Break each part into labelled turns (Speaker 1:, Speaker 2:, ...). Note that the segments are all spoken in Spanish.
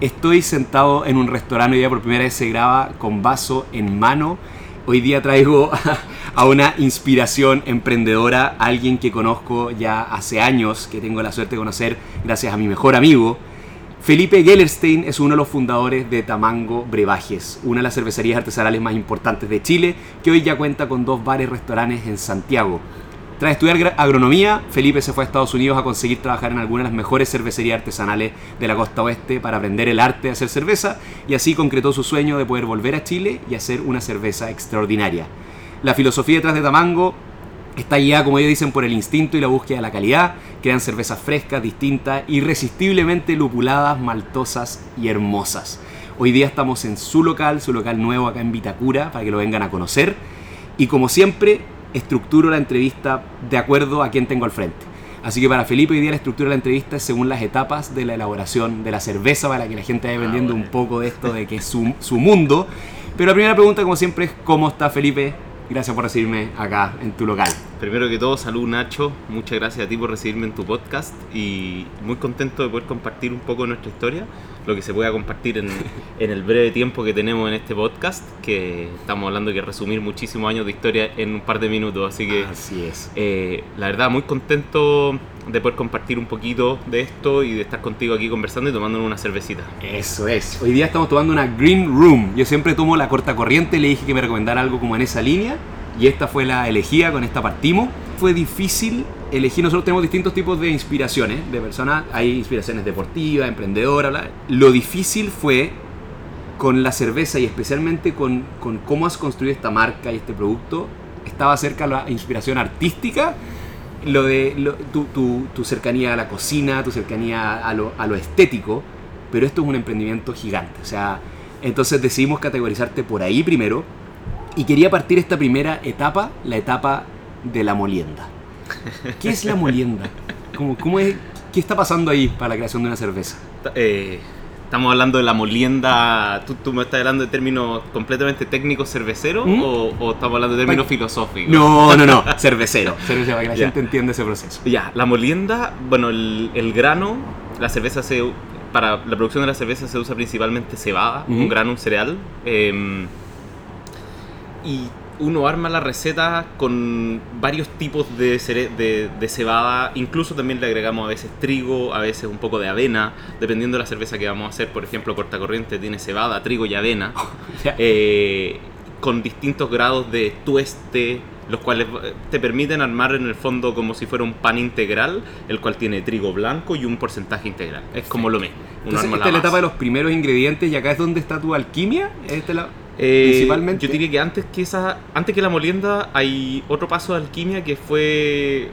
Speaker 1: Estoy sentado en un restaurante, hoy día por primera vez se graba con vaso en mano. Hoy día traigo a una inspiración emprendedora, alguien que conozco ya hace años, que tengo la suerte de conocer gracias a mi mejor amigo. Felipe Gellerstein es uno de los fundadores de Tamango Brebajes, una de las cervecerías artesanales más importantes de Chile, que hoy ya cuenta con dos bares restaurantes en Santiago. Tras estudiar agronomía, Felipe se fue a Estados Unidos a conseguir trabajar en algunas de las mejores cervecerías artesanales de la costa oeste para aprender el arte de hacer cerveza y así concretó su sueño de poder volver a Chile y hacer una cerveza extraordinaria. La filosofía detrás de Tamango está guiada, como ellos dicen, por el instinto y la búsqueda de la calidad. Crean cervezas frescas, distintas, irresistiblemente lupuladas, maltosas y hermosas. Hoy día estamos en su local, su local nuevo acá en Vitacura, para que lo vengan a conocer. Y como siempre, estructuro la entrevista de acuerdo a quien tengo al frente. Así que para Felipe hoy día la estructura de la entrevista es según las etapas de la elaboración de la cerveza para que la gente vaya ah, vendiendo un poco de esto de que es su, su mundo. Pero la primera pregunta como siempre es ¿cómo está Felipe? Gracias por recibirme acá en tu local.
Speaker 2: Primero que todo, salud Nacho, muchas gracias a ti por recibirme en tu podcast y muy contento de poder compartir un poco nuestra historia lo que se pueda compartir en, el breve tiempo que tenemos en este podcast, que estamos hablando de resumir muchísimos años de historia en un par de minutos, así que
Speaker 1: así es.
Speaker 2: Eh, la verdad muy contento de poder compartir un poquito de esto y de estar contigo aquí conversando y tomando una cervecita.
Speaker 1: Eso es. Hoy día estamos tomando una Green Room. Yo siempre tomo la corta corriente, le dije que me recomendara algo como en esa línea y esta fue la elegida, con esta partimos. Fue difícil elegí, nosotros tenemos distintos tipos de inspiraciones de personas. Hay inspiraciones deportivas, emprendedoras. Lo difícil fue con la cerveza y especialmente con, con, cómo has construido esta marca y este producto. Estaba cerca la inspiración artística, lo de tu, tu, tu, cercanía a la cocina, tu cercanía a lo, a lo estético, pero esto es un emprendimiento gigante. O sea, entonces decidimos categorizarte por ahí primero y quería partir esta primera etapa, la etapa de la molienda. ¿Qué es la molienda? ¿Cómo, cómo es, ¿Qué está pasando ahí para la creación de una cerveza?
Speaker 2: Eh, estamos hablando de la molienda. ¿Tú, me estás hablando de términos completamente técnicos cerveceros ¿Mm? o, estamos hablando de términos filosóficos?
Speaker 1: No, no, no, cervecero. cervecero para que la gente entienda ese proceso.
Speaker 2: Ya, la molienda, bueno, el, grano, la cerveza se. Para la producción de la cerveza se usa principalmente cebada, un grano, un cereal. Em, y uno arma la receta con varios tipos de, de, cebada, incluso también le agregamos a veces trigo, a veces un poco de avena, dependiendo de la cerveza que vamos a hacer. Por ejemplo, corta corriente tiene cebada, trigo y avena, eh, con distintos grados de tueste, los cuales eh, te permiten armar en el fondo como si fuera un pan integral, el cual tiene trigo blanco y un porcentaje integral. Es como lo mismo.
Speaker 1: esta es la etapa de los primeros ingredientes y acá es donde está tu alquimia. Este.
Speaker 2: Eh, Principalmente. Yo diría que antes que esa, antes que la molienda hay otro paso de alquimia que fue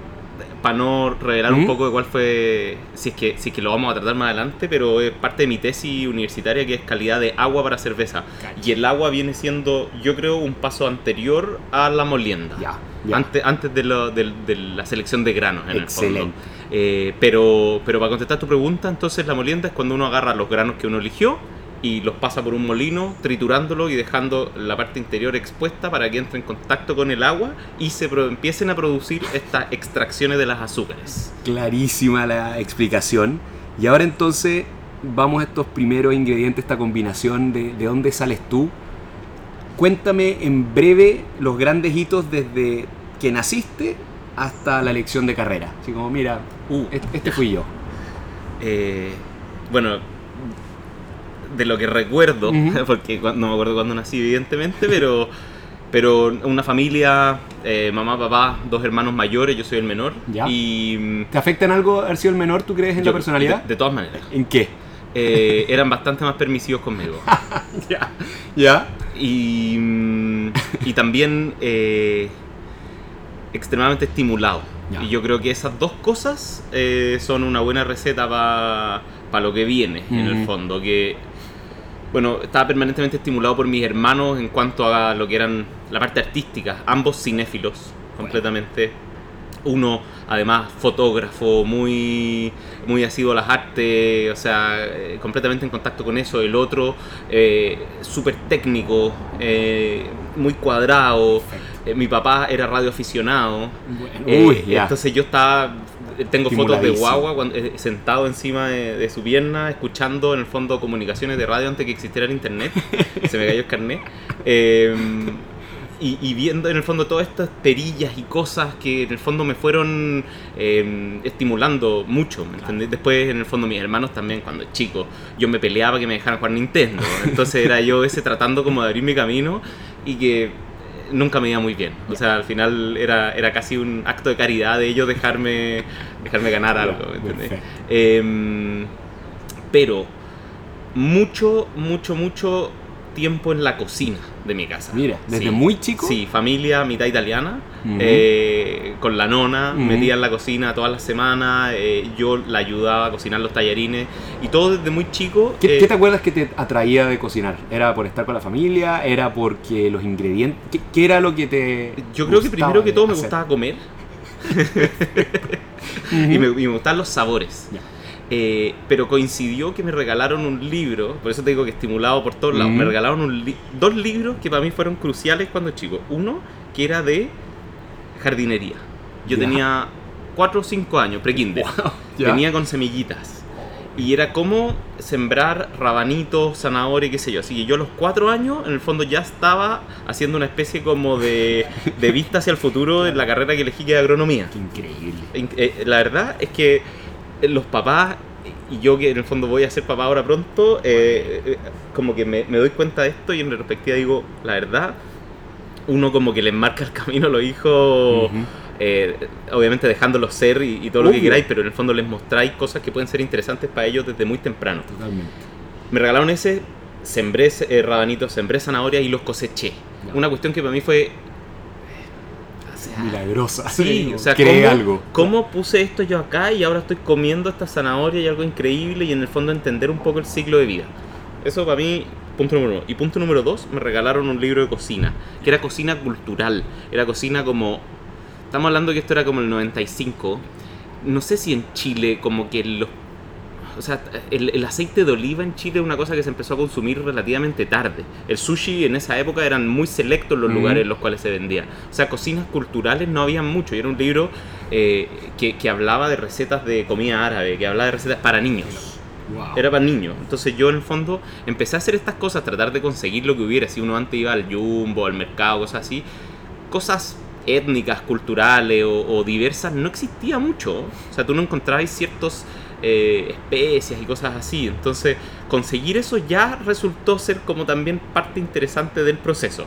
Speaker 2: para no revelar un poco de cuál fue, si es, que, si es que lo vamos a tratar más adelante, pero es parte de mi tesis universitaria que es calidad de agua para cerveza. Y el agua viene siendo, yo creo, un paso anterior a la molienda.
Speaker 1: Ya,
Speaker 2: Antes, antes de, la selección de granos, en Excelente. el fondo. Eh, pero, pero para contestar tu pregunta, entonces la molienda es cuando uno agarra los granos que uno eligió y los pasa por un molino, triturándolo y dejando la parte interior expuesta para que entre en contacto con el agua y se empiecen a producir estas extracciones de las azúcares.
Speaker 1: Clarísima la explicación. Y ahora entonces vamos a estos primeros ingredientes, esta combinación de, de dónde sales tú. Cuéntame en breve los grandes hitos desde que naciste hasta la elección de carrera. Así como, mira, uh, este, fui yo.
Speaker 2: Eh, bueno, de lo que recuerdo, porque no me acuerdo cuándo nací, evidentemente, pero, pero una familia, eh, mamá, papá, dos hermanos mayores, yo soy el menor. Y,
Speaker 1: mm, ¿Te afecta en algo haber sido el menor, tú crees, en la personalidad?
Speaker 2: De, todas maneras.
Speaker 1: ¿En qué?
Speaker 2: Eh, eran bastante más permisivos conmigo.
Speaker 1: ya. ¿Ya?
Speaker 2: Y, y también eh, extremadamente estimulado. Y yo creo que esas dos cosas son una buena receta para lo que viene, en el fondo. Que bueno, estaba permanentemente estimulado por mis hermanos en cuanto a lo que eran la parte artística, ambos cinéfilos completamente. Uno, además, fotógrafo, muy, muy asiduo a las artes, o sea, eh, completamente en contacto con eso. El otro, eh, súper técnico, eh, muy cuadrado. mi papá era radioaficionado. Uy, entonces yo estaba tengo fotos de guagua cuando- eh, sentado encima de, de su pierna, escuchando en el fondo comunicaciones de radio antes que existiera el internet. Se me cayó el carnet. Eh, y, y viendo en el fondo todas estas perillas y cosas que en el fondo me fueron eh, estimulando mucho, ¿me entendés? Después en el fondo mis hermanos también cuando chico yo me peleaba que me dejaran jugar Nintendo, entonces era yo ese tratando como de abrir mi camino y que nunca me iba muy bien, o sea al final era, era casi un acto de caridad de ellos dejarme, dejarme ganar algo, ¿me entendés? Em, pero mucho, mucho, mucho tiempo en la cocina de mi casa.
Speaker 1: Mira, desde
Speaker 2: Sí.
Speaker 1: muy chico.
Speaker 2: Sí, familia mitad italiana, eh, con la nona,
Speaker 1: Ujú.
Speaker 2: metida en la cocina todas las semanas, eh, yo la ayudaba a cocinar los tallarines y todo desde muy chico.
Speaker 1: ¿Qué,
Speaker 2: eh,
Speaker 1: qué te acuerdas que te atraía de cocinar? ¿Era por estar con la familia? ¿Era porque los ingredientes? ¿Qué, qué era lo que te
Speaker 2: yo creo que primero que todo me
Speaker 1: hacer?
Speaker 2: gustaba comer
Speaker 1: Ujú.
Speaker 2: y, me, y me gustaban los sabores.
Speaker 1: Ya.
Speaker 2: Eh, pero coincidió que me regalaron un libro, por eso te digo que estimulado por todos lados,
Speaker 1: Mm.
Speaker 2: me regalaron un li- dos libros que para mí fueron cruciales cuando chico. Uno que era de jardinería. Yo
Speaker 1: Ya.
Speaker 2: tenía 4 o 5 años, pre-kinder.
Speaker 1: Ya.
Speaker 2: Venía con semillitas. Y era como sembrar rabanitos, zanahoria, qué sé yo. Así que yo a los 4 años, en el fondo, ya estaba haciendo una especie como de, de vista hacia el futuro en la carrera que elegí que era agronomía.
Speaker 1: Qué increíble.
Speaker 2: In- eh, La verdad es que los papás, y yo que en el fondo voy a ser papá ahora pronto, eh, eh, como que me, me doy cuenta de esto y en retrospectiva digo, la verdad, uno como que les marca el camino a los hijos, eh, obviamente dejándolos ser y, y todo lo que queráis, pero en el fondo les mostráis cosas que pueden ser interesantes para ellos desde muy temprano.
Speaker 1: Totalmente.
Speaker 2: Me regalaron ese, sembré eh, rabanitos, sembré zanahoria y los coseché. Una cuestión que para mí fue... o sea,
Speaker 1: Milagrosa.
Speaker 2: Sí, o sea,
Speaker 1: cree
Speaker 2: ¿cómo,
Speaker 1: algo.
Speaker 2: ¿cómo puse esto yo acá y ahora estoy comiendo esta zanahoria y algo increíble y en el fondo entender un poco el ciclo de vida? Eso para mí, punto número uno. Y punto número dos, me regalaron un libro de cocina, que era cocina cultural, era cocina como... Estamos hablando que esto era como el 95. No sé si en Chile como que los... O sea, el, el aceite de oliva en Chile es una cosa que se empezó a consumir relativamente tarde. El sushi en esa época eran muy selectos los lugares en los cuales se vendía. O sea, cocinas culturales no había mucho. Y era un libro eh, que, que hablaba de recetas de comida árabe, que hablaba de recetas para niños.
Speaker 1: Wow.
Speaker 2: Era para niños. Entonces yo en el fondo empecé a hacer estas cosas, tratar de conseguir lo que hubiera. Si uno antes iba al jumbo, al mercado, cosas así. Cosas étnicas, culturales o, o diversas, no existía mucho. O sea, tú no encontrabas ciertos eh, especias y cosas así. Entonces, conseguir eso ya resultó ser como también parte interesante del proceso.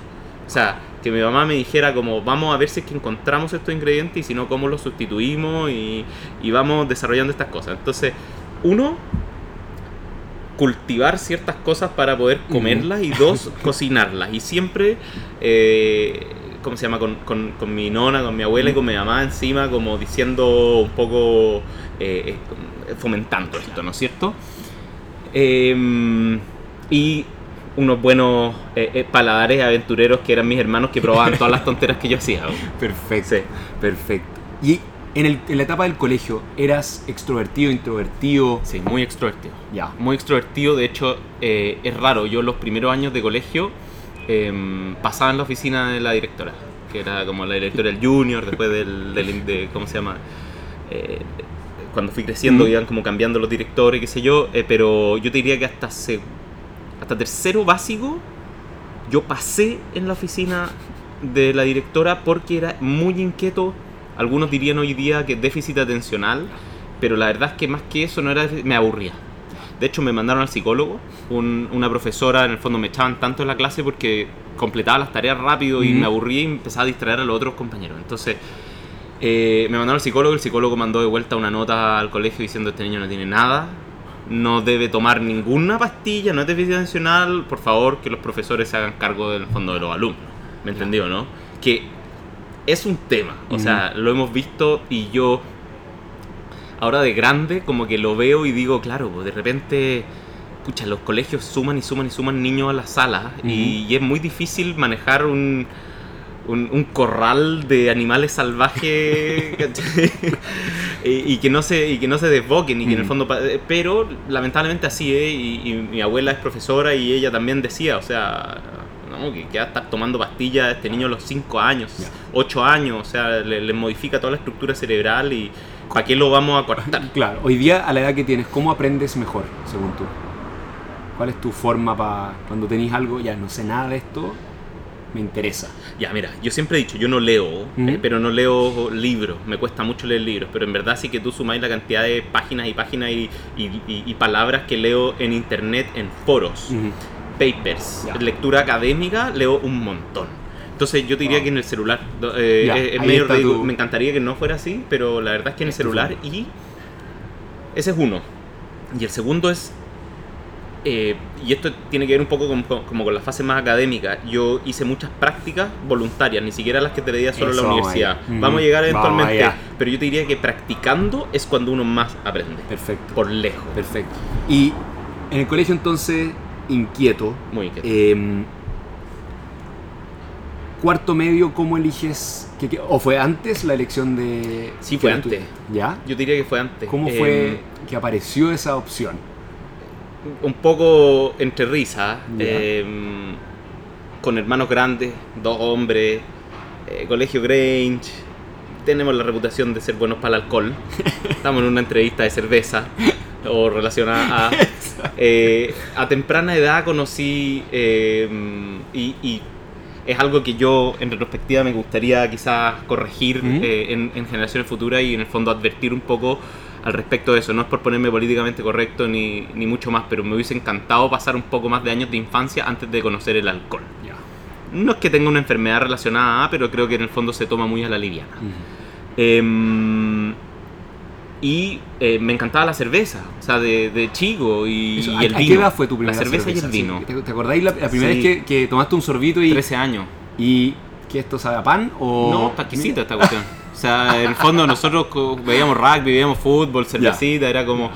Speaker 2: O sea, que mi mamá me dijera como vamos a ver si es que encontramos estos ingredientes y si no, cómo los sustituimos y, y vamos desarrollando estas cosas. Entonces, uno, cultivar ciertas cosas para poder comerlas y dos, cocinarlas. Y siempre, eh, ¿cómo se llama? Con, con- con mi nona, con mi abuela y con mi mamá encima, como diciendo un poco, eh, fomentando esto, ¿no es cierto? Eh, y unos buenos eh, eh, paladares aventureros que eran mis hermanos que probaban todas las tonteras que yo hacía.
Speaker 1: Perfecto.
Speaker 2: Sí.
Speaker 1: Perfecto. Y en, el- en la etapa del colegio, ¿eras extrovertido, introvertido?
Speaker 2: Sí, muy extrovertido.
Speaker 1: Ya.
Speaker 2: muy extrovertido. De hecho, eh, es raro. Yo los primeros años de colegio eh, pasaba en la oficina de la directora, que era como la directora del junior, después del, del- de, ¿cómo se llama? Eh, cuando fui creciendo
Speaker 1: Mm.
Speaker 2: iban como cambiando los directores, qué sé yo, eh, pero yo te diría que hasta, se- hasta tercero básico yo pasé en la oficina de la directora porque era muy inquieto. Algunos dirían hoy día que déficit atencional, pero la verdad es que más que eso no era, me aburría. De hecho, me mandaron al psicólogo. Un- una profesora, en el fondo, me echaban tanto en la clase porque completaba las tareas rápido y
Speaker 1: Ujú.
Speaker 2: me aburría y empezaba a distraer a los otros compañeros. Entonces, eh, me mandaron al psicólogo. El psicólogo mandó de vuelta una nota al colegio diciendo: Este niño no tiene nada, no debe tomar ninguna pastilla, no es déficit atencional. Por favor, que los profesores se hagan cargo del fondo de los alumnos. ¿Me entendió, no? Que es un tema. O sea, lo hemos visto y yo ahora de grande como que lo veo y digo, claro, pues de repente, pucha, los colegios suman y suman y suman niños a las salas y, y es muy difícil manejar un, un, un corral de animales salvajes y, y que no se y que no se desboquen y que en el
Speaker 1: Mm.
Speaker 2: fondo eh, pero lamentablemente así es y, y mi abuela es profesora y ella también decía o sea no, que, que va a estar tomando pastillas a este niño a los 5 años
Speaker 1: Ya.
Speaker 2: 8 años o sea le, le modifica toda la estructura cerebral y ¿para qué lo vamos a cortar?
Speaker 1: Claro, hoy día a la edad que tienes, ¿cómo aprendes mejor, según tú? ¿Cuál es tu forma para cuando tenés algo, ya no sé nada de esto, me interesa?
Speaker 2: Ya, mira, yo siempre he dicho, yo no leo, eh, pero no leo libros, me cuesta mucho leer libros, pero en verdad sí que tú sumáis la cantidad de páginas y páginas y, y- y- y palabras que leo en internet, en foros, papers,
Speaker 1: Ya.
Speaker 2: lectura académica, leo un montón. Entonces yo te diría que en el celular, eh,
Speaker 1: Ya,
Speaker 2: es- medio
Speaker 1: tu-
Speaker 2: me encantaría que no fuera así, pero la verdad es que en el celular y ese es uno. Y el segundo es eh, y esto tiene que ver un poco con, con- como con la fase más académica. Yo hice muchas prácticas voluntarias, ni siquiera las que te leía solo en la universidad.
Speaker 1: Ujú.
Speaker 2: Vamos a llegar eventualmente, pero yo te diría que practicando es cuando uno más aprende.
Speaker 1: Perfecto.
Speaker 2: Por lejos.
Speaker 1: Perfecto. Y en el colegio entonces, inquieto.
Speaker 2: Muy inquieto.
Speaker 1: eh, cuarto medio, ¿cómo eliges? qué- ¿O fue antes la elección de...
Speaker 2: Sí, fue
Speaker 1: que
Speaker 2: antes.
Speaker 1: ¿Ya?
Speaker 2: Yo diría que fue antes.
Speaker 1: ¿Cómo
Speaker 2: Eh,
Speaker 1: fue que apareció esa opción?
Speaker 2: Un poco entre risas, eh, con hermanos grandes, dos hombres, eh, colegio Grange, tenemos la reputación de ser buenos para el alcohol, estamos en una entrevista de cerveza o relacionada a... eh, a temprana edad conocí eh, y, y es algo que yo en retrospectiva me gustaría quizás corregir eh, en, en generaciones futuras y en el fondo advertir un poco al respecto de eso. No es por ponerme políticamente correcto ni, ni mucho más, pero me hubiese encantado pasar un poco más de años de infancia antes de conocer el alcohol. No es que tenga una enfermedad relacionada a, pero creo que en el fondo se toma muy a la liviana. Em, y eh, me encantaba la cerveza, o sea, de, de chico y,
Speaker 1: Eso,
Speaker 2: y
Speaker 1: ¿a-
Speaker 2: el
Speaker 1: ¿A
Speaker 2: vino.
Speaker 1: qué edad fue tu primera
Speaker 2: La cerveza, y el vino.
Speaker 1: ¿Te, te acordáis la, la primera
Speaker 2: Sí.
Speaker 1: vez que, que tomaste un sorbito y,
Speaker 2: 13 años.
Speaker 1: y que esto sabe a pan? O...
Speaker 2: No, está exquisita esta cuestión. O sea, en el fondo nosotros veíamos rugby, veíamos fútbol, cervecita, era como...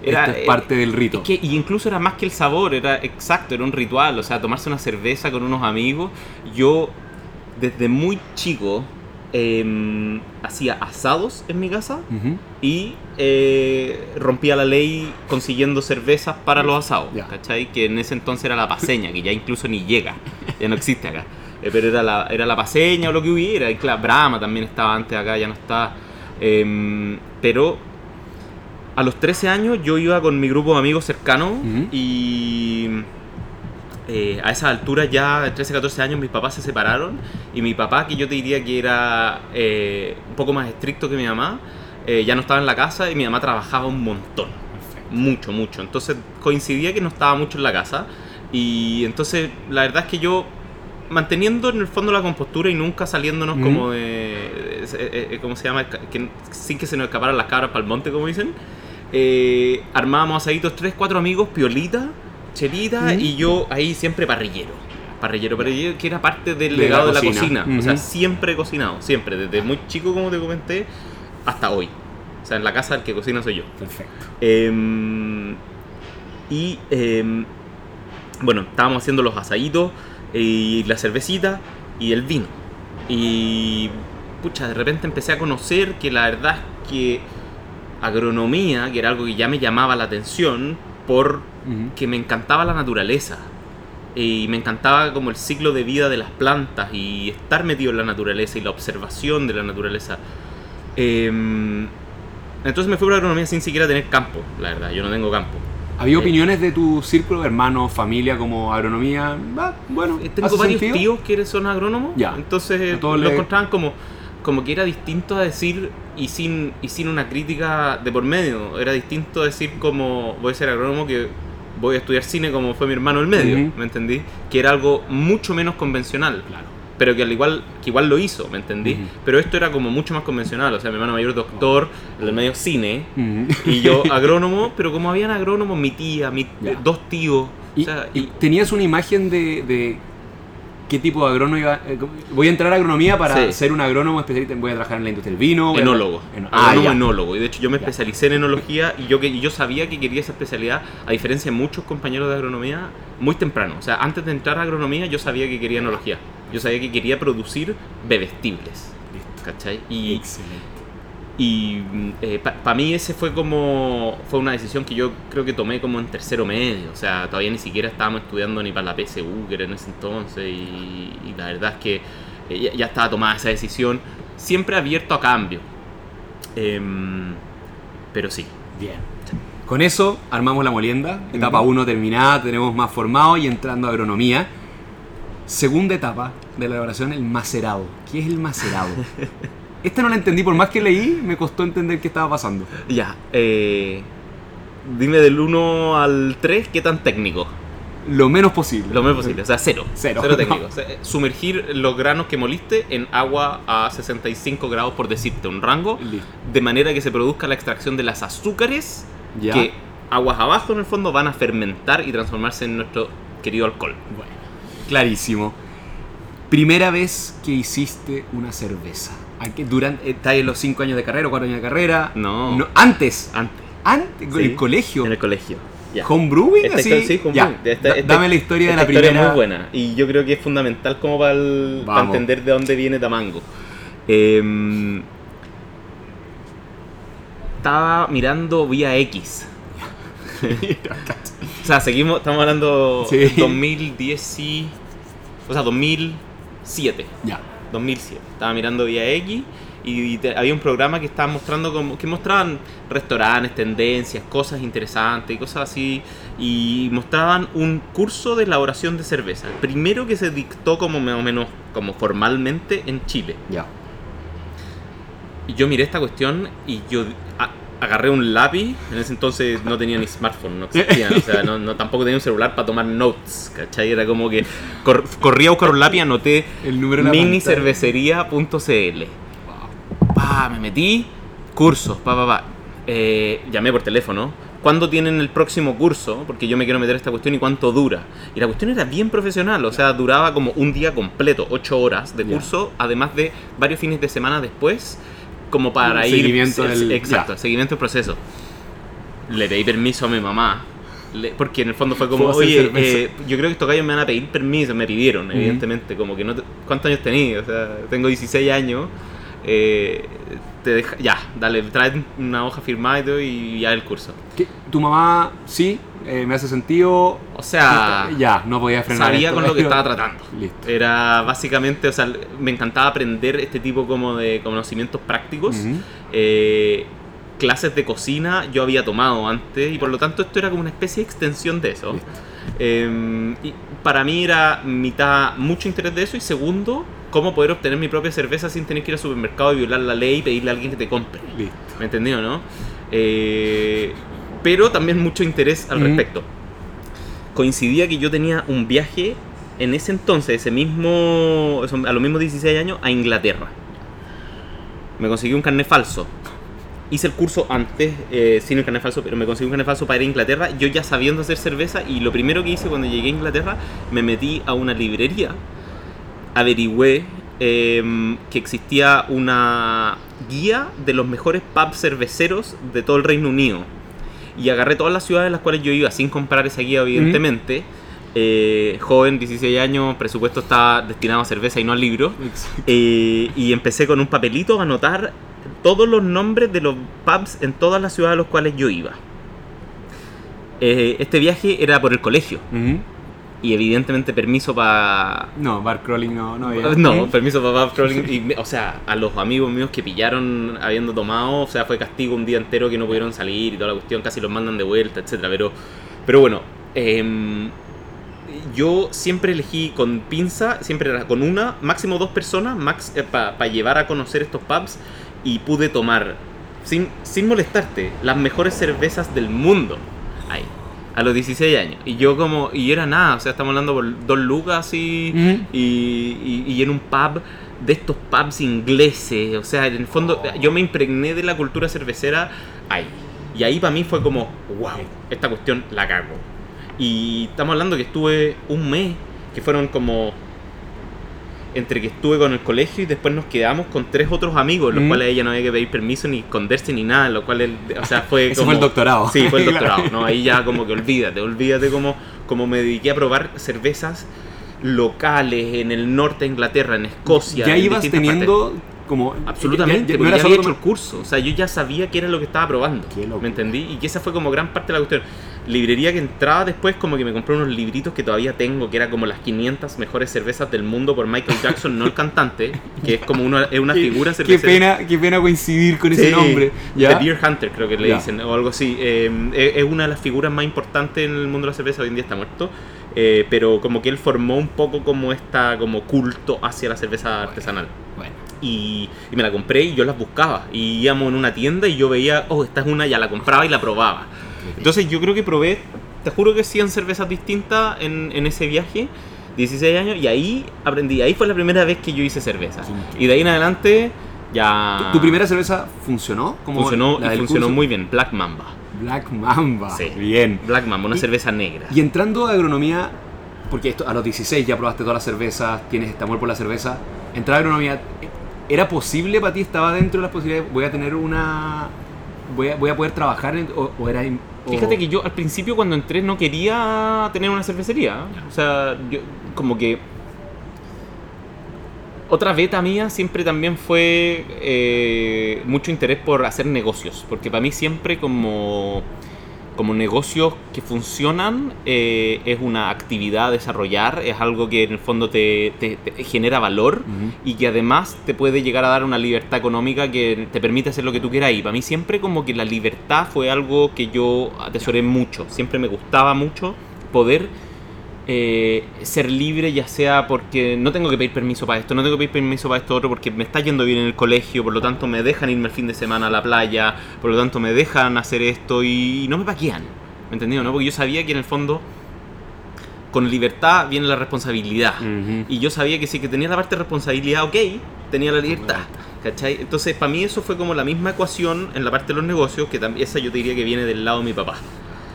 Speaker 2: Era,
Speaker 1: Esto es
Speaker 2: eh,
Speaker 1: parte del rito.
Speaker 2: Es que y incluso era más que el sabor, era exacto, era un ritual, o sea, tomarse una cerveza con unos amigos. Yo, desde muy chico, em, hacía asados en mi casa
Speaker 1: Ujú.
Speaker 2: y eh, rompía la ley consiguiendo cervezas para los asados,
Speaker 1: Ya.
Speaker 2: ¿cachai? Que en ese entonces era la paseña, que ya incluso ni llega, ya no existe acá. Eh, pero era la, era la paseña o lo que hubiera, y claro, Brahma también estaba antes acá, ya no está. Em, pero a los 13 años yo iba con mi grupo de amigos cercanos y eh, a esa altura ya de 13, 14 años mis papás se separaron y mi papá, que yo te diría que era eh, un poco más estricto que mi mamá, eh, ya no estaba en la casa y mi mamá trabajaba un montón,
Speaker 1: Perfecto.
Speaker 2: mucho, mucho. Entonces coincidía que no estaba mucho en la casa y entonces la verdad es que yo manteniendo en el fondo la compostura y nunca saliéndonos como de, de- ¿cómo se llama? Que- sin que se nos escaparan las cabras para el monte, como dicen, eh, armábamos asaditos tres, cuatro amigos, piolita, chelita y yo ahí siempre parrillero. Parrillero, parrillero, que era parte del
Speaker 1: De la
Speaker 2: legado de la
Speaker 1: cocina.
Speaker 2: O sea, siempre he cocinado, siempre, desde muy chico, como te comenté, hasta hoy. O sea, en la casa el que cocina soy yo.
Speaker 1: Perfecto.
Speaker 2: Em, y em, bueno, estábamos haciendo los asaditos y la cervecita y el vino. Y pucha, de repente empecé a conocer que la verdad es que agronomía, que era algo que ya me llamaba la atención, por que me encantaba la naturaleza. Y me encantaba como el ciclo de vida de las plantas y estar metido en la naturaleza y la observación de la naturaleza. Em, entonces me fui por agronomía sin siquiera tener campo, la verdad. Yo no tengo campo.
Speaker 1: ¿Había
Speaker 2: Eh,
Speaker 1: opiniones de tu círculo, hermanos, familia, como agronomía? Va, bueno,
Speaker 2: Eh, Tengo
Speaker 1: ¿hace
Speaker 2: varios
Speaker 1: sentido?
Speaker 2: tíos que son agrónomos.
Speaker 1: Ya.
Speaker 2: Entonces eh, lo
Speaker 1: les-
Speaker 2: encontraban como, como que era distinto a decir y sin, y sin una crítica de por medio. Era distinto a decir como voy a ser agrónomo que voy a estudiar cine como fue mi hermano el medio. ¿Me entendí? Que era algo mucho menos convencional.
Speaker 1: Claro.
Speaker 2: Pero que al igual, que igual lo hizo, ¿me entendí? Pero esto era como mucho más convencional. O sea, mi hermano mayor doctor, el del medio cine. Y yo agrónomo, pero como habían agrónomos, mi tía, mi,
Speaker 1: Ya.
Speaker 2: dos tíos.
Speaker 1: Y,
Speaker 2: o sea,
Speaker 1: y
Speaker 2: y-
Speaker 1: tenías una imagen de, de qué tipo de agrónomo iba. eh, voy a entrar a agronomía para
Speaker 2: Sí.
Speaker 1: ser un agrónomo especialista. Voy a trabajar en la industria del vino. a-
Speaker 2: Enólogo.
Speaker 1: Ah,
Speaker 2: Agrónomo
Speaker 1: ya.
Speaker 2: enólogo. Y de hecho yo me
Speaker 1: Ya.
Speaker 2: especialicé en enología y yo, que, y yo sabía que quería esa especialidad, a diferencia de muchos compañeros de agronomía, muy temprano. O sea, antes de entrar a agronomía yo sabía que quería enología. Yo sabía que quería producir bebestibles.
Speaker 1: Listo.
Speaker 2: ¿Cachai? Y,
Speaker 1: Excelente.
Speaker 2: y para mí ese fue como fue una decisión que yo creo que tomé como en tercero medio o sea todavía ni siquiera estábamos estudiando ni para la PSU que era en ese entonces y, y la verdad es que eh, ya, ya estaba tomada esa decisión siempre abierto a cambio Em, pero sí.
Speaker 1: Bien. Con eso armamos la molienda. Etapa
Speaker 2: Ujú.
Speaker 1: 1 terminada, tenemos más formado y entrando a agronomía. Segunda etapa de la elaboración, el macerado. ¿Qué es el macerado? Esta no la entendí, por más que leí, me costó entender qué estaba pasando.
Speaker 2: Ya. eh, dime del 1 al 3, ¿qué tan técnico?
Speaker 1: Lo menos posible.
Speaker 2: Lo menos posible, o sea, cero.
Speaker 1: Cero.
Speaker 2: técnico. O sea, eh, sumergir los granos que moliste en agua a 65 grados, por decirte, un rango,
Speaker 1: Listo.
Speaker 2: de manera que se produzca la extracción de las azúcares
Speaker 1: Ya.
Speaker 2: que aguas abajo en el fondo van a fermentar y transformarse en nuestro querido alcohol.
Speaker 1: Bueno, clarísimo. Primera vez que hiciste una cerveza. ¿A qué- Durante, ¿Estás en los 5 años de carrera o 4 años de carrera?
Speaker 2: No.
Speaker 1: Antes.
Speaker 2: Antes.
Speaker 1: Antes,
Speaker 2: Sí,
Speaker 1: el colegio.
Speaker 2: En el colegio. Ya.
Speaker 1: Homebrewing, así.
Speaker 2: historia- sí, homebrewing. Esta-
Speaker 1: da-
Speaker 2: esta-
Speaker 1: dame la historia de la
Speaker 2: historia
Speaker 1: primera.
Speaker 2: es muy buena y yo creo que es fundamental como para, el- para entender de dónde viene Tamango. Em, estaba mirando vía X. O sea, seguimos, estamos hablando
Speaker 1: Sí.
Speaker 2: 2010 y- O sea, 2007.
Speaker 1: ya.
Speaker 2: 2007. Estaba mirando vía X y te- había un programa que estaba mostrando como que mostraban restaurantes, tendencias, cosas interesantes y cosas así y mostraban un curso de elaboración de cerveza. El primero que se dictó como más o menos como formalmente en Chile.
Speaker 1: Ya.
Speaker 2: Y yo miré esta cuestión y yo a- agarré un lápiz. En ese entonces no tenía ni smartphone, no existían. o sea, no, no- tampoco tenía un celular para tomar notes. ¿Cachai? Era como que cor- corría a buscar un lápiz, anoté
Speaker 1: El número
Speaker 2: minicervecería.cl. Pa, me metí, cursos, pa, pa, pa. Eh, llamé por teléfono. ¿Cuándo tienen el próximo curso? Porque yo me quiero meter a esta cuestión y cuánto dura. Y la cuestión era bien profesional, o sea, duraba como un día completo, ocho horas de curso, además de varios fines de semana después, como para
Speaker 1: Un
Speaker 2: ir.
Speaker 1: seguimiento del-
Speaker 2: Exacto, seguimiento del proceso. Le pedí permiso a mi mamá. le- porque en el fondo fue como,
Speaker 1: ¿Puedo hacer
Speaker 2: oye, eh, yo creo que estos gallos me van a pedir permiso, me pidieron, evidentemente, como que no te- ¿cuántos años tenías? O sea, tengo 16 años, eh, te deja, ya, dale, trae una hoja firmada y todo y ya el curso.
Speaker 1: ¿Qué? ¿Tu mamá sí? Eh, ¿Me hace sentido?
Speaker 2: O sea,
Speaker 1: ya, no podía frenar.
Speaker 2: sabía
Speaker 1: esto.
Speaker 2: con lo que estaba tratando.
Speaker 1: Listo.
Speaker 2: Era básicamente, o sea, me encantaba aprender este tipo como de conocimientos prácticos. Eh, clases de cocina yo había tomado antes y por lo tanto esto era como una especie de extensión de eso. Eh, y para mí era mitad mucho interés de eso y segundo, cómo poder obtener mi propia cerveza sin tener que ir al supermercado y violar la ley y pedirle a alguien que te compre.
Speaker 1: Listo.
Speaker 2: ¿Me entendió, no? Eh, pero también mucho interés al respecto. Coincidía que yo tenía un viaje en ese entonces, ese mismo, a los mismos 16 años, a Inglaterra. Me conseguí un carnet falso. Hice el curso antes, eh, sin el carnet falso, pero me conseguí un carnet falso para ir a Inglaterra, yo ya sabiendo hacer cerveza, y lo primero que hice cuando llegué a Inglaterra, me metí a una librería, averigüé em, que existía una guía de los mejores pubs cerveceros de todo el Reino Unido. Y agarré todas las ciudades a las cuales yo iba, sin comprar esa guía, evidentemente. Eh, joven, 16 años, presupuesto estaba destinado a cerveza y no al libro. Eh, y empecé con un papelito a anotar todos los nombres de los pubs en todas las ciudades a las cuales yo iba. Eh, este viaje era por el colegio. Y evidentemente permiso para...
Speaker 1: No, bar crawling no, no había.
Speaker 2: No, permiso para pub crawling. Y, o sea, a los amigos míos que pillaron habiendo tomado, o sea, fue castigo un día entero que no pudieron salir y toda la cuestión, casi los mandan de vuelta, etcétera. Pero, pero bueno, em, yo siempre elegí con pinza, siempre era con una, máximo dos personas, max, para llevar a conocer estos pubs y pude tomar, sin, sin molestarte, las mejores cervezas del mundo. Ahí, a los 16 años. Y yo como, y era nada, o sea, estamos hablando por dos lucas y,
Speaker 1: Ujú.
Speaker 2: y, y- y en un pub de estos pubs ingleses, o sea, en el fondo yo me impregné de la cultura cervecera ahí. Y ahí para mí fue como, wow, esta cuestión la cago. Y estamos hablando que estuve un mes, que fueron como entre que estuve con el colegio y después nos quedamos con tres otros amigos, los
Speaker 1: Mm.
Speaker 2: cuales ella no había que pedir permiso ni esconderse ni nada, lo cual, él- o sea, fue
Speaker 1: Ese
Speaker 2: como...
Speaker 1: fue el doctorado.
Speaker 2: Sí, fue el doctorado, ¿no? Ahí ya como que olvídate, olvídate como, como me dediqué a probar cervezas locales en el norte de Inglaterra, en Escocia.
Speaker 1: Ya
Speaker 2: en
Speaker 1: ibas teniendo Como,
Speaker 2: Absolutamente,
Speaker 1: ya- ya- no era
Speaker 2: ya
Speaker 1: solo
Speaker 2: había hecho el curso. O sea, yo ya sabía qué era lo que estaba probando.
Speaker 1: Qué.
Speaker 2: ¿Me entendí? Y que esa fue como gran parte de la cuestión. Librería que entraba después, como que me compré unos libritos que todavía tengo, que era como las 500 mejores cervezas del mundo por Michael Jackson, no el cantante, que es como una, es una
Speaker 1: Qué-
Speaker 2: figura
Speaker 1: Qué
Speaker 2: cervecera.
Speaker 1: pena, qué pena coincidir con ese
Speaker 2: Sí,
Speaker 1: nombre.
Speaker 2: The
Speaker 1: ¿ya?
Speaker 2: Beer Hunter, creo que le dicen, o algo así. Eh, es, una de las figuras más importantes en el mundo de la cerveza. Hoy en día está muerto. Eh, pero como que él formó un poco como esta como culto hacia la cerveza artesanal.
Speaker 1: Bueno,
Speaker 2: Y, y me la compré y yo las buscaba. Y íbamos en una tienda y yo veía, oh, esta es una, ya la compraba y la probaba. Entonces yo creo que probé, te juro que 100 cervezas distintas en, en ese viaje, 16 años, y ahí aprendí. Ahí fue la primera vez que yo hice cerveza. Y de ahí en adelante ya...
Speaker 1: ¿Tu, tu primera cerveza funcionó? Como
Speaker 2: funcionó y funcionó
Speaker 1: curso?
Speaker 2: muy bien, Black Mamba.
Speaker 1: Black Mamba.
Speaker 2: Sí.
Speaker 1: Bien.
Speaker 2: Black Mamba, una
Speaker 1: Y-
Speaker 2: cerveza negra.
Speaker 1: Y entrando a agronomía, porque esto, a los 16 ya probaste todas las cervezas, tienes este amor por la cerveza, entrar a agronomía, ¿era posible para ti? ¿Estaba dentro de las posibilidades? ¿Voy a tener una... voy a, voy a poder trabajar en- o, o era... o-
Speaker 2: Fíjate que yo al principio cuando entré no quería tener una cervecería. O sea, yo como que... Otra beta mía siempre también fue eh, mucho interés por hacer negocios. Porque para mí siempre como, como negocios que funcionan eh, es una actividad a desarrollar, es algo que en el fondo te, te- te genera valor
Speaker 1: Ujú.
Speaker 2: y que además te puede llegar a dar una libertad económica que te permite hacer lo que tú quieras. Y para mí siempre como que la libertad fue algo que yo atesoré mucho. Siempre me gustaba mucho poder eh, ser libre, ya sea porque no tengo que pedir permiso para esto, no tengo que pedir permiso para esto otro, porque me está yendo bien en el colegio, por lo tanto me dejan irme el fin de semana a la playa, por lo tanto me dejan hacer esto y no me paquean. ¿Me entendido? ¿no? Porque yo sabía que en el fondo con libertad viene la responsabilidad. Y yo sabía que si que tenía la parte de responsabilidad, ok, tenía la libertad. ¿Cachai? Entonces, para mí eso fue como la misma ecuación en la parte de los negocios, que también esa yo te diría que viene del lado de mi papá.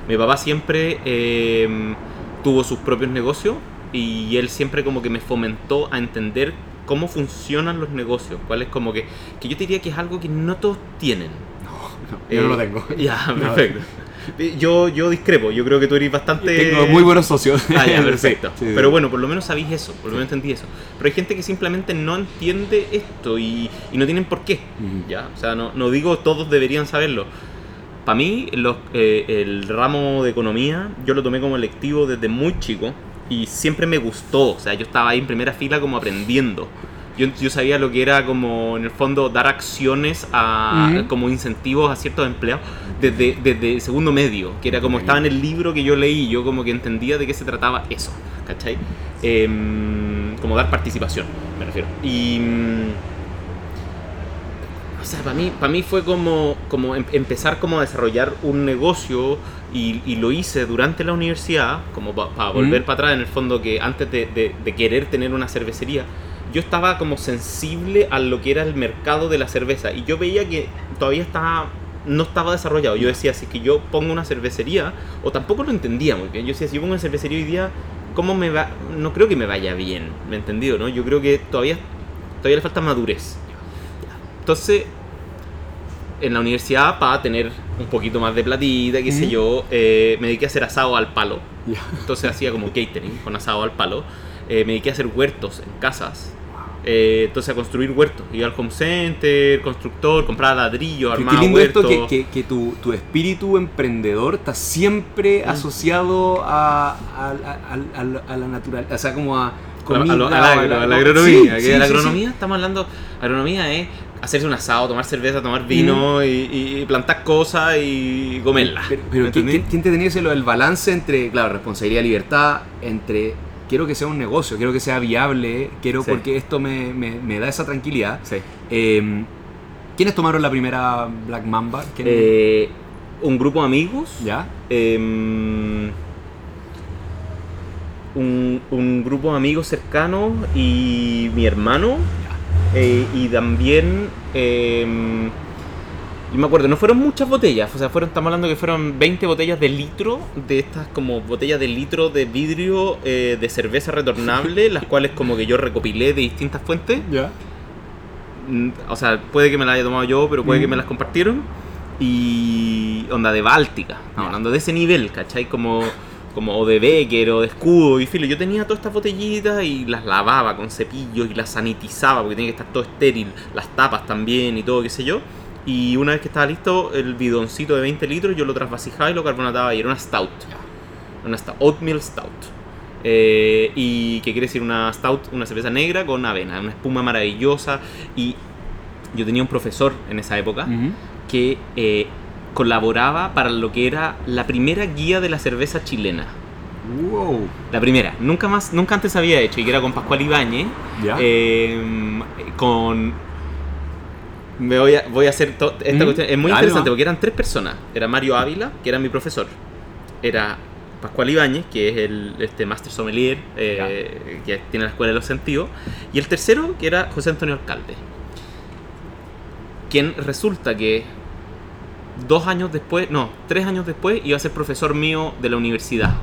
Speaker 2: Mi papá siempre eh, tuvo sus propios negocios y él siempre como que me fomentó a entender cómo funcionan los negocios. Cuál es como que, que yo te diría que es algo que no todos tienen.
Speaker 1: No, yo no
Speaker 2: Eh,
Speaker 1: lo tengo.
Speaker 2: Ya,
Speaker 1: No.
Speaker 2: perfecto. Yo, yo discrepo, yo creo que tú eres bastante...
Speaker 1: Tengo muy buenos socios.
Speaker 2: Ah, ya, perfecto.
Speaker 1: Sí, sí.
Speaker 2: Pero bueno, por lo menos sabéis eso, por lo menos entendí eso. Pero hay gente que simplemente no entiende esto y, y no tienen por qué.
Speaker 1: Ujú.
Speaker 2: ¿ya? O sea, no, no digo todos deberían saberlo. Para mí, los, eh, el ramo de economía, yo lo tomé como electivo desde muy chico y siempre me gustó. O sea, yo estaba ahí en primera fila como aprendiendo. Yo, yo sabía lo que era como, en el fondo, dar acciones a,
Speaker 1: Ujú.
Speaker 2: como incentivos a ciertos empleados desde, desde el segundo medio, que era como estaba en el libro que yo leí, yo como que entendía de qué se trataba eso, ¿cachai? Em, como dar participación, me refiero. Y... sea, para mí, para mí fue como, como em- empezar como a desarrollar un negocio y, y lo hice durante la universidad, como para volver
Speaker 1: Mm.
Speaker 2: para atrás en el fondo que antes de, de- de querer tener una cervecería, yo estaba como sensible a lo que era el mercado de la cerveza y yo veía que todavía estaba no estaba desarrollado. Yo decía, si es que yo pongo una cervecería, o tampoco lo entendía muy bien. Yo decía, si yo pongo una cervecería hoy día, ¿cómo me va? No creo que me vaya bien, ¿me entendido? ¿no? Yo creo que todavía, todavía le falta madurez. Entonces, en la universidad, para tener un poquito más de platita, qué sé
Speaker 1: Ujú.
Speaker 2: yo, eh, me dediqué a hacer asado al palo.
Speaker 1: Ya.
Speaker 2: Entonces hacía como catering con asado al palo. Eh, me dediqué a hacer huertos en casas. Eh, entonces a construir huertos. Iba al home center, constructor, compraba ladrillos,
Speaker 1: Qué, qué
Speaker 2: armaba
Speaker 1: lindo esto
Speaker 2: huertos.
Speaker 1: que, que- que tu, tu espíritu emprendedor está siempre
Speaker 2: Mm.
Speaker 1: asociado a, a, a- a- a la naturaleza, o sea, como a
Speaker 2: a,
Speaker 1: comida,
Speaker 2: a lo-
Speaker 1: o
Speaker 2: al agro,
Speaker 1: la-
Speaker 2: a la
Speaker 1: no,
Speaker 2: agronomía.
Speaker 1: sí,
Speaker 2: que
Speaker 1: sí,
Speaker 2: la
Speaker 1: sí,
Speaker 2: agronomía, estamos hablando, agronomía es hacerse un asado, tomar cerveza, tomar vino y, y plantar cosas y comerlas.
Speaker 1: Pero, pero
Speaker 2: ¿Me
Speaker 1: ¿quién, te tenía ese lo del balance entre, claro, responsabilidad y libertad, entre quiero que sea un negocio, quiero que sea viable, quiero
Speaker 2: Sí.
Speaker 1: porque esto me, me- me da esa tranquilidad?
Speaker 2: Sí.
Speaker 1: Eh, ¿Quiénes tomaron la primera Black Mamba? ¿Quién-
Speaker 2: Eh, un grupo de amigos.
Speaker 1: ¿Ya?
Speaker 2: Em, un, un grupo de amigos cercanos y mi hermano. Eh, y también. em, yo me acuerdo, no fueron muchas botellas, o sea, fueron, estamos hablando que fueron 20 botellas de litro, de estas como botellas de litro de vidrio eh, de cerveza retornable, las cuales como que yo recopilé de distintas fuentes.
Speaker 1: ¿Ya?
Speaker 2: Mm, O sea, puede que me la haya tomado yo, pero puede que
Speaker 1: Mm.
Speaker 2: me las compartieron. Y onda de Báltica,
Speaker 1: Ya.
Speaker 2: hablando de ese nivel, ¿cachai? Como, como o de Becker o de escudo y filo. Yo tenía todas estas botellitas y las lavaba con cepillos y las sanitizaba porque tenía que estar todo estéril, las tapas también y todo, qué sé yo. Y una vez que estaba listo, el bidoncito de 20 litros yo lo trasvasijaba y lo carbonataba y era una stout. Una stout, oatmeal stout. Eh, y que quiere decir una stout, una cerveza negra con avena, una espuma maravillosa. Y yo tenía un profesor en esa época que eh, colaboraba para lo que era la primera guía de la cerveza chilena.
Speaker 1: Wow.
Speaker 2: La primera, nunca más, nunca antes había hecho, y que era con Pascual Ibáñez,
Speaker 1: Ya.
Speaker 2: eh, con... Me voy a, voy a hacer esta
Speaker 1: Mm,
Speaker 2: cuestión, es muy interesante porque eran tres personas, era Mario Ávila, que era mi profesor, era Pascual Ibáñez, que es el este Master Sommelier, eh, que tiene la Escuela de los Sentidos, y el tercero, que era José Antonio Alcalde, quien resulta que dos años después, no, tres años después, iba a ser profesor mío de la universidad.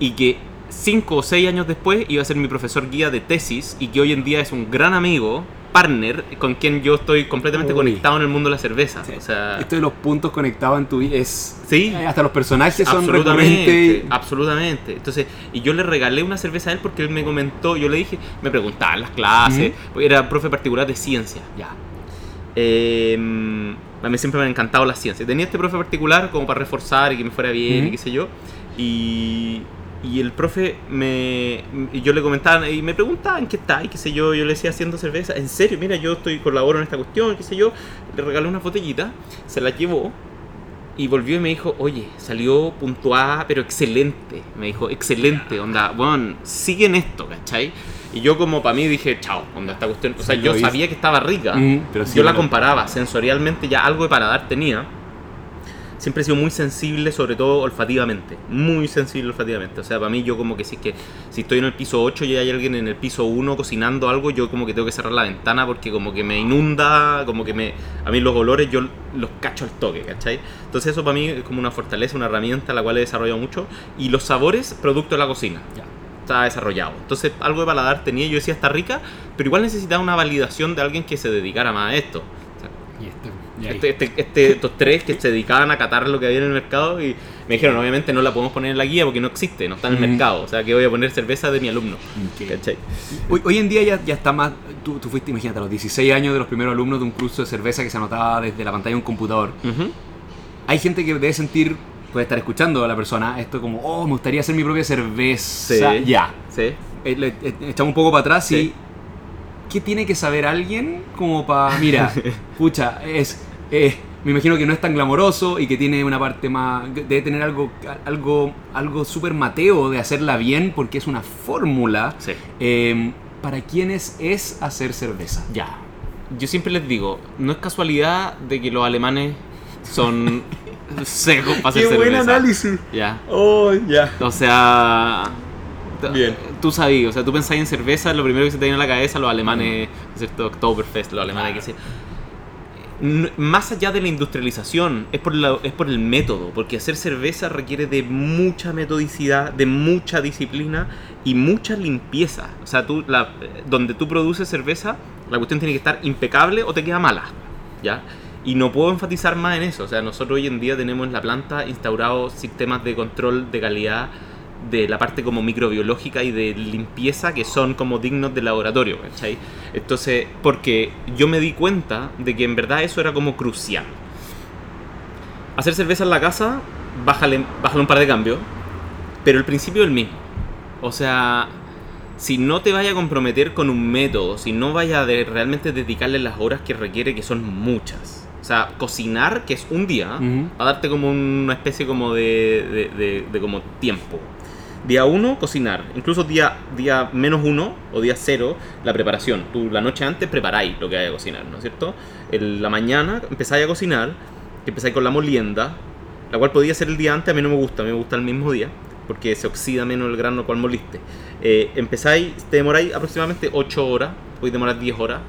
Speaker 2: Y que cinco o seis años después iba a ser mi profesor guía de tesis y que hoy en día es un gran amigo, partner, con quien yo estoy completamente
Speaker 1: Uy.
Speaker 2: conectado en el mundo de la cerveza. O sea,
Speaker 1: Esto de los puntos conectados en tu vida es.
Speaker 2: Sí.
Speaker 1: eh, Hasta los personajes son
Speaker 2: absolutamente, absolutamente. Entonces, y yo le regalé una cerveza a él porque él me comentó, yo le dije, me preguntaba en las clases, era profe particular de ciencia.
Speaker 1: Ya.
Speaker 2: Eh, a mí siempre me han encantado las ciencias. Tenía este profe particular como para reforzar y que me fuera bien
Speaker 1: Ujú.
Speaker 2: y qué sé yo. Y, y el profe me. y yo le comentaba y me preguntaba en qué está y qué sé yo. Yo le decía haciendo cerveza. En serio, mira, yo estoy colaboro en esta cuestión, qué sé yo. Le regalé una botellita, se la llevó. Y volvió y me dijo, oye, salió puntuada, pero excelente. Me dijo, excelente, onda, bueno, sigue en esto, ¿cachai? Y yo como para mí dije, chao, onda, esta cuestión. O sea, yo sabía que estaba rica.
Speaker 1: Mm, pero sí
Speaker 2: yo la comparaba sensorialmente, ya algo de paladar tenía. Siempre he sido muy sensible, sobre todo olfativamente. Muy sensible olfativamente. O sea, para mí yo como que si, es que, si estoy en el piso 8 y hay alguien en el piso 1 cocinando algo, yo como que tengo que cerrar la ventana porque como que me inunda, como que me... A mí los olores yo los cacho al toque, ¿cachai? Entonces eso para mí es como una fortaleza, una herramienta la cual he desarrollado mucho. Y los sabores, producto de la cocina
Speaker 1: Ya.
Speaker 2: Está desarrollado. Entonces, algo de paladar tenía, yo decía, está rica, pero igual necesitaba una validación de alguien que se dedicara más a esto. O sea,
Speaker 1: Y este, y
Speaker 2: este, este- este- estos tres que se dedicaban a catar lo que había en el mercado y me dijeron, obviamente no la podemos poner en la guía porque no existe, no está en el
Speaker 1: Mm.
Speaker 2: mercado. O sea, que voy a poner cerveza de mi alumno.
Speaker 1: Ok.
Speaker 2: ¿Cachai?
Speaker 1: Hoy, hoy en día ya, ya está más. Tú, tú fuiste, imagínate, a los 16 años de los primeros alumnos de un curso de cerveza que se anotaba desde la pantalla de un computador.
Speaker 2: Ujú.
Speaker 1: Hay gente que debe sentir, puede estar escuchando a la persona, esto como, oh, me gustaría hacer mi propia cerveza.
Speaker 2: Sí.
Speaker 1: Ya.
Speaker 2: Sí.
Speaker 1: Eh, le- eh, echamos un poco para atrás y.
Speaker 2: Sí.
Speaker 1: ¿Qué tiene que saber alguien como para. Mira, pucha, es. eh, me imagino que no es tan glamoroso y que tiene una parte más. Debe tener algo algo algo súper mateo de hacerla bien porque es una fórmula.
Speaker 2: Sí.
Speaker 1: Eh, ¿Para quiénes es hacer cerveza?
Speaker 2: Ya. Yo siempre les digo, no es casualidad de que los alemanes son secos para hacer cerveza.
Speaker 1: análisis!
Speaker 2: Ya.
Speaker 1: ¡Oh, ya!
Speaker 2: O sea.
Speaker 1: Bien.
Speaker 2: Tú sabías, o sea, tú pensás en cerveza, lo primero que se te viene a la cabeza, los alemanes, ¿no es ¿cierto? Oktoberfest, los alemanes que se. Más allá de la industrialización, es por, la- es por el método, porque hacer cerveza requiere de mucha metodicidad, de mucha disciplina y mucha limpieza. O sea, tú, la, donde tú produces cerveza, la cuestión tiene que estar impecable o te queda mala. ¿Ya? Y no puedo enfatizar más en eso. O sea, nosotros hoy en día tenemos en la planta instaurados sistemas de control de calidad de la parte como microbiológica y de limpieza que son como dignos de laboratorio, ¿cachai? Entonces, porque yo me di cuenta de que en verdad eso era como crucial. Hacer cerveza en la casa, bájale, bájale un par de cambios, pero el principio es el mismo. O sea, si no te vaya a comprometer con un método, si no vaya a realmente dedicarle las horas que requiere, que son muchas. O sea, cocinar, que es un día,
Speaker 1: Ujú.
Speaker 2: va a darte como una especie como de, de, de- de como tiempo. Día 1, cocinar. Incluso día, día menos 1 o día 0, la preparación. Tú la noche antes preparáis lo que hay a cocinar, ¿no es cierto? En la mañana empezáis a cocinar, que empezáis con la molienda, la cual podía ser el día antes, a mí no me gusta, a mí me gusta el mismo día, porque se oxida menos el grano cual moliste. Eh, empezáis, te demoráis aproximadamente 8 horas, podéis demorar 10 horas.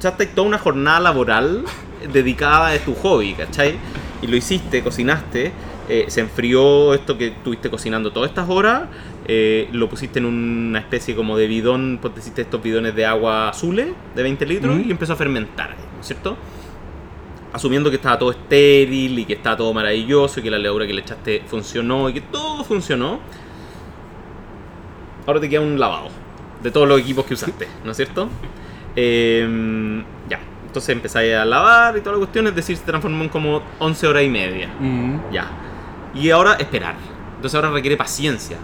Speaker 2: Ya estáis toda una jornada laboral dedicada a tu hobby, ¿cachai? Y lo hiciste, cocinaste, eh, se enfrió esto que estuviste cocinando todas estas horas, eh, lo pusiste en una especie como de bidón, pues hiciste estos bidones de agua azules de 20 litros
Speaker 1: Mm.
Speaker 2: y empezó a fermentar, ¿no es cierto? asumiendo que estaba todo estéril y que estaba todo maravilloso y que la levadura que le echaste funcionó y que todo funcionó, ahora te queda un lavado de todos los equipos que usaste, ¿no es cierto? Eh, ya, entonces empezáis a lavar y toda la cuestión, es decir, se transformó en como 11 horas y media.
Speaker 1: Mm.
Speaker 2: Ya. Y ahora esperar. Entonces ahora requiere paciencia.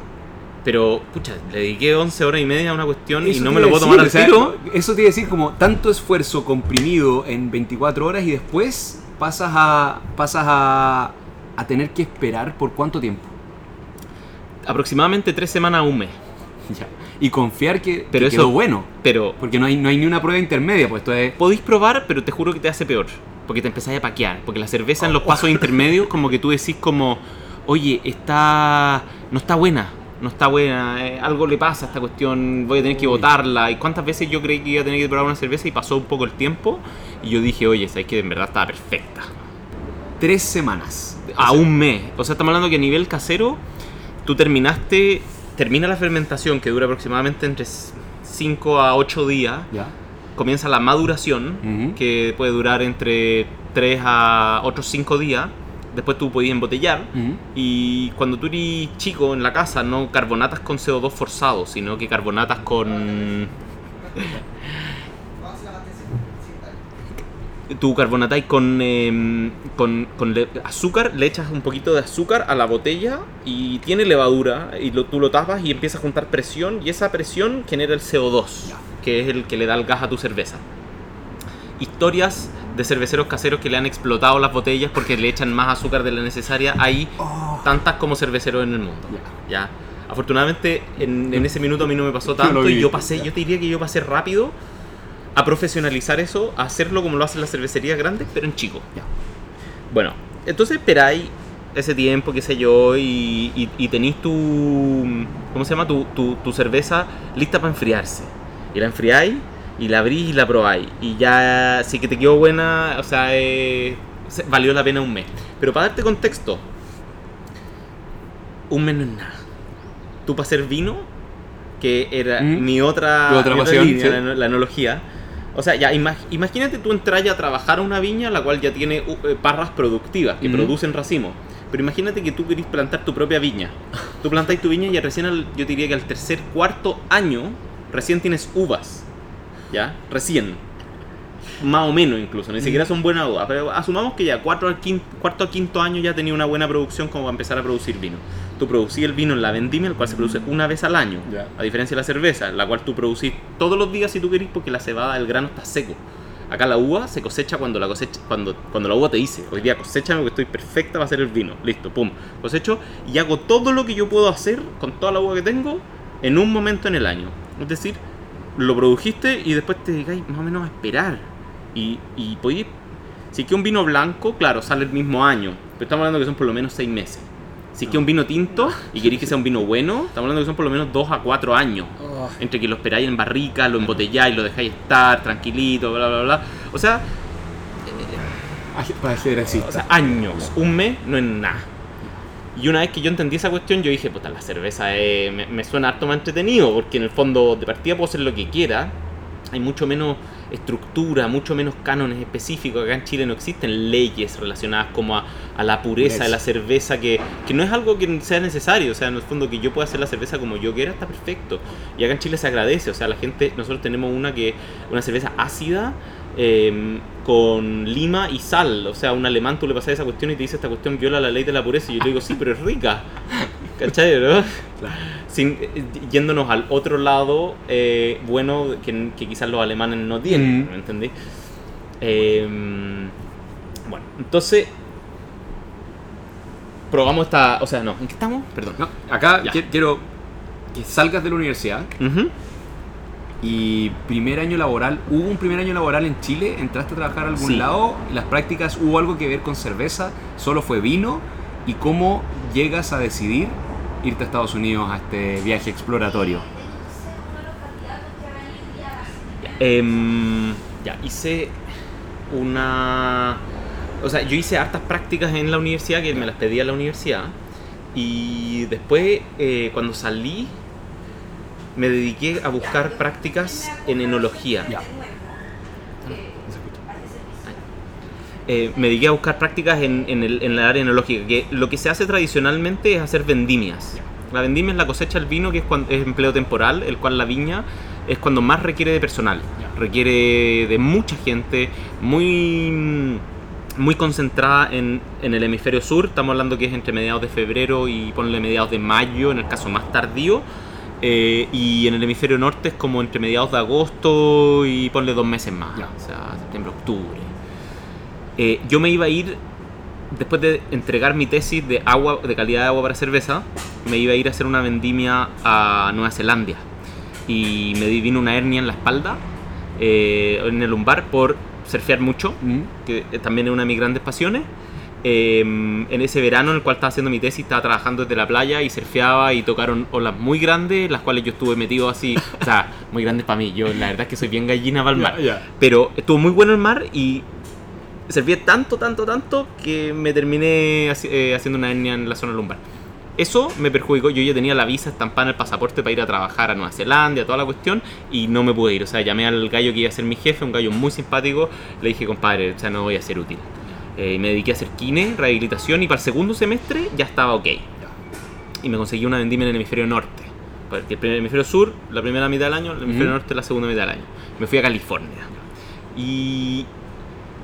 Speaker 2: Pero, pucha, le dediqué 11 horas y media a una cuestión y no me lo puedo tomar al
Speaker 1: o
Speaker 2: tiro.
Speaker 1: sea, Eso te iba a decir como tanto esfuerzo comprimido en 24 horas y después pasas a pasas a, a tener que esperar por cuánto tiempo.
Speaker 2: Aproximadamente 3 semanas a un mes.
Speaker 1: Ya. Y confiar que,
Speaker 2: Pero
Speaker 1: que
Speaker 2: eso-
Speaker 1: quedó bueno.
Speaker 2: Pero
Speaker 1: Porque no hay, no hay ni una prueba intermedia, pues esto es...
Speaker 2: podéis probar, pero te juro que te hace peor. Porque te empezáis a paquear. Porque la cerveza en los pasos intermedios, como que tú decís como, oye, está. no está buena. No está buena, eh, algo le pasa a esta cuestión, voy a tener que
Speaker 1: Uy.
Speaker 2: botarla. ¿Y cuántas veces yo creí que iba a tener que probar una cerveza y pasó un poco el tiempo? Y yo dije, oye, sabes que en verdad estaba perfecta.
Speaker 1: Tres semanas.
Speaker 2: A
Speaker 1: O sea,
Speaker 2: un mes. O sea, estamos hablando que a nivel casero, tú terminaste, termina la fermentación que dura aproximadamente entre 5 a 8 días.
Speaker 1: Ya.
Speaker 2: Comienza la maduración, que puede durar entre 3 a otros 5 días. Después tú podías embotellar. Y cuando tú eres chico en la casa, no carbonatas con CO2 forzado, sino que carbonatas con. Tú carbonatáis con, em, con, con le- azúcar, le echas un poquito de azúcar a la botella y tiene levadura y lo- tú lo tapas y empieza a juntar presión y esa presión genera el CO2,
Speaker 1: Ya.
Speaker 2: que es el que le da el gas a tu cerveza. Historias de cerveceros caseros que le han explotado las botellas porque le echan más azúcar de la necesaria, hay
Speaker 1: Oh,
Speaker 2: tantas como cerveceros en el mundo.
Speaker 1: ya.
Speaker 2: Ya. Afortunadamente, en, en ese minuto a mí no me pasó tanto y yo pasé, yo te diría que yo pasé rápido a profesionalizar eso, a hacerlo como lo hacen las cervecerías grandes, pero en chico.
Speaker 1: Ya.
Speaker 2: Bueno, entonces esperáis ese tiempo, qué sé yo, y, y, y tenéis tu, ¿cómo se llama? Tu, tu, tu cerveza lista para enfriarse. Y la enfriáis, y la abrís y la probáis. Y ya, si que te quedó buena, o sea, eh, valió la pena un mes. Pero para darte contexto, un mes no es nada. Tú para hacer vino, que era
Speaker 1: Mm.
Speaker 2: mi otra,
Speaker 1: otra
Speaker 2: mi
Speaker 1: pasión,
Speaker 2: línea,
Speaker 1: sí.
Speaker 2: la, la analogía. O sea, ya imag- imagínate tú entrar ya a trabajar a una viña la cual ya tiene uh, eh, parras productivas que producen racimo. Pero imagínate que tú querís plantar tu propia viña. Tú plantáis tu viña y recién, al- yo diría que al tercer, cuarto año, recién tienes uvas. ¿Ya? Recién. Más o menos incluso, ni siquiera son buenas uvas. Pero asumamos que ya cuarto al quinto, cuarto a quinto año ya tenía una buena producción como para empezar a producir vino. Tú producís el vino en la vendimia, el cual se produce una vez al año. A diferencia de la cerveza, la cual tú producís todos los días si tú querís porque la cebada, el grano está seco. Acá la uva se cosecha cuando la cosecha, cuando, cuando la uva te dice, hoy día cosechame porque estoy perfecta para hacer el vino. Listo, pum. Cosecho y hago todo lo que yo puedo hacer con toda la uva que tengo en un momento en el año. Es decir, lo produjiste y después te dedicáis más o menos a esperar. Y, y podéis. Si que un vino blanco, claro, sale el mismo año. Pero estamos hablando que son por lo menos seis meses. Si es que un vino tinto y queréis que sea un vino bueno, estamos hablando que son por lo menos dos a cuatro años. Entre que lo esperáis en barrica, lo embotelláis, lo dejáis estar tranquilito, bla, bla, bla. O sea,
Speaker 1: Para ajedrecista.
Speaker 2: o sea, años, un mes no es nada. Y una vez que yo entendí esa cuestión, yo dije, puta, la cerveza eh, me, me suena harto más entretenido, porque en el fondo de partida puedo hacer lo que quiera. Hay mucho menos estructura, mucho menos cánones específicos. Acá en Chile no existen leyes relacionadas como a, a la pureza de la cerveza, que, que no es algo que sea necesario. O sea, en el fondo que yo pueda hacer la cerveza como yo quiera está perfecto. Y acá en Chile se agradece. O sea, la gente, nosotros tenemos una que una cerveza ácida eh, con lima y sal. O sea, un alemán tú le pasas esa cuestión y te dice esta cuestión viola la ley de la pureza. Y yo le digo, sí, pero es rica. ¿Cachai, no? Sin, eh, yéndonos al otro lado eh, bueno que, que quizás los alemanes no tienen,
Speaker 1: Mm.
Speaker 2: ¿me entendí? Eh, bueno, entonces probamos esta, o sea, no, ¿en qué estamos? Perdón.
Speaker 1: No, acá
Speaker 2: Ya.
Speaker 1: quiero que salgas de la universidad
Speaker 2: Ujú.
Speaker 1: y primer año laboral, ¿hubo un primer año laboral en Chile? ¿Entraste a trabajar a algún
Speaker 2: Sí.
Speaker 1: lado? ¿Las prácticas hubo algo que ver con cerveza? ¿Solo fue vino? ¿Y cómo llegas a decidir irte a Estados Unidos a este viaje exploratorio?
Speaker 2: Em, ya, hice una... O sea, yo hice hartas prácticas en la universidad, que me las pedía la universidad. Y después, eh, cuando salí, me dediqué a buscar prácticas en enología.
Speaker 1: Ya.
Speaker 2: Eh, me dediqué a buscar prácticas en, en el, en la área enológica, que lo que se hace tradicionalmente es hacer vendimias. La vendimia es la cosecha del vino, que es, cuando, es empleo temporal, el cual la viña es cuando más requiere de personal. Requiere de mucha gente, muy, muy concentrada en, en el hemisferio sur. Estamos hablando que es entre mediados de febrero y ponle mediados de mayo, en el caso más tardío. Eh, y en el hemisferio norte es como entre mediados de agosto y ponle dos meses más.
Speaker 1: Ya.
Speaker 2: O sea, septiembre, octubre. Eh, yo me iba a ir, después de entregar mi tesis de agua, de calidad de agua para cerveza, me iba a ir a hacer una vendimia a Nueva Zelanda. Y me vino una hernia en la espalda, eh, en el lumbar, por surfear mucho,
Speaker 1: Mm.
Speaker 2: que eh, también es una de mis grandes pasiones. Eh, en ese verano en el cual estaba haciendo mi tesis, estaba trabajando desde la playa y surfeaba y tocaron olas muy grandes, las cuales yo estuve metido así, o sea, muy grandes para mí. Yo la verdad es que soy bien gallina para el mar.
Speaker 1: Ya, ya.
Speaker 2: Pero estuvo muy bueno el mar y servía tanto, tanto, tanto que me terminé eh, haciendo una hernia en la zona lumbar. Eso me perjudicó. Yo ya tenía la visa estampada en el pasaporte para ir a trabajar a Nueva Zelanda, toda la cuestión, y no me pude ir. O sea, llamé al gallo que iba a ser mi jefe, un gallo muy simpático. Le dije, compadre, o sea, no voy a ser útil. Eh, me dediqué a hacer kine, rehabilitación, y para el segundo semestre ya estaba ok. Y me conseguí una vendimia en el hemisferio norte. Porque el primer hemisferio sur, la primera mitad del año, el hemisferio
Speaker 1: Ujú.
Speaker 2: norte, la segunda mitad del año. Me fui a California. Y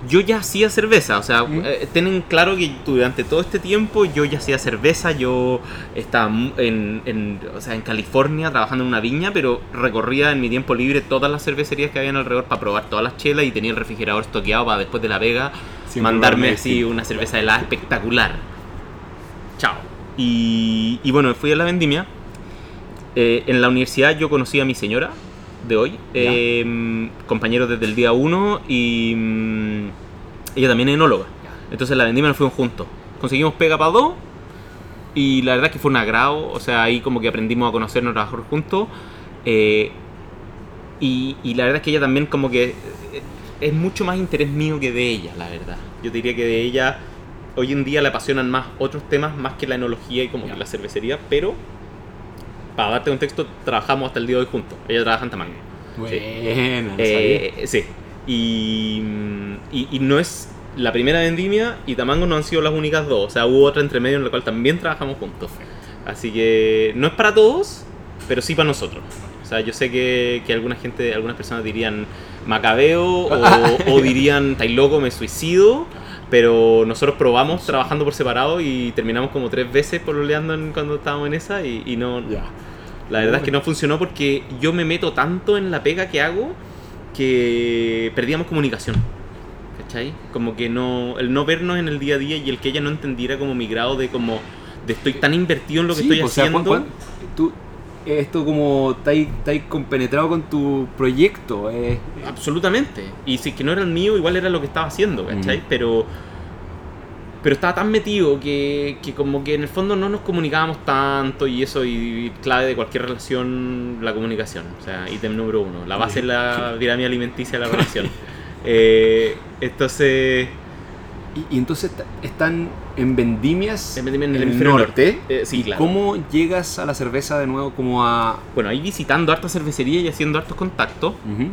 Speaker 2: yo ya hacía cerveza, o sea,
Speaker 1: Mm.
Speaker 2: eh, tienen claro que durante todo este tiempo yo ya hacía cerveza, yo estaba en, en, o sea, en California trabajando en una viña, pero recorría en mi tiempo libre todas las cervecerías que habían alrededor para probar todas las chelas y tenía el refrigerador estoqueado para después de la vega mandarme así
Speaker 1: distinto.
Speaker 2: una cerveza helada espectacular. Chao. Y, y bueno, fui a la vendimia. Eh, en la universidad yo conocí a mi señora de hoy, eh, compañeros desde el día 1 y mm, ella también es enóloga. Entonces la vendimia nos fuimos juntos. Conseguimos pega para dos y la verdad es que fue un agrado, o sea, ahí como que aprendimos a conocernos, a trabajar juntos. eh, y, y la verdad es que ella también como que eh, es mucho más interés mío que de ella, la verdad. Yo diría que de ella hoy en día le apasionan más otros temas más que la enología y como que la cervecería, pero para darte contexto, trabajamos hasta el día de hoy juntos. Ella trabaja en Tamango.
Speaker 1: Buena, no
Speaker 2: Eh, sí. Y, y, y no es la primera vendimia y Tamango no han sido las únicas dos. O sea, hubo otra entre medio en la cual también trabajamos juntos. Así que no es para todos, pero sí para nosotros. O sea, yo sé que, que alguna gente, algunas personas dirían macabeo o, o dirían, estáis loco, me suicido. Pero nosotros probamos trabajando por separado y terminamos como tres veces pololeando en- cuando estábamos en esa y, y no. La verdad es que no funcionó porque yo me meto tanto en la pega que hago que perdíamos comunicación. ¿Cachai? Como que no. El no vernos en el día a día y el que ella no entendiera como mi grado de como. de estoy tan invertido en lo que
Speaker 1: Sí,
Speaker 2: estoy
Speaker 1: pues, o sea,
Speaker 2: haciendo.
Speaker 1: cuan- tú, esto como estáis estáis compenetrado con tu proyecto. eh,
Speaker 2: Absolutamente. Y si es que no era el mío, igual era lo que estaba haciendo, ¿cachai?
Speaker 1: Mm.
Speaker 2: Pero. Pero estaba tan metido que, que como que en el fondo no nos comunicábamos tanto y eso y clave de cualquier relación la comunicación. O sea, ítem número uno. La base es la pirámide alimenticia de la relación. Eh, entonces,
Speaker 1: y, y entonces están en vendimias
Speaker 2: En vendimia en el
Speaker 1: norte.
Speaker 2: eh, sí,
Speaker 1: ¿Y
Speaker 2: claro.
Speaker 1: ¿Cómo llegas a la cerveza de nuevo como a...
Speaker 2: Bueno, ahí visitando harta cervecería y haciendo hartos contactos
Speaker 1: Ujú.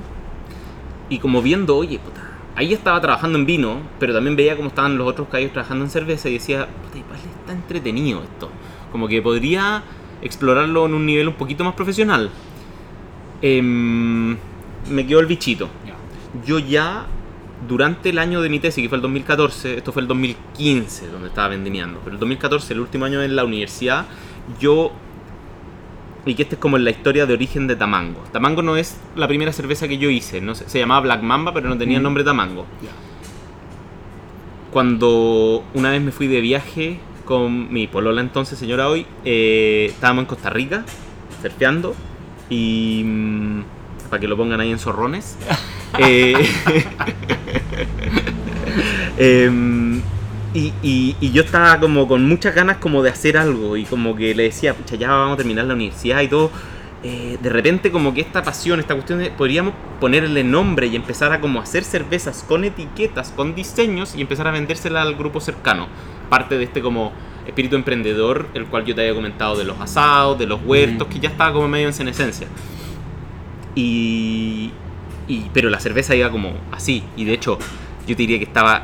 Speaker 2: y como viendo, oye, puta, ahí estaba trabajando en vino, pero también veía cómo estaban los otros gallos trabajando en cerveza y decía, puta, igual está entretenido esto. Como que podría explorarlo en un nivel un poquito más profesional. Em, me quedó el bichito. Yo ya, durante el año de mi tesis, que fue el 2014, esto fue el 2015 donde estaba vendimiando, pero el 2014, el último año en la universidad, yo y que este es como la historia de origen de Tamango. Tamango no es la primera cerveza que yo hice, no sé, se llamaba Black Mamba, pero no tenía el nombre Tamango. Cuando una vez me fui de viaje con mi polola entonces, señora hoy, eh, estábamos en Costa Rica, surfeando, y mm, para que lo pongan ahí en zorrones. eh, em, y, y- y yo estaba como con muchas ganas como de hacer algo y como que le decía, pucha, ya vamos a terminar la universidad y todo. Eh, de repente como que esta pasión, esta cuestión de, podríamos ponerle nombre y empezar a como hacer cervezas con etiquetas, con diseños y empezar a vendérsela al grupo cercano. Parte de este como espíritu emprendedor, el cual yo te había comentado de los asados, de los huertos,
Speaker 1: Mm.
Speaker 2: que ya estaba como medio en senescencia. Y, y pero la cerveza iba como así y de hecho yo te diría que estaba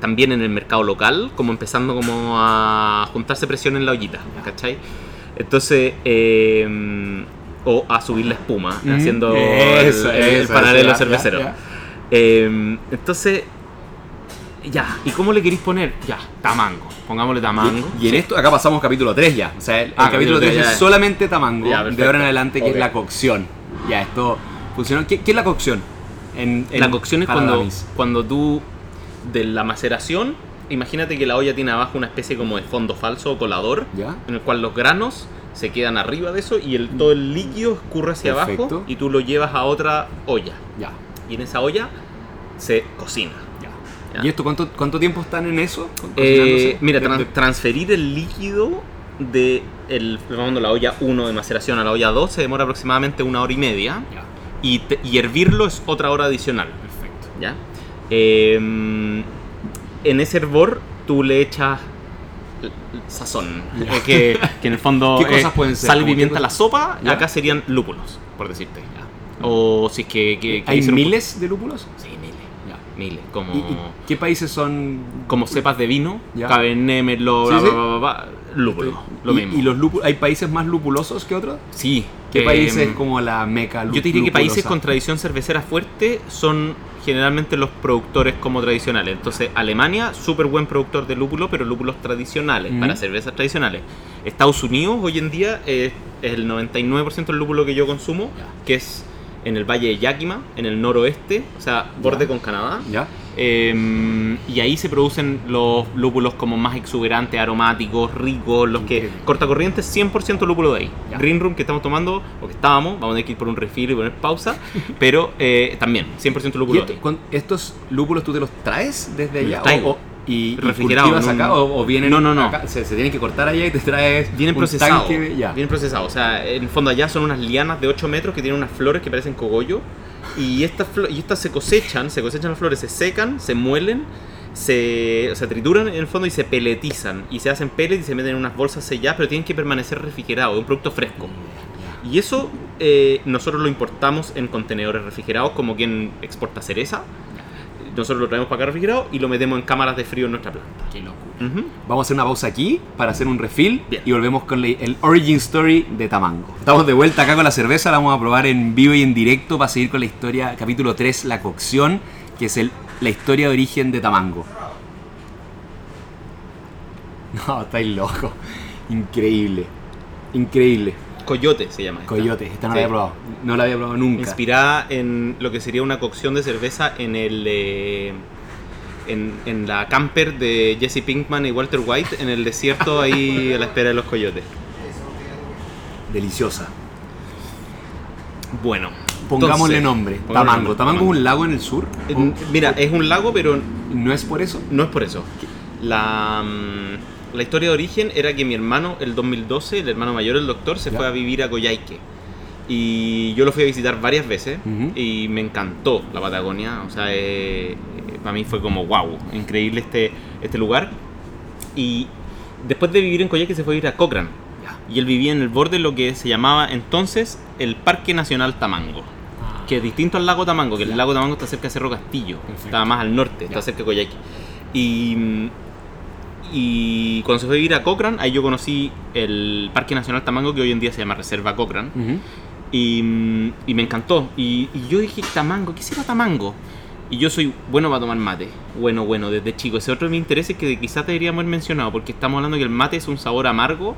Speaker 2: también en el mercado local, como empezando como a juntarse presión en la ollita, ¿cachai? Entonces, eh, o a subir la espuma,
Speaker 1: Mm,
Speaker 2: haciendo
Speaker 1: eso,
Speaker 2: el, el
Speaker 1: eso,
Speaker 2: paralelo
Speaker 1: ya,
Speaker 2: cervecero.
Speaker 1: ya, ya.
Speaker 2: Eh, entonces, ya, ¿y cómo le queréis poner? Ya, tamango, pongámosle tamango.
Speaker 1: Y en esto, acá pasamos capítulo 3 ya. O sea, el,
Speaker 2: Ah,
Speaker 1: capítulo
Speaker 2: capítulo
Speaker 1: 3
Speaker 2: tres,
Speaker 1: es
Speaker 2: ya.
Speaker 1: solamente tamango.
Speaker 2: Ya,
Speaker 1: de ahora en adelante, que es la cocción. Ya, esto funcionó. ¿Qué, qué es la cocción? En, en-
Speaker 2: La cocción es cuando, cuando tú, de la maceración, imagínate que la olla tiene abajo una especie como de fondo falso o colador,
Speaker 1: ¿Ya?
Speaker 2: en el cual los granos se quedan arriba de eso y el, todo el líquido escurre hacia
Speaker 1: Perfecto.
Speaker 2: abajo y tú lo llevas a otra olla.
Speaker 1: Ya,
Speaker 2: Y en esa olla se cocina.
Speaker 1: ya. ¿Y esto cuánto, cuánto tiempo están en eso?
Speaker 2: Eh, mira, tran- transferir el líquido de el, la olla 1 de maceración a la olla 2 se demora aproximadamente una hora y media
Speaker 1: Ya,
Speaker 2: y, te- y hervirlo es otra hora adicional.
Speaker 1: perfecto.
Speaker 2: ¿ya? Eh, en ese hervor tú le echas sazón, eh, que, que en el fondo
Speaker 1: ¿Qué cosas
Speaker 2: eh,
Speaker 1: pueden ser?
Speaker 2: sal y
Speaker 1: ¿Cómo qué
Speaker 2: pimienta a la sopa, acá serían lúpulos, por decirte. O si es que... que- que
Speaker 1: ¿Hay miles de lúpulos?
Speaker 2: Sí, miles. Miles, como,
Speaker 1: ¿Y, y qué países son
Speaker 2: como cepas de vino. Cabernet, Merlot,
Speaker 1: Sí,
Speaker 2: bla,
Speaker 1: sí.
Speaker 2: bla, bla, bla, bla, lúpulo, lo
Speaker 1: y,
Speaker 2: mismo.
Speaker 1: ¿Y los lúpulos, hay países más lupulosos que otros?
Speaker 2: Sí.
Speaker 1: ¿Qué
Speaker 2: eh,
Speaker 1: países como la meca
Speaker 2: Yo te diría que países con tradición cervecera fuerte son generalmente los productores como tradicionales. Entonces, Alemania, súper buen productor de lúpulo, pero lúpulos tradicionales, para cervezas tradicionales. Estados Unidos, hoy en día, es, es el 99% del lúpulo que yo consumo, que es en el Valle de Yakima, en el noroeste, o sea, borde con Canadá.
Speaker 1: ¿Ya?
Speaker 2: Eh, y ahí se producen los lúpulos como más exuberantes, aromáticos, ricos, los que cortacorrientes, 100% lúpulo de ahí.
Speaker 1: Ya.
Speaker 2: Green Room que estamos tomando, o que estábamos, vamos a tener que ir por un refill y poner pausa, pero eh, también 100%
Speaker 1: ¿Y
Speaker 2: lúpulo
Speaker 1: esto-
Speaker 2: de ahí.
Speaker 1: estos lúpulos tú te los traes desde allá?
Speaker 2: Traigo.
Speaker 1: ¿O, o- y,
Speaker 2: Refrigerados, no,
Speaker 1: acá? ¿O, o vienen
Speaker 2: No, no, no.
Speaker 1: acá? Se, se tienen que cortar allá y te traes
Speaker 2: Vienen procesados. Vienen procesados. O sea, en el fondo allá son unas lianas de 8 metros que tienen unas flores que parecen cogollo. Y estas, y estas se cosechan, se cosechan las flores, se secan, se muelen, se, o sea, trituran en el fondo y se peletizan. Y se hacen pellets y se meten en unas bolsas selladas, pero tienen que permanecer refrigerados. Es un producto fresco. Y eso eh, nosotros lo importamos en contenedores refrigerados, como quien exporta cereza. Nosotros lo traemos para acá refrigerado y lo metemos en cámaras de frío en nuestra planta.
Speaker 1: Qué locura. Vamos a hacer una pausa aquí para hacer un refill
Speaker 2: Bien.
Speaker 1: y volvemos con el origin story de Tamango. Estamos de vuelta acá con la cerveza, la vamos a probar en vivo y en directo para seguir con la historia, capítulo 3, la cocción, que es el, la historia de origen de Tamango. No, estáis loco. Increíble. Increíble.
Speaker 2: Coyote se llama. esta.
Speaker 1: Coyote, esta no
Speaker 2: Sí.
Speaker 1: la había probado. No la había probado nunca.
Speaker 2: Inspirada en lo que sería una cocción de cerveza en el eh, en, en la camper de Jesse Pinkman y Walter White en el desierto ahí a la espera de los coyotes.
Speaker 1: Deliciosa.
Speaker 2: Bueno,
Speaker 1: Pongámosle
Speaker 2: entonces,
Speaker 1: nombre.
Speaker 2: pongámosle
Speaker 1: Tamango.
Speaker 2: nombre,
Speaker 1: Tamango es un lago en el sur.
Speaker 2: Eh,
Speaker 1: ¿O-
Speaker 2: Mira, es un lago, pero
Speaker 1: ¿No es por eso?
Speaker 2: no es por eso. La, la historia de origen era que mi hermano, el 2012, el hermano mayor, el doctor, se
Speaker 1: Ya.
Speaker 2: fue a vivir a Coyhaique. Y yo lo fui a visitar varias veces y me encantó la Patagonia. O sea, eh, eh, para mí fue como wow, increíble este, este lugar. Y después de vivir en Coyhaique se fue a vivir a Cochrane. Y él vivía en el borde de lo que se llamaba entonces el Parque Nacional Tamango. Que es distinto al lago Tamango, que el lago Tamango está cerca de Cerro Castillo.
Speaker 1: Perfecto.
Speaker 2: Estaba más al norte, está
Speaker 1: Ya.
Speaker 2: cerca de Coyhaique. Y, y cuando se fue a vivir a Cochrane, ahí yo conocí el Parque Nacional Tamango, que hoy en día se llama Reserva Cochrane. Y, mm, y me encantó. Y, y yo dije, Tamango, ¿qué será Tamango? Y yo soy bueno para tomar mate. Bueno, bueno, desde chico. Ese otro de mis intereses que quizás deberíamos haber mencionado, porque estamos hablando que el mate es un sabor amargo.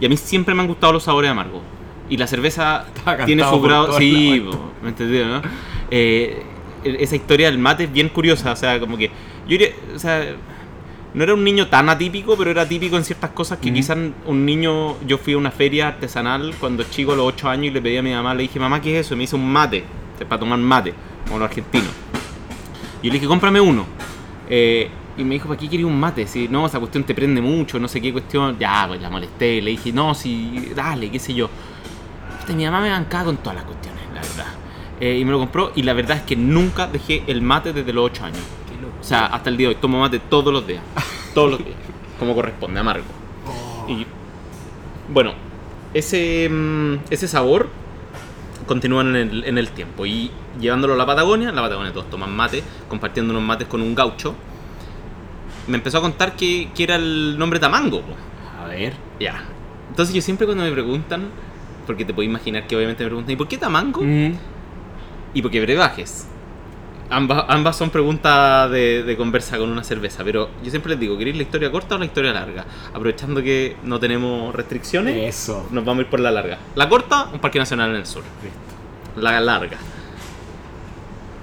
Speaker 2: Y a mí siempre me han gustado los sabores amargos. Y la cerveza tiene su grado. Sí, ¿me entendieron, no? Eh, esa historia del mate es bien curiosa. O sea, como que. Yo diría. O sea. No era un niño tan atípico, pero era típico en ciertas cosas que quizás un niño. Yo fui a una feria artesanal cuando chico, a los 8 años, y le pedí a mi mamá, le dije, mamá, ¿qué es eso? Y me hizo un mate, para tomar mate, como los argentinos. Y yo le dije, cómprame uno. Eh, y me dijo, ¿para qué quería un mate? Si no, esa cuestión te prende mucho, no sé qué cuestión. Ya, pues la molesté. Le dije, no, si, dale, qué sé yo. Mi mamá me bancaba con todas las cuestiones, la verdad. Eh, y me lo compró. Y la verdad es que nunca dejé el mate desde los 8 años. O sea, hasta el día de hoy tomo mate todos los días. Todos los días. Como corresponde, amargo. Y bueno, ese, mm, ese sabor continúa en el, en el tiempo. Y llevándolo a la Patagonia, en la Patagonia todos toman mate, compartiendo unos mates con un gaucho. me empezó a contar que, que era el nombre Tamango. po.
Speaker 1: A ver.
Speaker 2: Ya. Entonces yo siempre cuando me preguntan, porque te puedo imaginar que obviamente me preguntan, ¿y por qué Tamango?
Speaker 1: Mm.
Speaker 2: ¿Y por qué brebajes? Ambas, ambas son preguntas de, de conversa con una cerveza, pero yo siempre les digo, ¿queréis la historia corta o la historia larga? Aprovechando que no tenemos restricciones,
Speaker 1: Eso.
Speaker 2: nos vamos a ir por la larga. La corta, un parque nacional en el sur.
Speaker 1: Listo.
Speaker 2: La larga.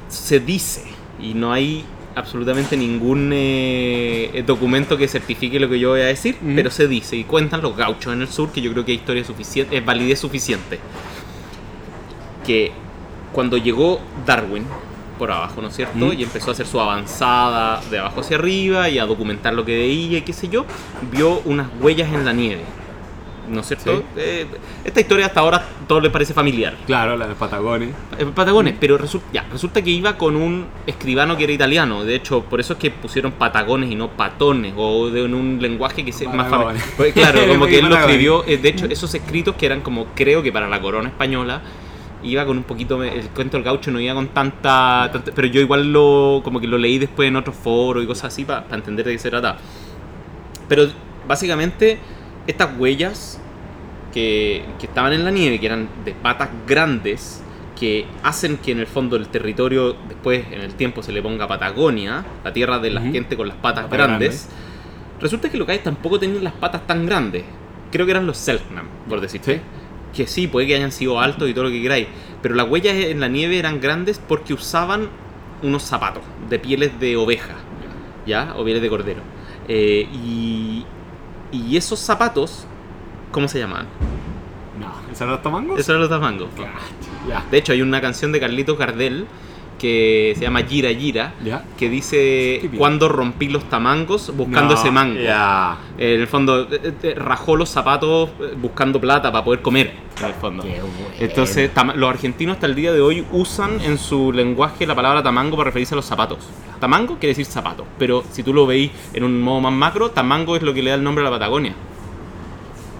Speaker 2: Se dice, y no hay absolutamente ningún eh, documento que certifique lo que yo voy a decir,
Speaker 1: Mm.
Speaker 2: pero se dice, y cuentan los gauchos en el sur, que yo creo que hay historia suficiente, es validez suficiente. Que cuando llegó Darwin por abajo, ¿no es cierto?
Speaker 1: Mm.
Speaker 2: Y empezó a hacer su avanzada de abajo hacia arriba y a documentar lo que veía y qué sé yo, vio unas huellas en la nieve. ¿No es cierto?
Speaker 1: Sí.
Speaker 2: Eh, esta historia hasta ahora todo le parece familiar.
Speaker 1: Claro, la de Patagones.
Speaker 2: Eh, Patagones, pero resulta, ya, resulta que iba con un escribano que era italiano. De hecho, por eso es que pusieron patagones y no patones, o de, en un lenguaje que es más familiar. Pues, claro, como que él lo escribió. eh, de hecho, esos escritos que eran como, creo que para la corona española, iba con un poquito. El cuento del gaucho no iba con tanta. tanta- pero yo igual lo como que lo leí después en otros foros y cosas así para entender de qué se trata. Pero básicamente, estas huellas que, que estaban en la nieve, que eran de patas grandes, que hacen que en el fondo el territorio después en el tiempo se le ponga Patagonia, la tierra de la
Speaker 1: Ujú.
Speaker 2: gente con las patas
Speaker 1: Patas
Speaker 2: grandes, resulta que los hay tampoco tenían las patas tan grandes. Creo que eran los Selknam, por decirte.
Speaker 1: Sí.
Speaker 2: Que sí, puede que hayan sido altos y todo lo que queráis. Pero las huellas en la nieve eran grandes porque usaban unos zapatos de pieles de oveja. ¿ya? O pieles de cordero. Eh, y, y esos zapatos, ¿cómo se llaman?
Speaker 1: No, ¿esos eran los tamangos?
Speaker 2: Esos eran los tamangos. De hecho, hay una canción de Carlitos Gardel que se llama Gira Gira, que dice cuando rompí los tamangos buscando
Speaker 1: No,
Speaker 2: ese mango.
Speaker 1: Ya.
Speaker 2: En el fondo, eh, eh, rajó los zapatos eh, buscando plata para poder comer. En el fondo.
Speaker 1: Bueno.
Speaker 2: Entonces, los argentinos hasta el día de hoy usan en su lenguaje la palabra tamango para referirse a los zapatos. Tamango quiere decir zapato, pero si tú lo veis en un modo más macro, tamango es lo que le da el nombre a la Patagonia.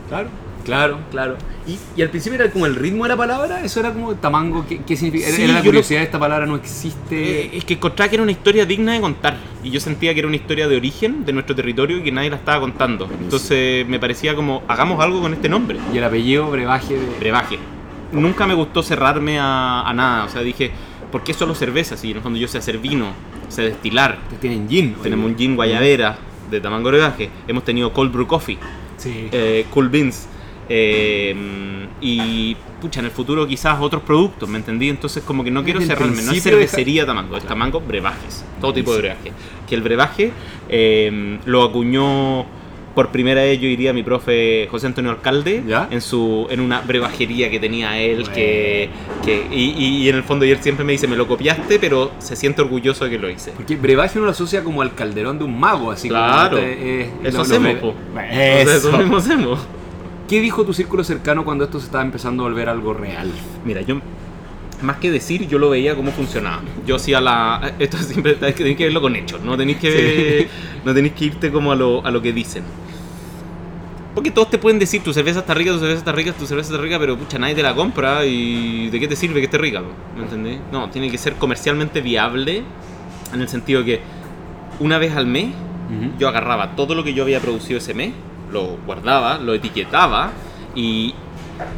Speaker 1: Claro, claro, claro. Y, y al principio era como el ritmo de la palabra, eso era como tamango, ¿qué, qué significa?
Speaker 2: Sí,
Speaker 1: era la curiosidad de esta palabra, no existe.
Speaker 2: Eh, es que encontraba que era una historia digna de contar. Y yo sentía que era una historia de origen de nuestro territorio y que nadie la estaba contando. Entonces me parecía como, hagamos algo con este nombre.
Speaker 1: y el apellido, brebaje de.
Speaker 2: brebaje. Nunca me gustó cerrarme a, a nada. O sea, dije, ¿por qué solo cerveza? Si en el fondo yo sé hacer vino, sé destilar.
Speaker 1: Ustedes tienen gin.
Speaker 2: Tenemos un gin guayabera de tamango brebaje. Hemos tenido cold brew coffee,
Speaker 1: Sí.
Speaker 2: eh, cool beans. Eh, y pucha, en el futuro quizás otros productos, ¿me entendí? Entonces como que no quiero cerrarme, no es cervecería tamango, es tamango brebajes, todo tipo de brebaje. Que el brebaje eh, lo acuñó por primera vez, yo diría, mi profe José Antonio Alcalde,
Speaker 1: ¿Ya?
Speaker 2: en su en una brebajería que tenía él, que, que y, y- y en el fondo él siempre me dice, me lo copiaste, pero se siente orgulloso de que lo hice.
Speaker 1: Porque brebaje uno lo asocia como al calderón de un mago, así
Speaker 2: Claro.
Speaker 1: como. este, eh,
Speaker 2: Eso
Speaker 1: lo- lo
Speaker 2: hacemos,
Speaker 1: bre-
Speaker 2: po.
Speaker 1: Bueno,
Speaker 2: O sea,
Speaker 1: Eso.
Speaker 2: eso mismo hacemos.
Speaker 1: ¿Qué dijo tu círculo cercano cuando esto se estaba empezando a volver algo real?
Speaker 2: Mira, yo más que decir, yo lo veía cómo funcionaba. Yo hacía la. Esto siempre tenéis que verlo con hechos, no tenéis que, no tenéis que irte como a lo, a lo que dicen. Porque todos te pueden decir, tu cerveza está rica, tu cerveza está rica, tu cerveza está rica, pero pucha, nadie te la compra y ¿de qué te sirve que esté rica? ¿Me entendés? No, tiene que ser comercialmente viable en el sentido que una vez al mes yo agarraba todo lo que yo había producido ese mes, lo guardaba, lo etiquetaba y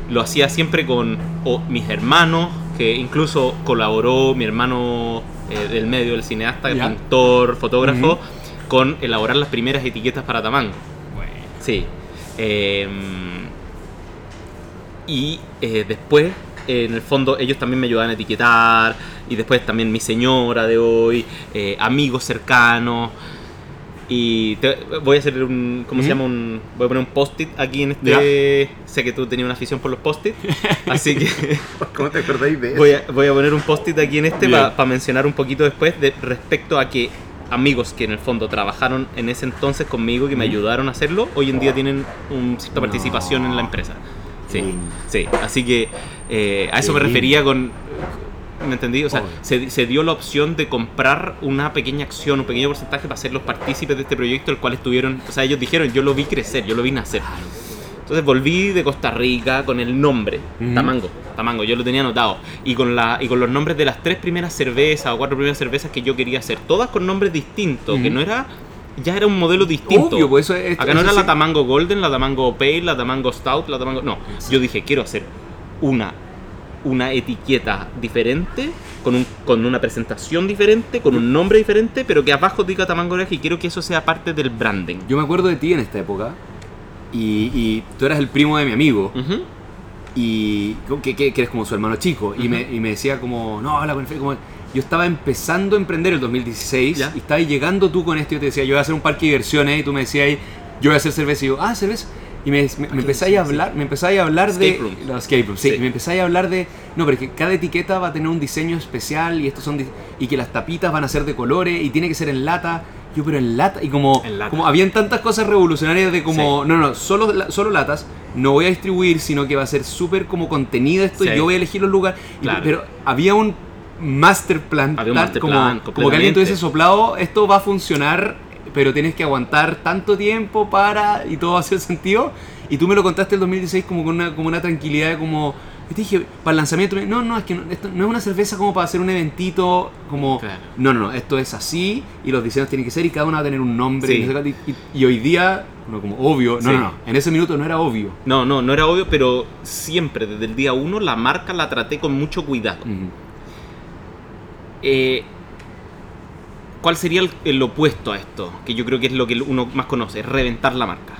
Speaker 2: lo hacía siempre con o mis hermanos, que incluso colaboró mi hermano eh, del medio, el cineasta,
Speaker 1: Ya.
Speaker 2: pintor, fotógrafo, con elaborar las primeras etiquetas para Tamango.
Speaker 1: Bueno.
Speaker 2: Sí. Eh, y eh, después, en el fondo, ellos también me ayudaban a etiquetar. Y después también mi señora de hoy, eh, amigos cercanos. Y te- voy a hacer un. ¿Cómo se
Speaker 1: Ujú.
Speaker 2: llama? Un, voy a poner un post-it aquí en este. Sé que tú tenías una afición por los post-it. así que
Speaker 1: ¿Cómo te acordáis de
Speaker 2: voy a, voy a poner un post-it aquí en este para mencionar un poquito después de, respecto a que amigos que en el fondo trabajaron en ese entonces conmigo, que me
Speaker 1: Ujú.
Speaker 2: ayudaron a hacerlo, hoy en día tienen un cierta
Speaker 1: No.
Speaker 2: participación en la empresa. Sí, sí. Así que eh, a eso me refería con... ¿Me entendí? O sea, se, se dio la opción de comprar una pequeña acción, un pequeño porcentaje para ser los partícipes de este proyecto, el cual estuvieron, o sea, ellos dijeron, yo lo vi crecer, yo lo vi nacer. Entonces volví de Costa Rica con el nombre. Tamango, Tamango, yo lo tenía anotado. Y con, la, y con los nombres de las tres primeras cervezas o cuatro primeras cervezas que yo quería hacer, todas con nombres distintos, que no era ya era un modelo distinto.
Speaker 1: Obvio, pues eso es-
Speaker 2: Acá no era la. Tamango Golden, la Tamango Pale, la Tamango Stout, la Tamango... No, yo dije, quiero hacer una, una etiqueta diferente, con, un, con una presentación diferente, con un nombre diferente, pero que abajo diga Tamango Oreja y quiero que eso sea parte del branding.
Speaker 1: Yo me acuerdo de ti en esta época y, y tú eras el primo de mi amigo
Speaker 2: Ujú.
Speaker 1: y que, que- que eres como su hermano chico y, me, y me decía como, no, habla con el Fede", como yo estaba empezando a emprender el 2016
Speaker 2: Ya.
Speaker 1: y estabas llegando tú con esto y yo te decía, yo voy a hacer un parque de diversiones y tú me decías, yo voy a hacer cerveza y yo, ah, cerveza. Y me, me, me empezáis a hablar, me empezáis a hablar de
Speaker 2: rooms.
Speaker 1: los escape rooms, sí,
Speaker 2: Sí.
Speaker 1: y me empezáis a hablar de no, pero es que cada etiqueta va a tener un diseño especial y estos son y que las tapitas van a ser de colores y tiene que ser en lata. Yo, pero en lata y como
Speaker 2: En lata.
Speaker 1: como habían tantas cosas revolucionarias de como no, no, solo solo latas, no voy a distribuir, sino que va a ser súper como contenido esto
Speaker 2: Sí.
Speaker 1: y yo voy a elegir los lugares,
Speaker 2: Claro.
Speaker 1: pero había un master plan,
Speaker 2: Había un
Speaker 1: tal
Speaker 2: master
Speaker 1: como,
Speaker 2: plan,
Speaker 1: como que alguien tuviese soplado, esto va a funcionar, pero tienes que aguantar tanto tiempo para y todo hacer sentido. Y tú me lo contaste el 2016 como con una, como una tranquilidad de como... te dije, para el lanzamiento, no, no, es que no, esto no es una cerveza como para hacer un eventito, como...
Speaker 2: Claro.
Speaker 1: No, no, no, esto es así y los diseños tienen que ser y cada uno va a tener un nombre.
Speaker 2: Sí.
Speaker 1: y, hoy día, no, como obvio, no,
Speaker 2: Sí.
Speaker 1: no, no, en ese minuto no era obvio.
Speaker 2: No, no, no era obvio, pero siempre, desde el día uno, la marca la traté con mucho cuidado. Eh, ¿Cuál sería el, el opuesto a esto? Que yo creo que es lo que uno más conoce, reventar la marca.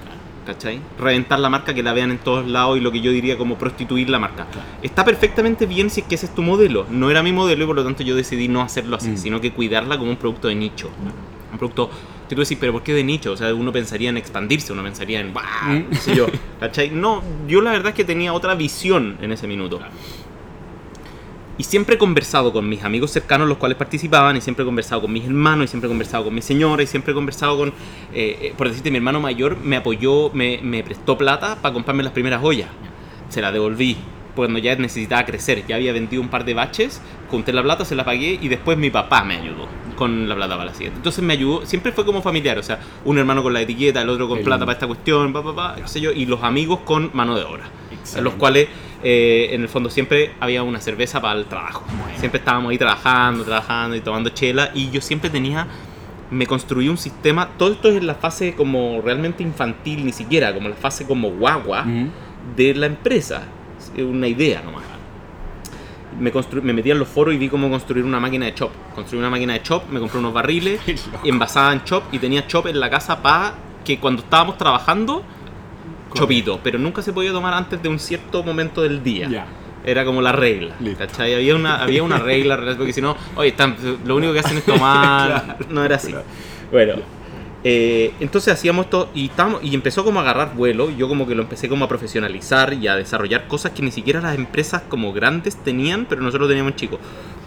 Speaker 2: ¿Cachai? Reventar la marca, que la vean en todos lados y lo que yo diría como prostituir la marca. Está perfectamente bien si es que ese es tu modelo. No era mi modelo y por lo tanto yo decidí no hacerlo así,
Speaker 1: Mm.
Speaker 2: sino que cuidarla como un producto de nicho. Un producto que tú decís, pero ¿por qué de nicho? O sea, uno pensaría en expandirse, uno pensaría en, ¡guau!
Speaker 1: Mm.
Speaker 2: qué sé yo, ¿cachai? No, yo la verdad es que tenía otra visión en ese minuto. Y siempre he conversado con mis amigos cercanos, los cuales participaban, y siempre he conversado con mis hermanos, y siempre he conversado con mi señora, y siempre he conversado con, eh, eh, por decirte, mi hermano mayor me apoyó, me, me prestó plata para comprarme las primeras ollas. Se la devolví cuando ya necesitaba crecer. Ya había vendido un par de baches, junté la plata, se la pagué, y después mi papá me ayudó con la plata para la siguiente. Entonces me ayudó, siempre fue como familiar, o sea, un hermano con la etiqueta, el otro con plata para esta cuestión, pa, pa, pa, qué sé yo, y los amigos con mano de obra. En los cuales, eh, en el fondo, siempre había una cerveza para el trabajo. Siempre estábamos ahí trabajando, trabajando y tomando chela. Y yo siempre tenía, me construí un sistema. Todo esto es en la fase como realmente infantil, ni siquiera, como la fase como guagua
Speaker 1: Ujú.
Speaker 2: de la empresa. Es Una idea nomás. Me, me metí en los foros y vi cómo construir una máquina de chop. Construí una máquina de chop, me compré unos barriles, envasaba en chop y tenía chop en la casa para que cuando estábamos trabajando, chopito. Pero nunca se podía tomar antes de un cierto momento del día. Era como la regla,
Speaker 1: Listo.
Speaker 2: ¿cachai? Había una, había una regla, porque si no, oye, están, lo único que hacen es tomar,
Speaker 1: Claro.
Speaker 2: no era así. Bueno, eh, entonces hacíamos esto y, estábamos- y empezó como a agarrar vuelo, yo como que lo empecé como a profesionalizar y a desarrollar cosas que ni siquiera las empresas como grandes tenían, pero nosotros teníamos chicos.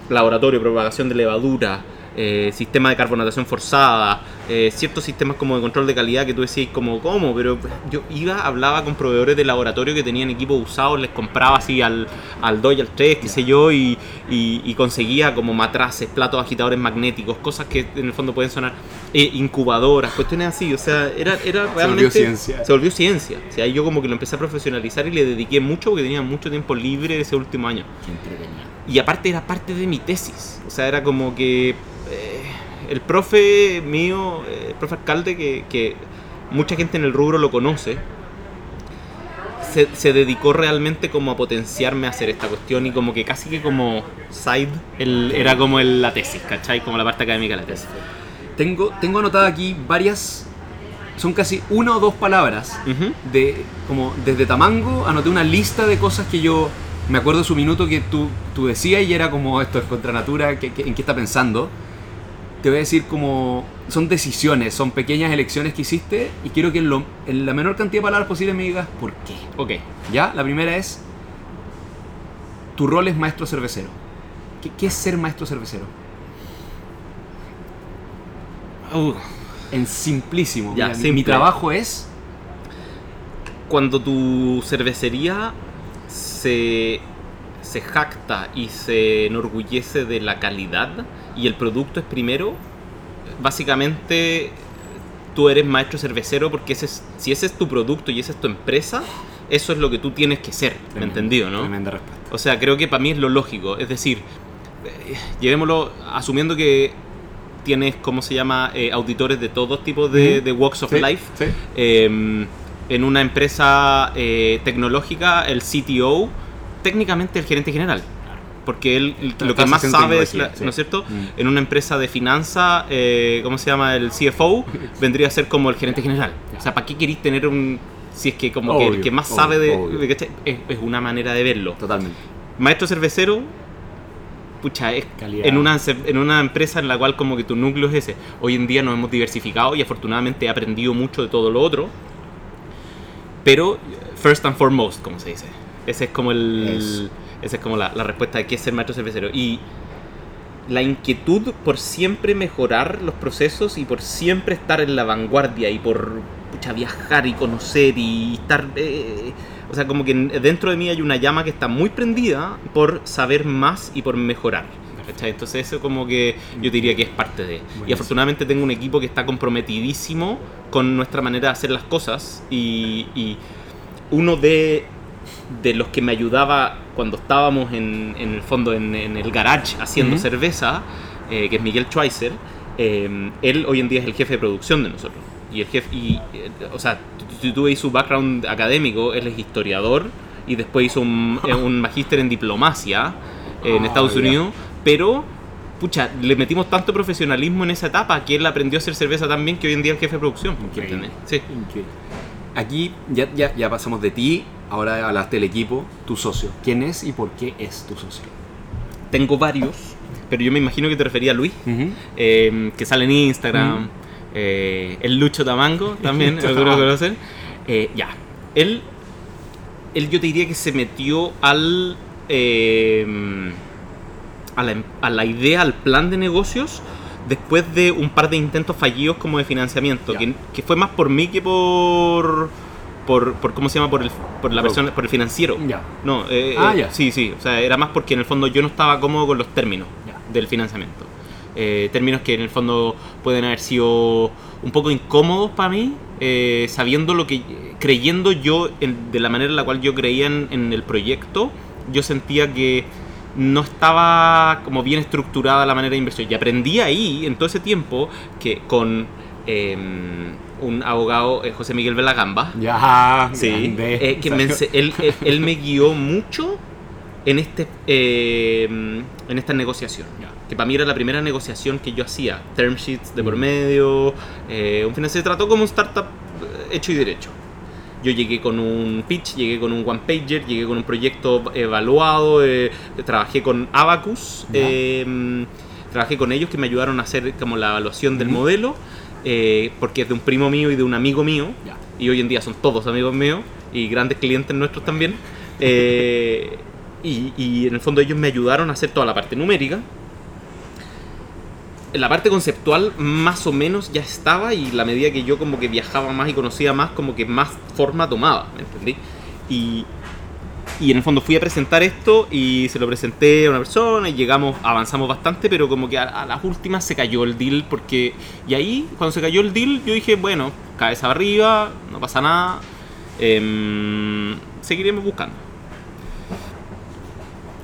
Speaker 2: Laboratorio, propagación de levadura, eh, sistema de carbonatación forzada, eh, ciertos sistemas como de control de calidad que tú decías como, ¿cómo? Pero yo iba, hablaba con proveedores de laboratorio que tenían equipos usados, les compraba así al, al 2 y al 3, qué sé yo, y, y- y conseguía como matraces, platos agitadores magnéticos, cosas que en el fondo pueden sonar, eh, incubadoras, cuestiones así, o sea, era, era
Speaker 1: volvió
Speaker 2: realmente...
Speaker 1: ciencia.
Speaker 2: Se volvió ciencia. O sea, yo como que lo empecé a profesionalizar y le dediqué mucho porque tenía mucho tiempo libre ese último año. Y aparte era parte de mi tesis. O sea, era como que eh, el profe mío, eh, el profe alcalde, que, que mucha gente en el rubro lo conoce, se, se dedicó realmente como a potenciarme a hacer esta cuestión y como que casi que como side, el- era como el- la tesis, ¿cachai? Como la parte académica de la tesis.
Speaker 1: Tengo, tengo anotada aquí varias, son casi una o dos palabras de como desde Tamango anoté una lista de cosas que yo me acuerdo su minuto que tú, tú decías y era como esto es contra natura, ¿qué- qué- ¿en qué está pensando? Te voy a decir como son decisiones, son pequeñas elecciones que hiciste y quiero que en, lo- en la menor cantidad de palabras posible me digas por qué.
Speaker 2: Ok.
Speaker 1: ¿Ya? La primera es tu rol es maestro cervecero. ¿Qué, qué es ser maestro cervecero?
Speaker 2: Uh,
Speaker 1: En simplísimo.
Speaker 2: Ya,
Speaker 1: Mira, mi-
Speaker 2: simple.
Speaker 1: mi trabajo es
Speaker 2: cuando tu cervecería se, se jacta y se enorgullece de la calidad y el producto es primero, básicamente tú eres maestro cervecero porque ese es, si ese es tu producto y esa es tu empresa, eso es lo que tú tienes que ser, ¿me entendido, no?
Speaker 1: Tremenda respuesta.
Speaker 2: O sea, creo que para mí es lo lógico. Es decir, eh, llevémoslo asumiendo que tienes, ¿cómo se llama? Eh, auditores de todos tipos de, de walks of
Speaker 1: Sí,
Speaker 2: life.
Speaker 1: sí.
Speaker 2: Eh, en una empresa eh, tecnológica, el CTO, técnicamente el gerente general. Porque él lo que más sabe es, la-
Speaker 1: sí.
Speaker 2: ¿no es cierto?
Speaker 1: Mm.
Speaker 2: En una empresa de finanza, eh, ¿cómo se llama? El CFO vendría a ser como el gerente general. O sea, ¿para qué queréis tener un... Si es que como que el que más
Speaker 1: obvio,
Speaker 2: sabe de... de- ¿cachai? es, es una manera de verlo.
Speaker 1: Totalmente.
Speaker 2: Maestro cervecero, pucha, es
Speaker 1: Calidad.
Speaker 2: en una, en una empresa en la cual como que tu núcleo es ese. Hoy en día nos hemos diversificado y afortunadamente he aprendido mucho de todo lo otro. Pero, first and foremost, como se dice. Ese es como el... Esa es como la, la respuesta de qué es ser maestro cervecero. Y la inquietud por siempre mejorar los procesos y por siempre estar en la vanguardia y por pucha, viajar y conocer y estar... eh, o sea, como que en- dentro de mí hay una llama que está muy prendida por saber más y por mejorar. ¿cachai? Entonces eso como que yo diría que es parte de... Y
Speaker 1: Buenísimo.
Speaker 2: afortunadamente tengo un equipo que está comprometidísimo con nuestra manera de hacer las cosas y, y uno de, de los que me ayudaba cuando estábamos en, en el fondo en, en el garage haciendo
Speaker 1: Ujú.
Speaker 2: cerveza, eh, que es Miguel Schweitzer, eh, él hoy en día es el jefe de producción de nosotros. Y el jefe, y, eh, o sea, tú veis su background académico, él es historiador y después hizo un, eh, un magíster en diplomacia en
Speaker 1: Ah,
Speaker 2: Estados
Speaker 1: ya.
Speaker 2: Unidos, pero pucha, le metimos tanto profesionalismo en esa etapa que él aprendió a hacer cerveza también que hoy en día es el jefe de producción.
Speaker 1: Increíble.
Speaker 2: Sí.
Speaker 1: Increíble. Aquí ya, ya, ya pasamos de ti, ahora hablaste del equipo, tu socio. ¿Quién es y por qué es tu socio?
Speaker 2: Tengo varios, pero yo me imagino que te refería a Luis, eh, que sale en Instagram.
Speaker 1: Mm.
Speaker 2: eh, el Lucho Tamango también, lo conocen. Eh, ya, él, él yo te diría que se metió al... eh, a, la, a la idea, al plan de negocios, después de un par de intentos fallidos como de financiamiento, que, que fue más por mí que por... Por, por ¿cómo se llama? Por el, por la persona, por el financiero.
Speaker 1: Ya.
Speaker 2: No, eh,
Speaker 1: Ah,
Speaker 2: eh,
Speaker 1: ya.
Speaker 2: sí, sí. O sea, era más porque en el fondo yo no estaba cómodo con los términos del financiamiento. Eh, términos que en el fondo pueden haber sido un poco incómodos para mí, eh, sabiendo lo que, creyendo yo en- de la manera en la cual yo creía en, en el proyecto, yo sentía que no estaba como bien estructurada la manera de inversión. Y aprendí ahí, en todo ese tiempo, que con em, un abogado, eh, José Miguel Velagamba,
Speaker 1: Ya,
Speaker 2: Sí, eh, que me él, él- él me guió mucho en este eh, en esta negociación.
Speaker 1: Ya.
Speaker 2: Que para mí era la primera negociación que yo hacía. Term sheets de por
Speaker 1: Mm.
Speaker 2: medio, eh, un financiero se trató como un startup hecho y derecho. Yo llegué con un pitch, llegué con un one pager, llegué con un proyecto evaluado, eh, trabajé con Abacus, eh, trabajé con ellos que me ayudaron a hacer como la evaluación del modelo, eh, porque es de un primo mío y de un amigo mío,
Speaker 1: Ya.
Speaker 2: y hoy en día son todos amigos míos y grandes clientes nuestros también. Eh, y, y en el fondo ellos me ayudaron a hacer toda la parte numérica. La parte conceptual más o menos ya estaba y la medida que yo como que viajaba más y conocía más, como que más forma tomaba, ¿me entendí? Y, y en el fondo fui a presentar esto y se lo presenté a una persona y llegamos, avanzamos bastante, pero como que a, a las últimas se cayó el deal porque... Y ahí, cuando se cayó el deal, yo dije, bueno, cabeza arriba, no pasa nada, em, seguiremos buscando.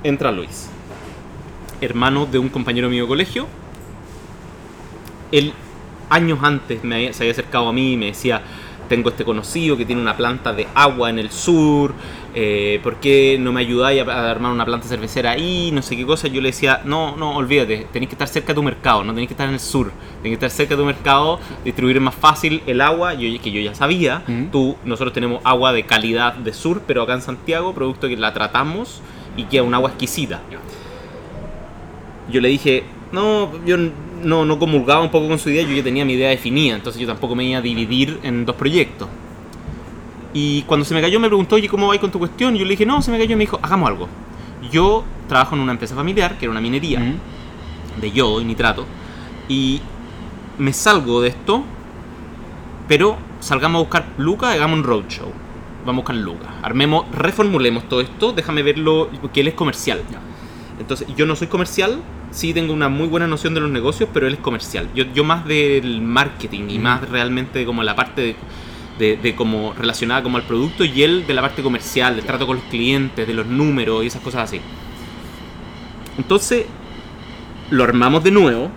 Speaker 2: Entra Luis, hermano de un compañero mío de colegio. Él años antes me había- se había acercado a mí y me decía, tengo este conocido que tiene una planta de agua en el sur, eh, ¿por qué no me ayudáis a, a armar una planta cervecera ahí? No sé qué cosa. Yo le decía, no, no, olvídate, tenéis que estar cerca de tu mercado, no tenéis que estar en el sur, tenéis que estar cerca de tu mercado, distribuir más fácil el agua, yo, que yo ya sabía. Tú, nosotros tenemos agua de calidad de sur, pero acá en Santiago, producto que la tratamos y queda un agua exquisita. Yo le dije, no, yo no, no comulgaba un poco con su idea, yo ya tenía mi idea definida, entonces yo tampoco me iba a dividir en dos proyectos. Y cuando se me cayó me preguntó, oye, ¿cómo vais con tu cuestión? Y yo le dije, no, se me cayó y me dijo, hagamos algo. Yo trabajo en una empresa familiar, que era una minería
Speaker 1: Mm.
Speaker 2: de yodo y nitrato, y me salgo de esto, pero salgamos a buscar lucas, hagamos un roadshow. Vamos a buscar lucas. Armemos, reformulemos todo esto, déjame verlo, porque él es comercial. Entonces, yo no soy comercial, sí tengo una muy buena noción de los negocios, pero él es comercial. Yo, yo más del marketing y
Speaker 1: Mm.
Speaker 2: más realmente como la parte de, de, de como relacionada como al producto y él de la parte comercial, del trato con los clientes, de los números y esas cosas así. Entonces, lo armamos de nuevo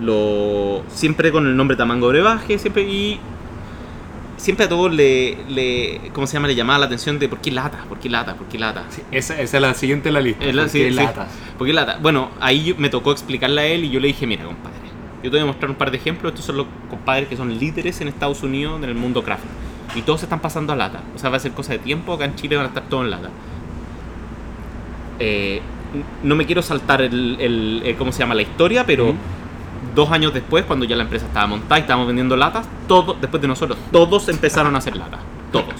Speaker 2: lo siempre con el nombre Tamango Brebaje, siempre y siempre a todos le, le ¿cómo se llama? le llamaba la atención de por qué lata, por qué lata, por qué lata.
Speaker 1: Sí, esa, esa, es la siguiente en la lista.
Speaker 2: Es la-
Speaker 1: ¿Por
Speaker 2: sí,
Speaker 1: qué
Speaker 2: sí.
Speaker 1: latas?
Speaker 2: ¿Por qué lata? Bueno, ahí yo- me tocó explicarle a él y yo le dije, mira, compadre, yo te voy a mostrar un par de ejemplos. Estos son los compadres que son líderes en Estados Unidos en el mundo craft. Y todos se están pasando a lata. O sea, va a ser cosa de tiempo. Acá en Chile van a estar todos en lata. Eh, no me quiero saltar el, el- el- ¿cómo se llama? La historia, pero. Dos años después, cuando ya la empresa estaba montada y estábamos vendiendo latas, todos, después de nosotros, todos empezaron a hacer latas. Todos.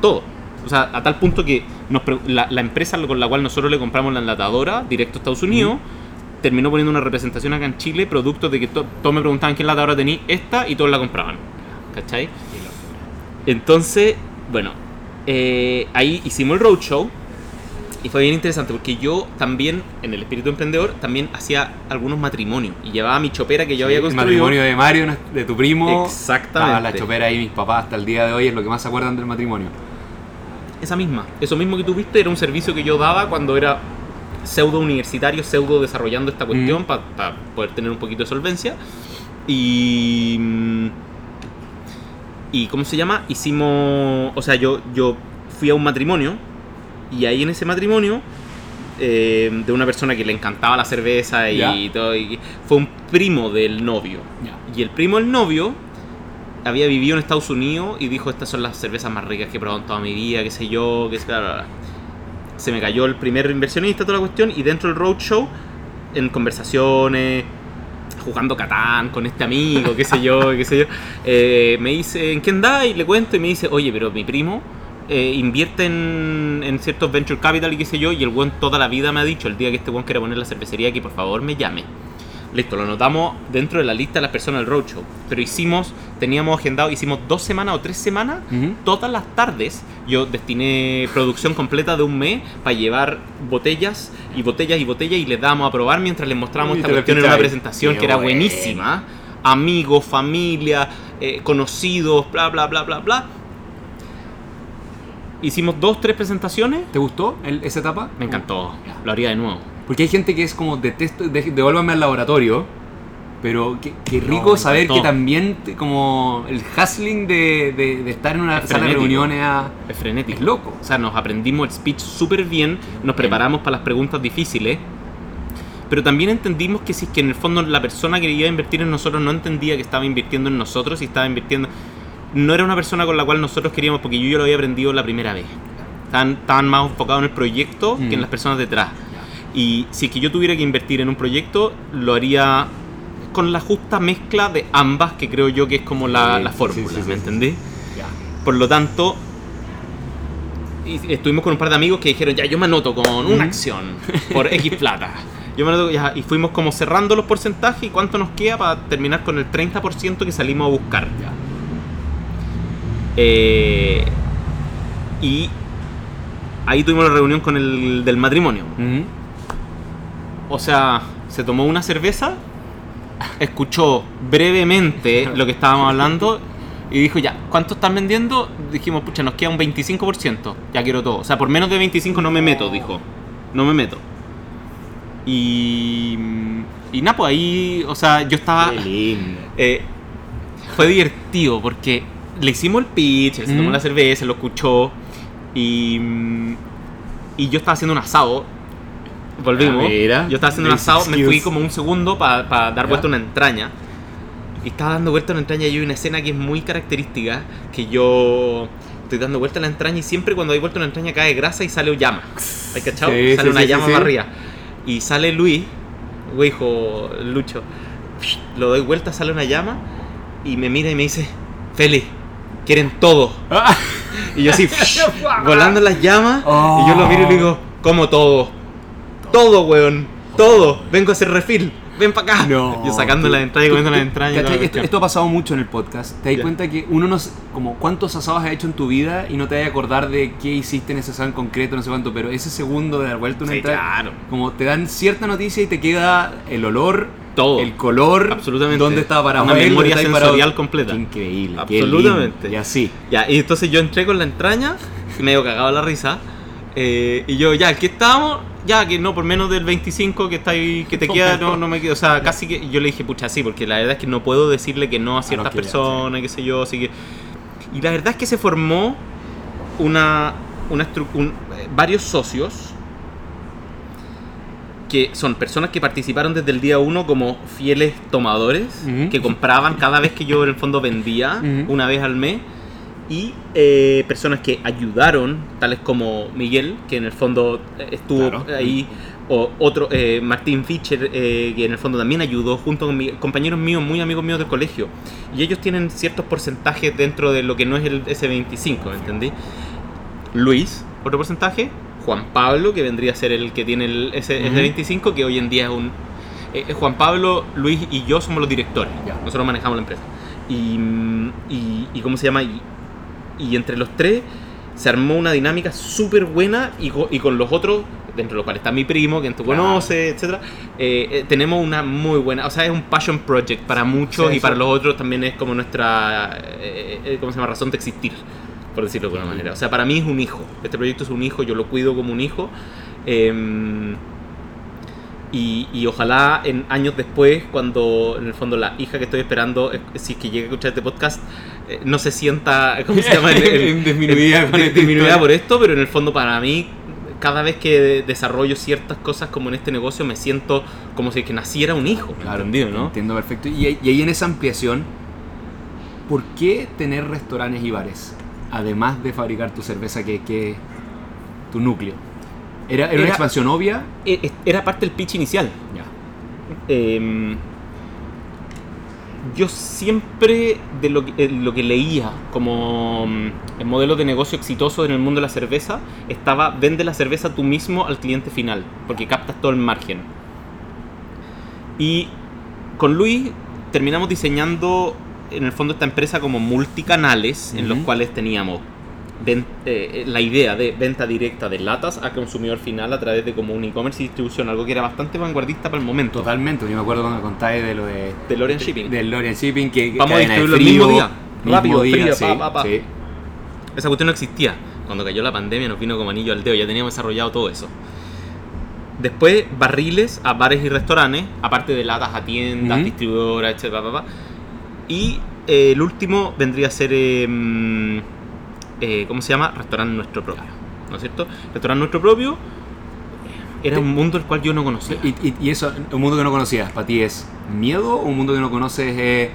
Speaker 2: Todos. O sea, a tal punto que nos la, la empresa con la cual nosotros le compramos la enlatadora, directo a Estados Unidos, terminó poniendo una representación acá en Chile, producto de que to- todos me preguntaban qué enlatadora tenía esta y todos la compraban. ¿Cachai? Entonces, bueno, eh, ahí hicimos el roadshow y fue bien interesante porque yo también, en el espíritu emprendedor, también hacía algunos matrimonios y llevaba mi chopera que yo había
Speaker 1: el
Speaker 2: construido.
Speaker 1: matrimonio de Mario, de tu primo.
Speaker 2: Exactamente.
Speaker 1: Estaba la chopera ahí, mis papás hasta el día de hoy es lo que más se acuerdan del matrimonio.
Speaker 2: Esa misma, eso mismo que tú viste era un servicio que yo daba cuando era pseudo universitario, pseudo desarrollando esta cuestión
Speaker 1: Mm.
Speaker 2: para poder tener un poquito de solvencia. Y. mm, ¿Y cómo se llama? Hicimos. O sea, yo, yo fui a un matrimonio y ahí en ese matrimonio. eh, de una persona que le encantaba la cerveza y
Speaker 1: Ya.
Speaker 2: todo. y fue un primo del novio. Y el primo del novio había vivido en Estados Unidos y dijo, estas son las cervezas más ricas que he probado en toda mi vida, qué sé yo, qué sé, bla, bla, bla". Se me cayó el primer inversionista, toda la cuestión, y dentro del roadshow, en conversaciones, jugando Catán con este amigo, qué sé yo, qué sé yo, eh, me dice, ¿en qué andás? Y le cuento y me dice, oye, pero mi primo eh, invierte en, en ciertos venture capital y qué sé yo, y el buen toda la vida me ha dicho, el día que este buen quiera poner la cervecería aquí, por favor me llame. Listo, lo anotamos dentro de la lista de las personas del roadshow. Pero hicimos, teníamos agendado, hicimos dos semanas o tres semanas, todas las tardes. Yo destiné producción completa de un mes para llevar botellas y botellas y botellas y les dábamos a probar mientras les mostramos esta cuestión en una presentación
Speaker 1: Qué
Speaker 2: que era buenísima. Amigos, familia, eh, conocidos, bla, bla, bla, bla, bla. Hicimos dos, tres presentaciones.
Speaker 1: ¿Te gustó el- esa etapa?
Speaker 2: Me encantó.
Speaker 1: Ya.
Speaker 2: Lo haría de nuevo.
Speaker 1: Porque hay gente que es como, detesto, de- devuélvame al laboratorio. Pero qué, qué rico
Speaker 2: me
Speaker 1: saber
Speaker 2: encantó.
Speaker 1: que también, te- como el hustling de, de- de estar en una
Speaker 2: Es
Speaker 1: sala de
Speaker 2: frenético.
Speaker 1: reuniones a-
Speaker 2: Es frenético.
Speaker 1: es loco.
Speaker 2: O sea, nos aprendimos el speech súper bien, nos preparamos para las preguntas difíciles, pero también entendimos que si es que en el fondo la persona que iba a invertir en nosotros no entendía que estaba invirtiendo en nosotros y estaba invirtiendo... No era una persona con la cual nosotros queríamos, porque yo ya lo había aprendido la primera vez. Estaban, estaban más enfocados en el proyecto
Speaker 1: Mm.
Speaker 2: que en las personas detrás. Y si es que yo tuviera que invertir en un proyecto, lo haría con la justa mezcla de ambas, que creo yo que es como la,
Speaker 1: Sí,
Speaker 2: la fórmula,
Speaker 1: sí, sí,
Speaker 2: ¿me entendí? Por lo tanto, estuvimos con un par de amigos que dijeron, ya, yo me anoto con una acción por X plata. Yo me anoto, ya, y fuimos como cerrando los porcentajes y cuánto nos queda para terminar con el 30% que salimos a buscar.
Speaker 1: Ya.
Speaker 2: Eh, y ahí tuvimos la reunión con el del matrimonio. O sea, se tomó una cerveza, escuchó brevemente lo que estábamos hablando y dijo, ya, ¿cuánto están vendiendo? Dijimos, pucha, nos queda un 25%, ya quiero todo. O sea, por menos de 25 no me meto, dijo. No me meto. Y... Y nada, pues ahí, o sea, yo estaba...
Speaker 1: Qué lindo.
Speaker 2: Eh, fue divertido porque le hicimos el pitch, él se tomó
Speaker 1: Mm.
Speaker 2: la cerveza, lo escuchó y, y yo estaba haciendo un asado. Volvimos.
Speaker 1: Ah, mira.
Speaker 2: Yo estaba haciendo un asado, me fui como un segundo para dar
Speaker 1: Ya.
Speaker 2: vuelta a una entraña. Y estaba dando vuelta a una entraña y hay una escena que es muy característica, que yo estoy dando vuelta a la entraña y siempre cuando hay vuelta a una entraña cae grasa y sale llama. ¿Hay cachado?
Speaker 1: Sí,
Speaker 2: sale
Speaker 1: sí,
Speaker 2: una
Speaker 1: sí,
Speaker 2: llama arriba. Y sale Luis, güey, hijo Lucho. Lo doy vuelta, sale una llama y me mira y me dice, Feli, quieren todo. Y yo así, volando las llamas.
Speaker 1: Oh.
Speaker 2: Y yo lo miro y le digo, ¿cómo todo? Todo, weón. Todo. Vengo a hacer refil. Ven para acá.
Speaker 1: No.
Speaker 2: Yo sacando la entraña y comiendo la entraña. y toda la
Speaker 1: ¿Cachai? Esto, esto ha pasado mucho en el podcast. Te das cuenta que uno no. Como cuántos asados has hecho en tu vida y no te vas a acordar de qué hiciste en ese asado en concreto, no sé cuánto, pero ese segundo de dar vuelta una
Speaker 2: Sí,
Speaker 1: entrada.
Speaker 2: claro.
Speaker 1: Como te dan cierta noticia y te queda el olor,
Speaker 2: Todo.
Speaker 1: el color,
Speaker 2: Absolutamente.
Speaker 1: dónde estaba parado.
Speaker 2: Una
Speaker 1: él,
Speaker 2: memoria
Speaker 1: parado.
Speaker 2: sensorial completa.
Speaker 1: Qué increíble.
Speaker 2: Absolutamente.
Speaker 1: Y así.
Speaker 2: Ya, y entonces yo entré con la entraña, medio cagado la risa. eh, y yo, ya, aquí estábamos. ya, que no, por menos del 25 que está ahí, que te queda, no, no me quedo. O sea, casi que yo le dije, pucha, sí, porque la verdad es que no puedo decirle que no a ciertas
Speaker 1: que ya,
Speaker 2: personas, qué sé yo, así que... Y la verdad es que se formó una, una un- varios socios que son personas que participaron desde el día uno como fieles tomadores,
Speaker 1: Ujú.
Speaker 2: que compraban cada vez que yo en el fondo vendía,
Speaker 1: Ujú.
Speaker 2: una vez al mes, y eh, personas que ayudaron, tales como Miguel, que en el fondo eh, estuvo
Speaker 1: Claro.
Speaker 2: ahí, o otro, eh, Martín Fischer, eh, que en el fondo también ayudó, junto con mi- compañeros míos, muy amigos míos del colegio, y ellos tienen ciertos porcentajes dentro de lo que no es el S25, ¿entendí? Luis, otro porcentaje. Juan Pablo, que vendría a ser el que tiene el S-
Speaker 1: Ujú.
Speaker 2: S25, que hoy en día es un... eh, Juan Pablo, Luis y yo somos los directores. Nosotros manejamos la empresa. Y, y, y ¿cómo se llama? Y, y entre los tres se armó una dinámica súper buena y, y con los otros, dentro de los cuales está mi primo, que tú
Speaker 1: Claro.
Speaker 2: conoces, etc. tenemos una muy buena, o sea, es un passion project para muchos
Speaker 1: Sí,
Speaker 2: y para los otros también es como nuestra, eh, eh, ¿cómo se llama? Razón de existir, por decirlo de alguna manera. O sea, para mí es un hijo. Este proyecto es un hijo, yo lo cuido como un hijo. Em, y, y ojalá en años después, cuando en el fondo la hija que estoy esperando, eh, si es que llegue a escuchar este podcast, eh, no se sienta, ¿cómo se llama? El- el-
Speaker 1: disminuida
Speaker 2: disminuida por esto, pero en el fondo para mí, cada vez que desarrollo ciertas cosas como en este negocio, me siento como si que naciera un hijo, ¿entendido, no?
Speaker 1: Entiendo perfecto. Y, y ahí en esa ampliación, ¿por qué tener restaurantes y bares? Además de fabricar tu cerveza, que que tu núcleo. ¿Era, era una expansión obvia?
Speaker 2: Eh, eh, Era parte del pitch inicial.
Speaker 1: Ya.
Speaker 2: Eh, yo siempre de lo que, eh, lo que leía como mm, el modelo de negocio exitoso en el mundo de la cerveza estaba vende la cerveza tú mismo al cliente final porque captas todo el margen y con Luis terminamos diseñando en el fondo esta empresa como multicanales en los cuales teníamos ven- eh, la idea de venta directa de latas a consumidor final a través de como un e-commerce y distribución, algo que era bastante vanguardista para el momento.
Speaker 1: Totalmente. Yo me acuerdo cuando contáis de lo de...
Speaker 2: De Lorient Shipping.
Speaker 1: Del Lorient Shipping, que
Speaker 2: Vamos a distribuirlo el mismo día.
Speaker 1: mismo
Speaker 2: Rápido,
Speaker 1: día,
Speaker 2: frío,
Speaker 1: sí,
Speaker 2: pa, pa, pa.
Speaker 1: sí.
Speaker 2: Esa cuestión no existía. Cuando cayó la pandemia nos vino como anillo al dedo, ya teníamos desarrollado todo eso. Después, barriles a bares y restaurantes, aparte de latas a tiendas, distribuidoras, etc. Y eh, el último vendría a ser, eh, eh, ¿cómo se llama? Restaurante nuestro propio. ¿No es cierto? Restaurante nuestro propio eh, era un mundo el cual yo no conocía.
Speaker 1: Y, y- y eso, un mundo que no conocías, ¿para ti es miedo o un mundo que no conoces es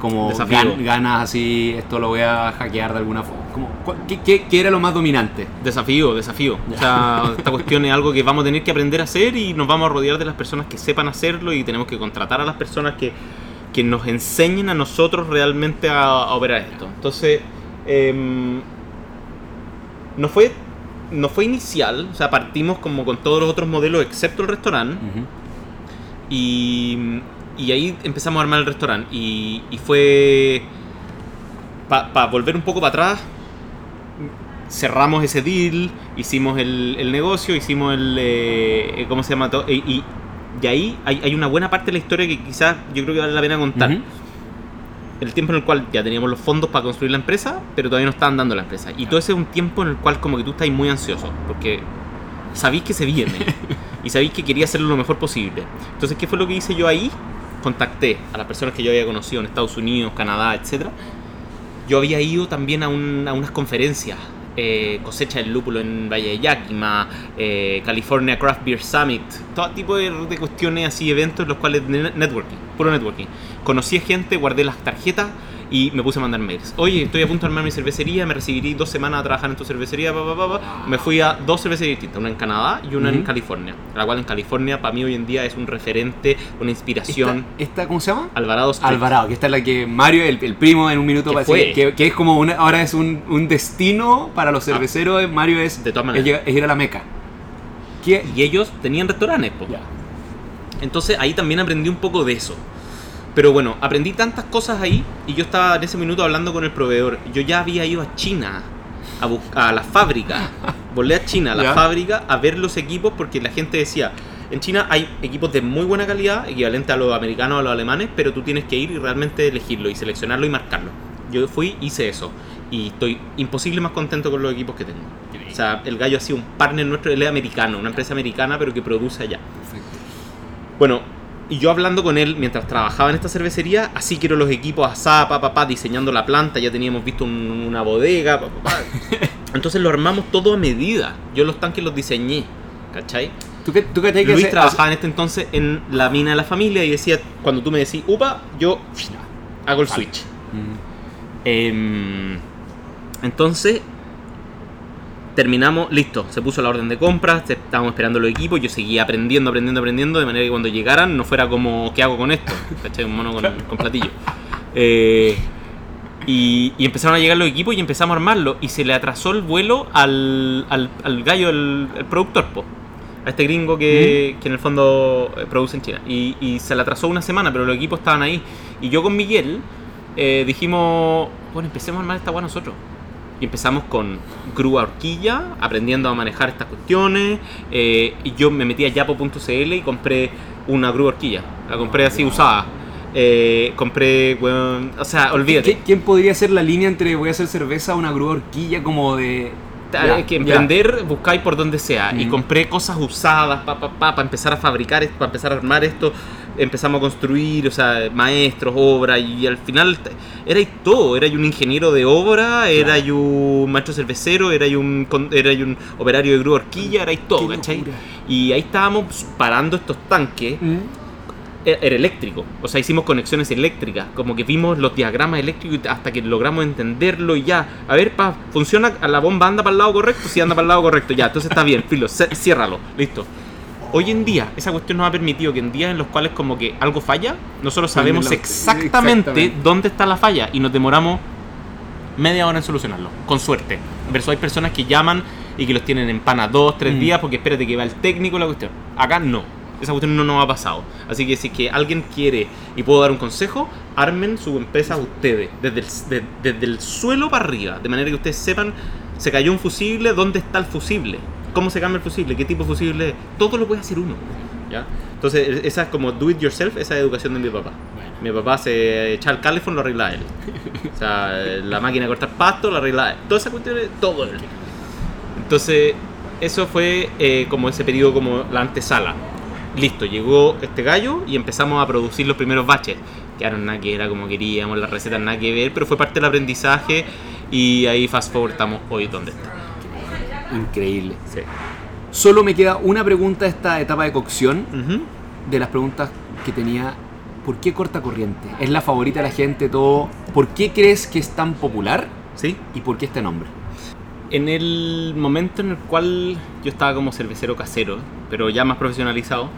Speaker 1: como gan- ganas así, esto lo voy a hackear de alguna forma? Como, ¿qué, qué, qué era lo más dominante?
Speaker 2: Desafío, desafío. O sea, esta cuestión es algo que vamos a tener que aprender a hacer y nos vamos a rodear de las personas que sepan hacerlo y tenemos que contratar a las personas que, que nos enseñen a nosotros realmente a, a operar esto. Entonces, em, no fue no fue inicial, o sea, partimos como con todos los otros modelos excepto el restaurante y, y ahí empezamos a armar el restaurante. Y, y fue. Para volver un poco para atrás, cerramos ese deal, hicimos el, el negocio, hicimos el. eh, ¿Cómo se llama? todo? Y, y, y ahí hay, hay una buena parte de la historia que quizás yo creo que vale la pena contar.
Speaker 1: Ujú.
Speaker 2: El tiempo en el cual ya teníamos los fondos para construir la empresa, pero todavía no estaban dando la empresa. Y todo ese es un tiempo en el cual como que tú estás muy ansioso, porque sabéis que se viene y sabéis que quería hacerlo lo mejor posible. Entonces, ¿qué fue lo que hice yo ahí? Contacté a las personas que yo había conocido en Estados Unidos, Canadá, etc. Yo había ido también a, un- a unas conferencias. Eh, cosecha del lúpulo en Valle de Yakima, eh, California Craft Beer Summit, todo tipo de, de cuestiones así, eventos en los cuales ne- networking, puro networking. Conocí a gente, guardé las tarjetas y me puse a mandar mails. Oye, estoy a punto de armar mi cervecería, me recibiré dos semanas a trabajar en tu cervecería, pa, pa, pa, pa. Me fui a dos cervecerías distintas, una en Canadá y una en. California. La cual en California para mí hoy en día es un referente, una inspiración.
Speaker 1: Esta, esta, ¿Cómo se llama?
Speaker 2: Alvarado Street.
Speaker 1: Alvarado, que esta es la que Mario, el, el primo, en un minuto va a
Speaker 2: fue.
Speaker 1: decir que, que es como una, ahora es un, un destino para los cerveceros. Mario es,
Speaker 2: De todas maneras.
Speaker 1: es ir a la Meca. ¿Qué?
Speaker 2: Y ellos tenían restaurantes, po.
Speaker 1: Ya.
Speaker 2: Entonces ahí también aprendí un poco de eso. Pero bueno, aprendí tantas cosas ahí y yo estaba en ese minuto hablando con el proveedor. Yo ya había ido a China, a, bus- a la fábrica. Volé a China, a la
Speaker 1: Ya.
Speaker 2: fábrica, a ver los equipos porque la gente decía, en China hay equipos de muy buena calidad, equivalente a los americanos o a los alemanes, pero tú tienes que ir y realmente elegirlo y seleccionarlo y marcarlo. Yo fui, hice eso. y estoy imposible más contento con los equipos que tengo. O sea, el gallo ha sido un partner nuestro, él es americano, una empresa americana, pero que produce allá.
Speaker 1: Perfecto.
Speaker 2: Bueno, y yo hablando con él mientras trabajaba en esta cervecería, así quiero los equipos asá, pa, pa, pa, diseñando la planta, ya teníamos visto un- una bodega, pa, pa, pa. Entonces lo armamos todo a medida. Yo los tanques los diseñé, ¿cachai?
Speaker 1: ¿Tú qué, tú
Speaker 2: Luis trabajaba en este entonces en la mina de la familia y decía, cuando tú me decís, upa, yo hago el switch. Em, entonces, terminamos, listo, se puso la orden de compras, estábamos esperando los equipos, yo seguía aprendiendo, aprendiendo, aprendiendo, de manera que cuando llegaran no fuera como, ¿qué hago con esto? ¿Cachai? Un mono con, con platillo. Eh, y, y empezaron a llegar los equipos y empezamos a armarlo. Y se le atrasó el vuelo al, al, al gallo, el, el productor, po. A este gringo que, que en el fondo eh, produce en China. Y, y se le atrasó una semana, pero los equipos estaban ahí. Y yo con Miguel eh, dijimos, bueno, empecemos a armar esta weá nosotros. Y empezamos con grúa horquilla, aprendiendo a manejar estas cuestiones. eh, y yo me metí a yapo.cl y compré una grúa horquilla. La compré así usada. Eh, compré, weón, o sea, olvídate.
Speaker 1: ¿Qui- ¿Quién podría ser la línea entre voy a hacer cerveza, una grúa horquilla como de... Ya,
Speaker 2: que emprender, buscáis por donde sea. Y
Speaker 1: Mm.
Speaker 2: compré cosas usadas para pa, pa, pa empezar a fabricar para empezar a armar esto. Empezamos a construir, o sea, maestros, obra. Y al final erais todo. Erais un ingeniero de obra, erais un maestro cervecero, erais un, erais un operario de grúa horquilla, erais todo, ¿cachai? Y ahí estábamos parando estos tanques
Speaker 1: Mm.
Speaker 2: e- era eléctrico. O sea, hicimos conexiones eléctricas. Como que vimos los diagramas eléctricos hasta que logramos entenderlo y ya. A ver, pa, ¿funciona? ¿La bomba anda para el lado correcto? Sí, anda para el lado correcto. Ya, entonces está bien, filo, ciérralo. Listo. Hoy en día, esa cuestión nos ha permitido que en días en los cuales como que algo falla, nosotros sabemos exactamente. dónde está la falla y nos demoramos media hora en solucionarlo, con suerte. Versus hay personas que llaman y que los tienen en pana dos, tres
Speaker 1: Mm.
Speaker 2: días porque espérate que va el técnico la cuestión. Acá no. Esa cuestión no nos ha pasado. Así que si es que alguien quiere y puedo dar un consejo, armen su empresa ustedes, desde el, de- desde el suelo para arriba, de manera que ustedes sepan, se cayó un fusible, ¿dónde está el fusible? ¿Cómo se cambia el fusible? ¿Qué tipo de fusible es? Todo lo puede hacer uno. ¿ya? Entonces, e- esa es como do it yourself, esa es educación de mi papá. Mi papá se echa el calefón, lo arregla él. O sea, la máquina de cortar pasto, lo arregla él. Todas esas cuestiones, todo él. Entonces, eso fue eh, como ese periodo, como la antesala. Listo, llegó este gallo y empezamos a producir los primeros baches. Quedaron nada que era como queríamos, las recetas nada que ver, pero fue parte del aprendizaje y ahí fast forward estamos hoy donde está.
Speaker 1: Increíble.
Speaker 2: Sí.
Speaker 1: Solo me queda una pregunta de esta etapa de cocción,
Speaker 2: Ujú.
Speaker 1: de las preguntas que tenía. ¿Por qué corta corriente? ¿Es la favorita de la gente todo? ¿Por qué crees que es tan popular?
Speaker 2: ¿Sí?
Speaker 1: ¿Y por qué este nombre?
Speaker 2: En el momento en el cual yo estaba como cervecero casero, pero ya más profesionalizado,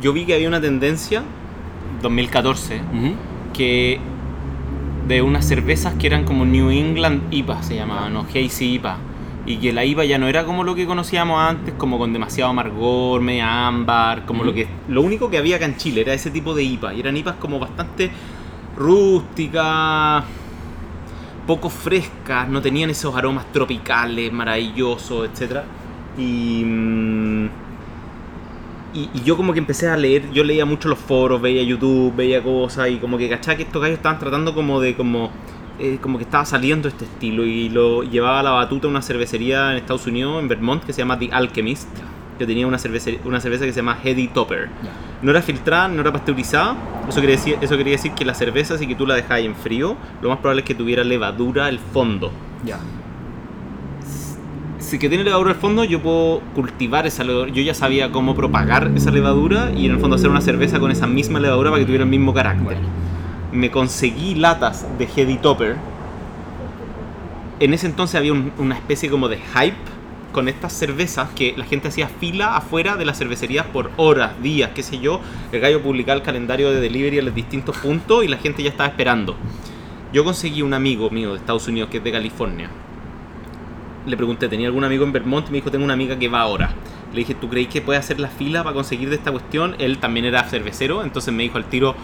Speaker 2: yo vi que había una tendencia, 2014,
Speaker 1: Ujú.
Speaker 2: que de unas cervezas que eran como New England IPA, se llamaban, o Hazy IPA. Y que la IPA ya no era como lo que conocíamos antes, como con demasiado amargor, media ámbar, como lo que lo único que había acá en Chile era ese tipo de IPA. Y eran IPAs como bastante rústicas, poco frescas, no tenían esos aromas tropicales, maravillosos, etc. Y, mm, y, y yo como que empecé a leer, yo leía mucho los foros, veía YouTube, veía cosas y como que cachaba que estos gallos estaban tratando como de como eh, como que estaba saliendo este estilo y lo llevaba a la batuta una cervecería en Estados Unidos, en Vermont, que se llama The Alchemist, que tenía una cerveza, una cerveza que se llama Heady Topper. No era filtrada, no era pasteurizada. Eso quería, decir, eso quería decir que la cerveza, si que tú la dejabas en frío, lo más probable es que tuviera levadura al fondo.
Speaker 1: Ya.
Speaker 2: Si que tiene levadura al fondo, yo puedo cultivar esa levadura. Yo ya sabía cómo propagar esa levadura y en el fondo hacer una cerveza con esa misma levadura para que tuviera el mismo carácter. Me conseguí latas de Heady Topper. En ese entonces había un- una especie como de hype con estas cervezas que la gente hacía fila afuera de las cervecerías por horas, días, qué sé yo. El gallo publicaba el calendario de delivery en los distintos puntos y la gente ya estaba esperando. Yo conseguí un amigo mío de Estados Unidos que es de California. Le pregunté, ¿tenía algún amigo en Vermont? Y me dijo, tengo una amiga que va ahora. Le dije, ¿tú crees que puede hacer la fila para conseguir de esta cuestión? Él también era cervecero, entonces me dijo al tiro,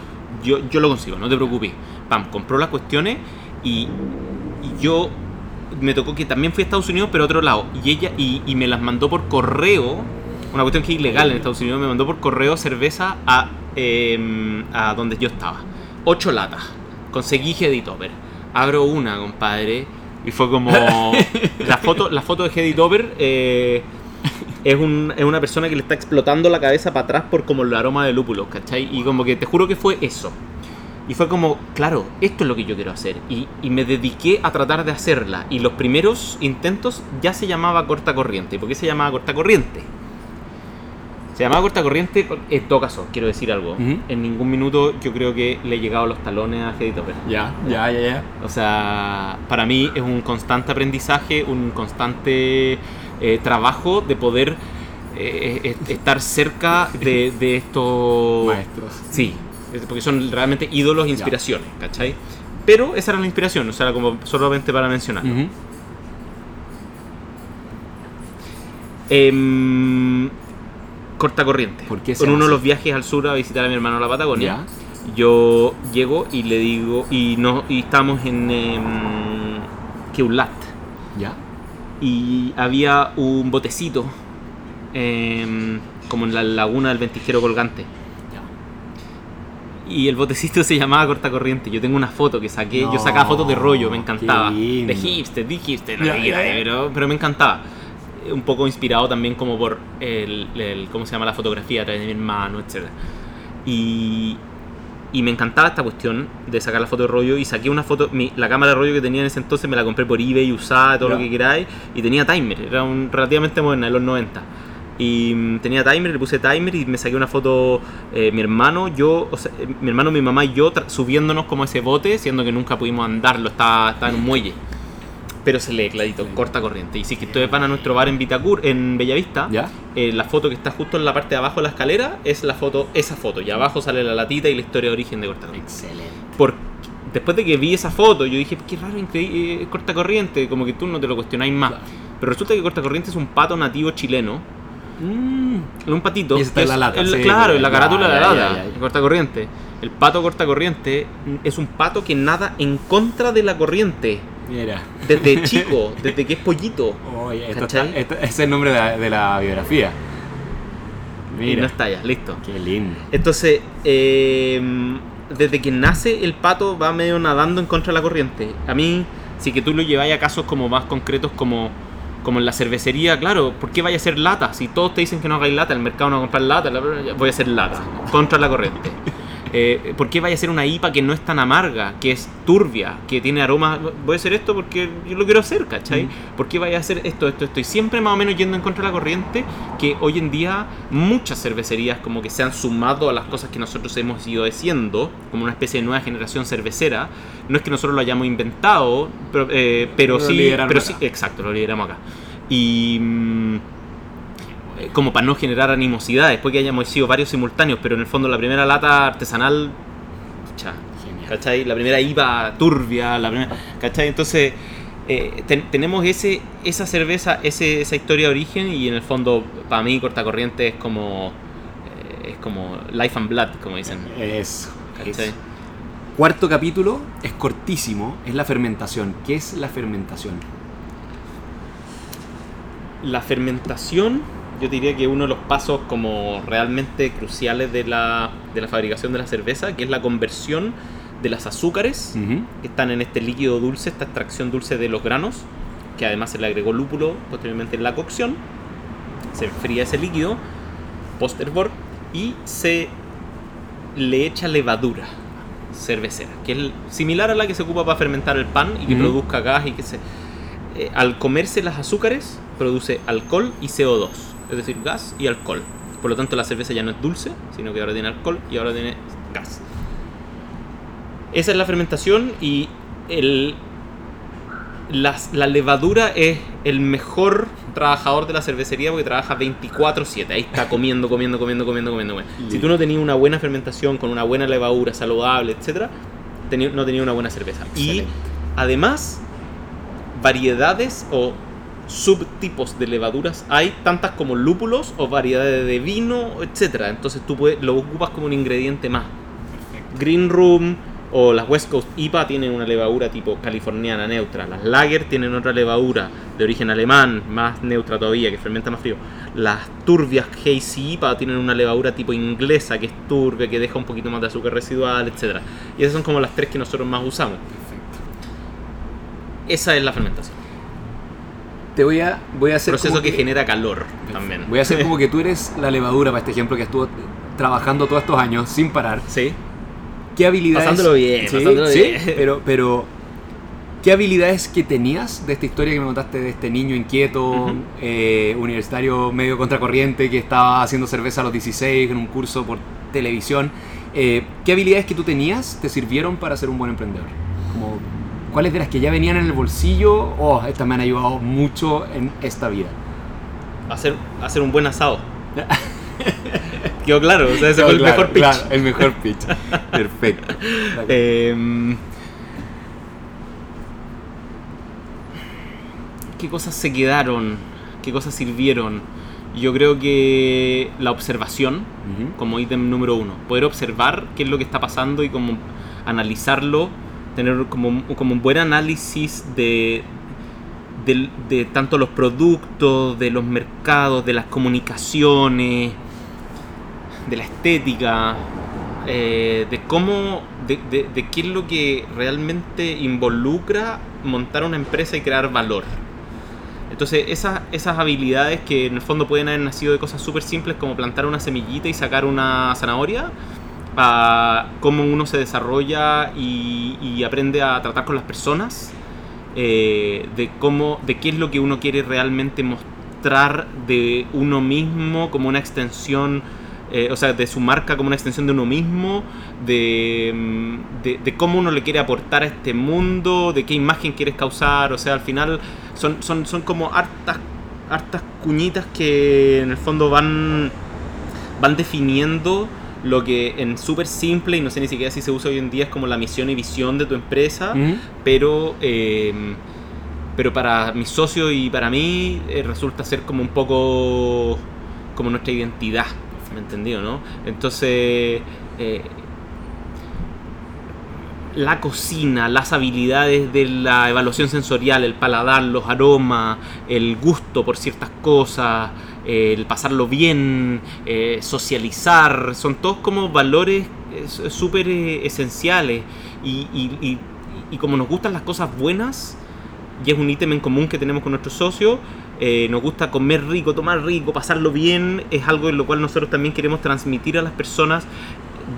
Speaker 2: yo, yo lo consigo, no te preocupes. Pam, compró las cuestiones y, y yo me tocó que también fui a Estados Unidos, pero a otro lado. Y ella y, y me las mandó por correo, una cuestión que es ilegal en Estados Unidos, me mandó por correo cerveza a, em, a donde yo estaba. Ocho latas. Conseguí Heady Topper. Abro una, compadre. Y fue como. la, foto, la foto de Hedy Topper eh, es, un- es una persona que le está explotando la cabeza para atrás por como el aroma de lúpulo, ¿cachai? Y como que te juro que fue eso. Y fue como, claro, esto es lo que yo quiero hacer. Y, y me dediqué a tratar de hacerla. Y los primeros intentos ya se llamaba corta corriente. ¿Por qué se llamaba corta corriente? Se llamaba corta corriente, en todo caso, quiero decir algo.
Speaker 1: Ujú.
Speaker 2: En ningún minuto yo creo que le he llegado a los talones a Topper.
Speaker 1: Ya, ya, ya, ya.
Speaker 2: O sea, para mí es un constante aprendizaje, un constante eh, trabajo de poder eh, eh, estar cerca de, de estos...
Speaker 1: Maestros.
Speaker 2: Sí, porque son realmente ídolos e inspiraciones, ¿cachai? Pero esa era la inspiración, o sea, como solamente para mencionar.
Speaker 1: Ujú.
Speaker 2: Em, corta corriente.
Speaker 1: ¿Por qué se
Speaker 2: En uno de los viajes al sur a visitar a mi hermano a la Patagonia.
Speaker 1: Ya.
Speaker 2: Yo llego y le digo, y no, y estamos en em, Keulat.
Speaker 1: Ya.
Speaker 2: Y había un botecito em, como en la laguna del ventisquero colgante. Y el botecito se llamaba Corta Corriente. Yo tengo una foto que saqué.
Speaker 1: No,
Speaker 2: yo sacaba fotos de rollo, me encantaba. De hipster, de hipster, quieras,
Speaker 1: ya, ya.
Speaker 2: pero, pero me encantaba. Eh, Un poco inspirado también como por el, el- ¿cómo se llama? La fotografía a través de mi hermano, etc. Y, y me encantaba esta cuestión de sacar la foto de rollo. Y saqué una foto, mi- la cámara de rollo que tenía en ese entonces me la compré por eBay usada, todo
Speaker 1: Ya.
Speaker 2: lo que queráis. Y tenía timer, era un, relativamente moderna, de los 90. Y mm, tenía timer, le puse timer y me saqué una foto eh, mi hermano, yo, o sea, eh, mi hermano, mi mamá y yo subiéndonos como ese bote, siendo que nunca pudimos andarlo, estaba, estaba en un muelle. Pero se lee clarito, corta corriente. Y si es que ustedes van a nuestro bar en Vitacur, en Bellavista,
Speaker 1: ¿Ya?
Speaker 2: eh, la foto que está justo en la parte de abajo de la escalera es la foto, esa foto. Y abajo sale la latita y la historia de origen de corta corriente.
Speaker 1: Excelente.
Speaker 2: Por, después de que vi esa foto, yo dije, qué raro, increíble, corta corriente, como que tú no te lo cuestionáis más.
Speaker 1: Claro.
Speaker 2: Pero resulta que corta corriente es un pato nativo chileno
Speaker 1: Mm.
Speaker 2: un patito.
Speaker 1: Y está en la
Speaker 2: es-
Speaker 1: lata,
Speaker 2: el-
Speaker 1: sí,
Speaker 2: claro, en la carátula de la lata, corta corriente. El pato corta corriente es un pato que nada en contra de la corriente.
Speaker 1: Mira.
Speaker 2: Desde chico, desde que es pollito.
Speaker 1: Oye, esto está- esto- es el nombre de la, de la biografía.
Speaker 2: Y
Speaker 1: Mira.
Speaker 2: no está ya, listo.
Speaker 1: Qué lindo.
Speaker 2: Entonces, eh, desde que nace el pato va medio nadando en contra de la corriente. A mí, si que tú lo lleváis a casos como más concretos como, como en la cervecería, claro, ¿por qué vaya a ser lata? Si todos te dicen que no hagáis lata, el mercado no va a comprar lata, la- voy a hacer lata, contra la corriente. Eh, ¿Por qué vaya a ser una IPA que no es tan amarga, que es turbia, que tiene aroma? Voy a hacer esto porque yo lo quiero hacer, ¿cachai?
Speaker 1: Mm.
Speaker 2: ¿Por qué vaya a hacer esto, esto, esto? Y siempre más o menos yendo en contra de la corriente, que hoy en día muchas cervecerías como que se han sumado a las cosas que nosotros hemos ido haciendo, como una especie de nueva generación cervecera. No es que nosotros lo hayamos inventado, pero, eh, pero sí, pero sí, exacto, lo lideramos acá. Y mm, eh, como para no generar animosidad, después que hayamos sido varios simultáneos, pero en el fondo la primera lata artesanal, pucha,
Speaker 1: Genial.
Speaker 2: ¿cachai? La primera IVA turbia, la primera, ¿cachai? Entonces, eh, ten- tenemos ese, esa cerveza, ese, esa historia de origen y en el fondo, para mí, Cortacorriente es como, eh, es como Life and Blood, como dicen,
Speaker 1: Eso.
Speaker 2: ¿cachai?
Speaker 1: eso. Cuarto capítulo es cortísimo, es la fermentación. ¿Qué es la fermentación?
Speaker 2: La fermentación, yo diría que uno de los pasos como realmente cruciales de la, de la fabricación de la cerveza, que es la conversión de las azúcares que están en este líquido dulce, esta extracción dulce de los granos, que además se le agregó lúpulo posteriormente en la cocción. Se enfría ese líquido, post hervor, y se le echa levadura cervecera, que es similar a la que se ocupa para fermentar el pan y que produzca gas y que se... eh, al comerse las azúcares, produce alcohol y CO2, es decir, gas y alcohol. Por lo tanto, la cerveza ya no es dulce, sino que ahora tiene alcohol y ahora tiene gas. Esa es la fermentación y el, la levadura es el mejor trabajador de la cervecería porque trabaja 24/7. Ahí está comiendo, comiendo, comiendo, comiendo, comiendo. Si tú no tenías una buena fermentación con una buena levadura saludable, etc., no tenías una buena cerveza. Y además, variedades o subtipos de levaduras hay tantas como lúpulos o variedades de vino, etc. Entonces tú puedes, lo ocupas como un ingrediente más. Green Room o las West Coast IPA tienen una levadura tipo californiana neutra. Las Lager tienen otra levadura de origen alemán, más neutra todavía, que fermenta más frío. Las turbias Hazy IPA tienen una levadura tipo inglesa, que es turbia, que deja un poquito más de azúcar residual, etc. Y esas son como las tres que nosotros más usamos. Esa es la fermentación.
Speaker 1: Te voy a, voy a hacer
Speaker 2: Proceso
Speaker 1: como
Speaker 2: que, genera calor también.
Speaker 1: Voy a hacer como que tú eres la levadura para este ejemplo que estuvo trabajando todos estos años sin parar.
Speaker 2: Sí.
Speaker 1: ¿Qué habilidades?
Speaker 2: Pasándolo bien,
Speaker 1: Sí,
Speaker 2: pasándolo
Speaker 1: sí,
Speaker 2: bien.
Speaker 1: Pero, pero, ¿qué habilidades que tenías de esta historia que me contaste de este niño inquieto,
Speaker 2: Ujú.
Speaker 1: eh, universitario medio contracorriente que estaba haciendo cerveza a los 16 en un curso por televisión? Eh, ¿Qué habilidades que tú tenías te sirvieron para ser un buen emprendedor? ¿Cuáles de las que ya venían en el bolsillo? Oh, estas me han ayudado mucho en esta vida.
Speaker 2: Hacer, hacer un buen asado. Quedó claro, o sea, ese fue el
Speaker 1: Claro,
Speaker 2: mejor pitch.
Speaker 1: claro, el mejor pitch. Perfecto.
Speaker 2: Em, ¿Qué cosas se quedaron? ¿Qué cosas sirvieron? Yo creo que la observación,
Speaker 1: Ujú.
Speaker 2: como ítem número uno. Poder observar qué es lo que está pasando y como analizarlo, tener como, como un buen análisis de, del- de tanto los productos, de los mercados, de las comunicaciones, de la estética, eh, de cómo, de, de- de qué es lo que realmente involucra montar una empresa y crear valor. Entonces, esas, esas habilidades que en el fondo pueden haber nacido de cosas súper simples como plantar una semillita y sacar una zanahoria, a cómo uno se desarrolla y, y aprende a tratar con las personas, eh, de cómo, de qué es lo que uno quiere realmente mostrar de uno mismo como una extensión, eh, o sea, de su marca como una extensión de uno mismo, de, mm, de, de cómo uno le quiere aportar a este mundo, de qué imagen quieres causar, o sea, al final son, son, son como hartas, hartas cuñitas que en el fondo van, van definiendo lo que en súper simple, y no sé ni siquiera si se usa hoy en día, es como la misión y visión de tu empresa, pero eh, pero para mis socios y para mí eh, resulta ser como un poco como nuestra identidad ¿me entendido no? entonces eh, la cocina, las habilidades de la evaluación sensorial, el paladar, los aromas, el gusto por ciertas cosas, eh, el pasarlo bien, eh, socializar, son todos como valores eh, súper esenciales y, y- y- y como nos gustan las cosas buenas, y es un ítem en común que tenemos con nuestros socios, eh, nos gusta comer rico, tomar rico, pasarlo bien, es algo en lo cual nosotros también queremos transmitir a las personas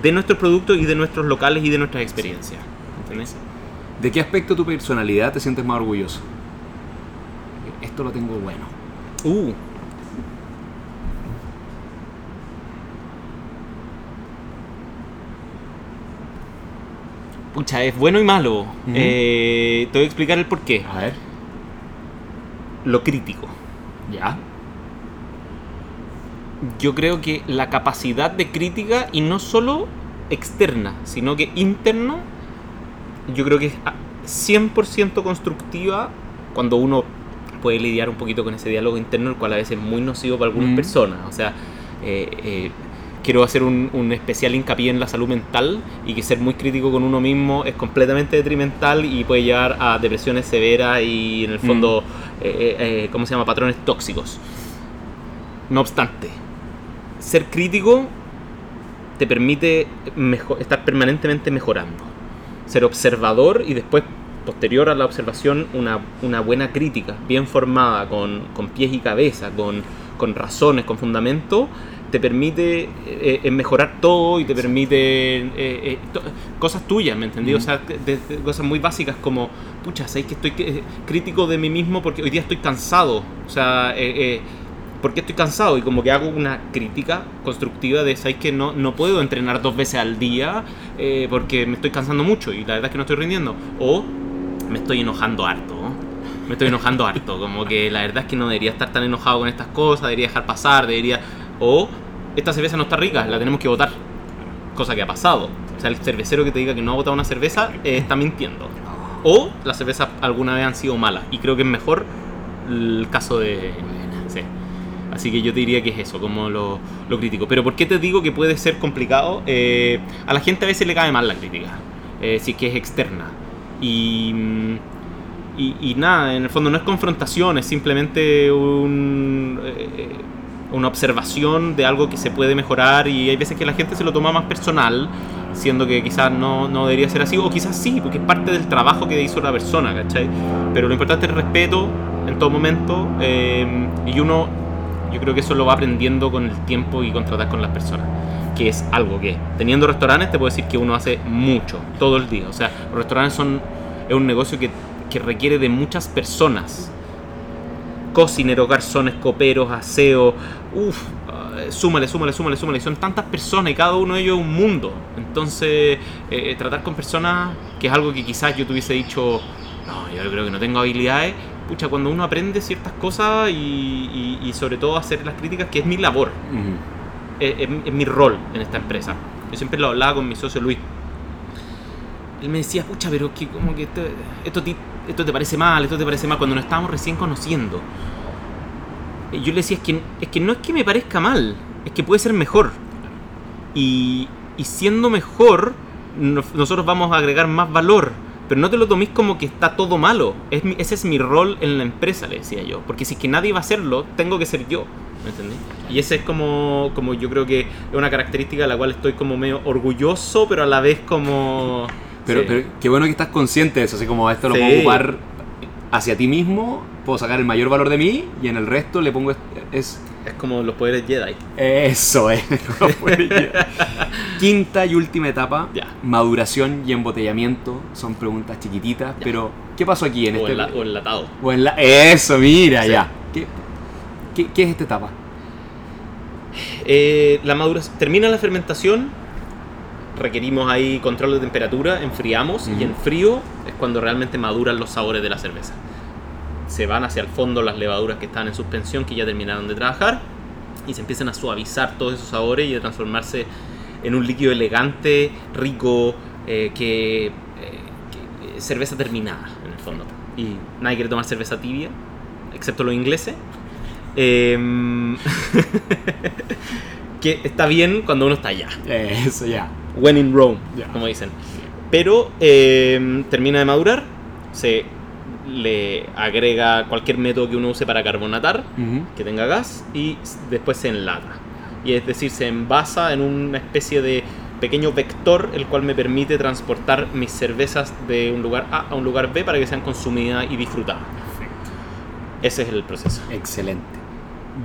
Speaker 2: de nuestros productos y de nuestros locales y de nuestras experiencias. ¿Entendés?
Speaker 1: ¿De qué aspecto de tu personalidad te sientes más orgulloso? Esto lo tengo bueno.
Speaker 2: Uh. Pucha, es bueno y malo. Eh, te voy a explicar el porqué.
Speaker 1: A ver.
Speaker 2: Lo crítico.
Speaker 1: Ya.
Speaker 2: Yo creo que la capacidad de crítica, y no solo externa, sino que interna, yo creo que es a- 100% constructiva cuando uno puede lidiar un poquito con ese diálogo interno, el cual a veces es muy nocivo para algunas
Speaker 1: Mm.
Speaker 2: personas. O sea, eh, eh, quiero hacer un, un especial hincapié en la salud mental y que ser muy crítico con uno mismo es completamente detrimental y puede llevar a depresiones severas y en el fondo, eh, eh, eh, ¿cómo se llama? Patrones tóxicos. No obstante, ser crítico te permite estar permanentemente mejorando. Ser observador y después, posterior a la observación, una, una buena crítica, bien formada, con, con pies y cabeza, con, con razones, con fundamento, te permite eh, eh, mejorar todo y te permite eh, cosas tuyas, ¿me entendí? O sea, de- de cosas muy básicas como, pucha, ¿sabes que estoy crítico de mí mismo porque hoy día estoy cansado? O sea, ¿por qué estoy cansado? Y como que hago una crítica constructiva de, ¿sabes que no, no puedo entrenar dos veces al día eh, porque me estoy cansando mucho y la verdad es que no estoy rindiendo? O me estoy enojando harto. ¿no? Me estoy enojando harto, como que la verdad es que no debería estar tan enojado con estas cosas, debería dejar pasar, debería... O esta cerveza no está rica, la tenemos que botar. Cosa que ha pasado. O sea, el cervecero que te diga que no ha botado una cerveza eh, está mintiendo. O las cervezas alguna vez han sido malas. Y creo que es mejor el caso de... Sí. Así que yo te diría que es eso, como lo, lo crítico. Pero ¿por qué te digo que puede ser complicado? Eh, a la gente a veces le cae mal la crítica, eh, si es que es externa. Y, mm, y, y nada, en el fondo no es confrontación, es simplemente un, una observación de algo que se puede mejorar y hay veces que la gente se lo toma más personal, siendo que quizás no, no debería ser así, o quizás sí, porque es parte del trabajo que hizo la persona, ¿cachai? Pero lo importante es el respeto en todo momento eh, y uno, yo creo que eso lo va aprendiendo con el tiempo y con tratar con las personas que es algo que teniendo restaurantes te puedo decir que uno hace mucho todo el día o sea los restaurantes son es un negocio que, que requiere de muchas personas cocineros, garzones, coperos, aseo, uff, súmale, súmale, súmale, súmale. Son tantas personas y cada uno de ellos es un mundo. Entonces, eh, tratar con personas, que es algo que quizás yo te hubiese dicho, no, yo creo que no tengo habilidades. Pucha, cuando uno aprende ciertas cosas y, y, sobre todo hacer las críticas, que es mi labor, es, es, mi rol en esta empresa. Yo siempre lo hablaba con mi socio Luis. Él me decía, pucha, pero que como que esto, esto esto te parece mal, esto te parece mal, cuando nos estábamos recién conociendo. Yo le decía, es que, es que no es que me parezca mal, es que puede ser mejor. Y, y siendo mejor, nosotros vamos a agregar más valor. Pero no te lo toméis como que está todo malo. Es ese es mi rol en la empresa, le decía yo. Porque si es que nadie va a hacerlo, tengo que ser yo. ¿Me entendés? Y ese es como, como yo creo que es una característica de la cual estoy como medio orgulloso, pero a la vez como...
Speaker 1: Pero, qué bueno que estás consciente de eso, así como esto lo puedo ocupar hacia ti mismo, puedo sacar el mayor valor de mí y en el resto le pongo... Es,
Speaker 2: es como los poderes Jedi.
Speaker 1: Eso es. Quinta y última etapa, maduración y embotellamiento. Son preguntas chiquititas, pero ¿qué pasó aquí en
Speaker 2: o
Speaker 1: este?
Speaker 2: o enlatado.
Speaker 1: O en la... Eso, mira, ya. ¿Qué, ¿Qué, es esta etapa?
Speaker 2: Eh, la maduración. Termina la fermentación requerimos ahí control de temperatura, enfriamos y en frío es cuando realmente maduran los sabores de la cerveza. Se van hacia el fondo las levaduras que están en suspensión, que ya terminaron de trabajar, y se empiezan a suavizar todos esos sabores y a transformarse en un líquido elegante, rico, eh, que, eh, que, cerveza terminada en el fondo. Y nadie quiere tomar cerveza tibia, excepto los ingleses. Em, que está bien cuando uno está allá.
Speaker 1: Eso ya.
Speaker 2: When in Rome, como dicen. Pero em, termina de madurar, se le agrega cualquier método que uno use para carbonatar, que tenga gas, y después se enlata. Y es decir, se envasa en una especie de pequeño vector el cual me permite transportar mis cervezas de un lugar A a un lugar B para que sean consumidas y disfrutadas. Ese es el proceso.
Speaker 1: Excelente.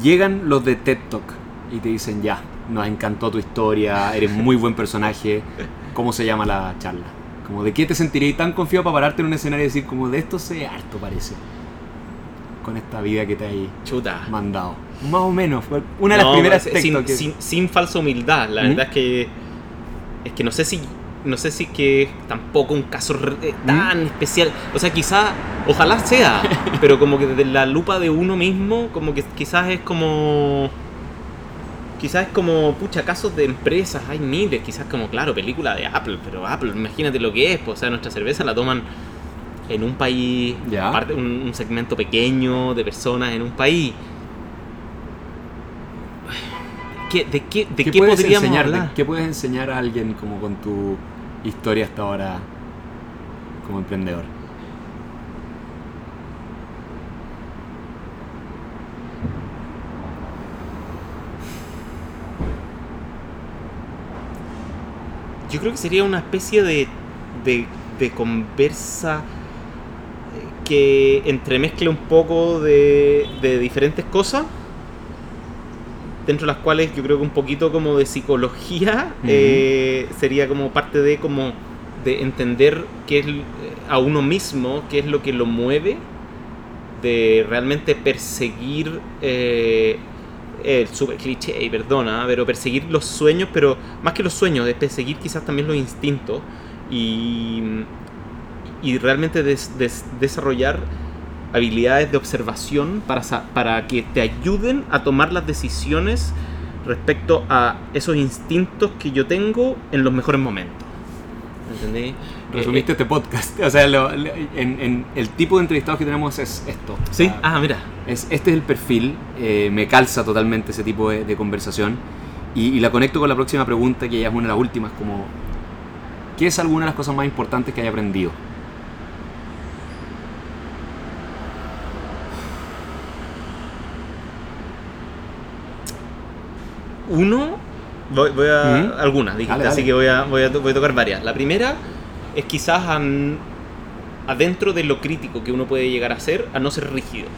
Speaker 1: Llegan los de TED Talk y te dicen ya, nos encantó tu historia, eres muy buen personaje, ¿cómo se llama la charla? Como de qué te sentirías tan confiado para pararte en un escenario y decir como de esto sé harto parece. Con esta vida que te hay
Speaker 2: Chuta.
Speaker 1: mandado. Más o menos. Una de las primeras
Speaker 2: sin, sin, sin, falsa humildad. La ¿Mm? verdad es que. Es que no sé si. No sé si que tampoco un caso eh, ¿Mm? tan especial. O sea, quizá. Ojalá sea. pero como que desde la lupa de uno mismo. Como que quizás es como quizás es como, pucha, casos de empresas, hay miles, quizás como, claro, película de Apple, pero Apple, imagínate lo que es, pues, o sea, nuestra cerveza la toman en un país, aparte, un, segmento pequeño de personas en un país. ¿Qué, ¿De qué, de qué, podríamos
Speaker 1: enseñar, ¿Qué puedes enseñar a alguien como con tu historia hasta ahora como emprendedor?
Speaker 2: Yo creo que sería una especie de, de, conversa eh, que entremezcle un poco de, de, diferentes cosas, dentro de las cuales yo creo que un poquito como de psicología eh, sería como parte de como de entender qué es eh, a uno mismo, qué es lo que lo mueve, de realmente perseguir el super cliché, perdona, pero perseguir los sueños, pero más que los sueños, es perseguir quizás también los instintos y, y realmente desarrollar habilidades de observación para, para que te ayuden a tomar las decisiones respecto a esos instintos que yo tengo en los mejores momentos. ¿Entendí?
Speaker 1: Resumiste este podcast. O sea, en, el tipo de entrevistados que tenemos es esto.
Speaker 2: Sí, ah, mira.
Speaker 1: Es, este es el perfil. Eh, me calza totalmente ese tipo de, conversación. Y, la conecto con la próxima pregunta, que ya es una de las últimas, como... ¿Qué es alguna de las cosas más importantes que haya aprendido?
Speaker 2: Uno, voy, voy a. Algunas, dijiste,
Speaker 1: Dale,
Speaker 2: así que voy a, voy, a, voy a tocar varias. La primera es quizás an- adentro de lo crítico que uno puede llegar a ser, a no ser rígido.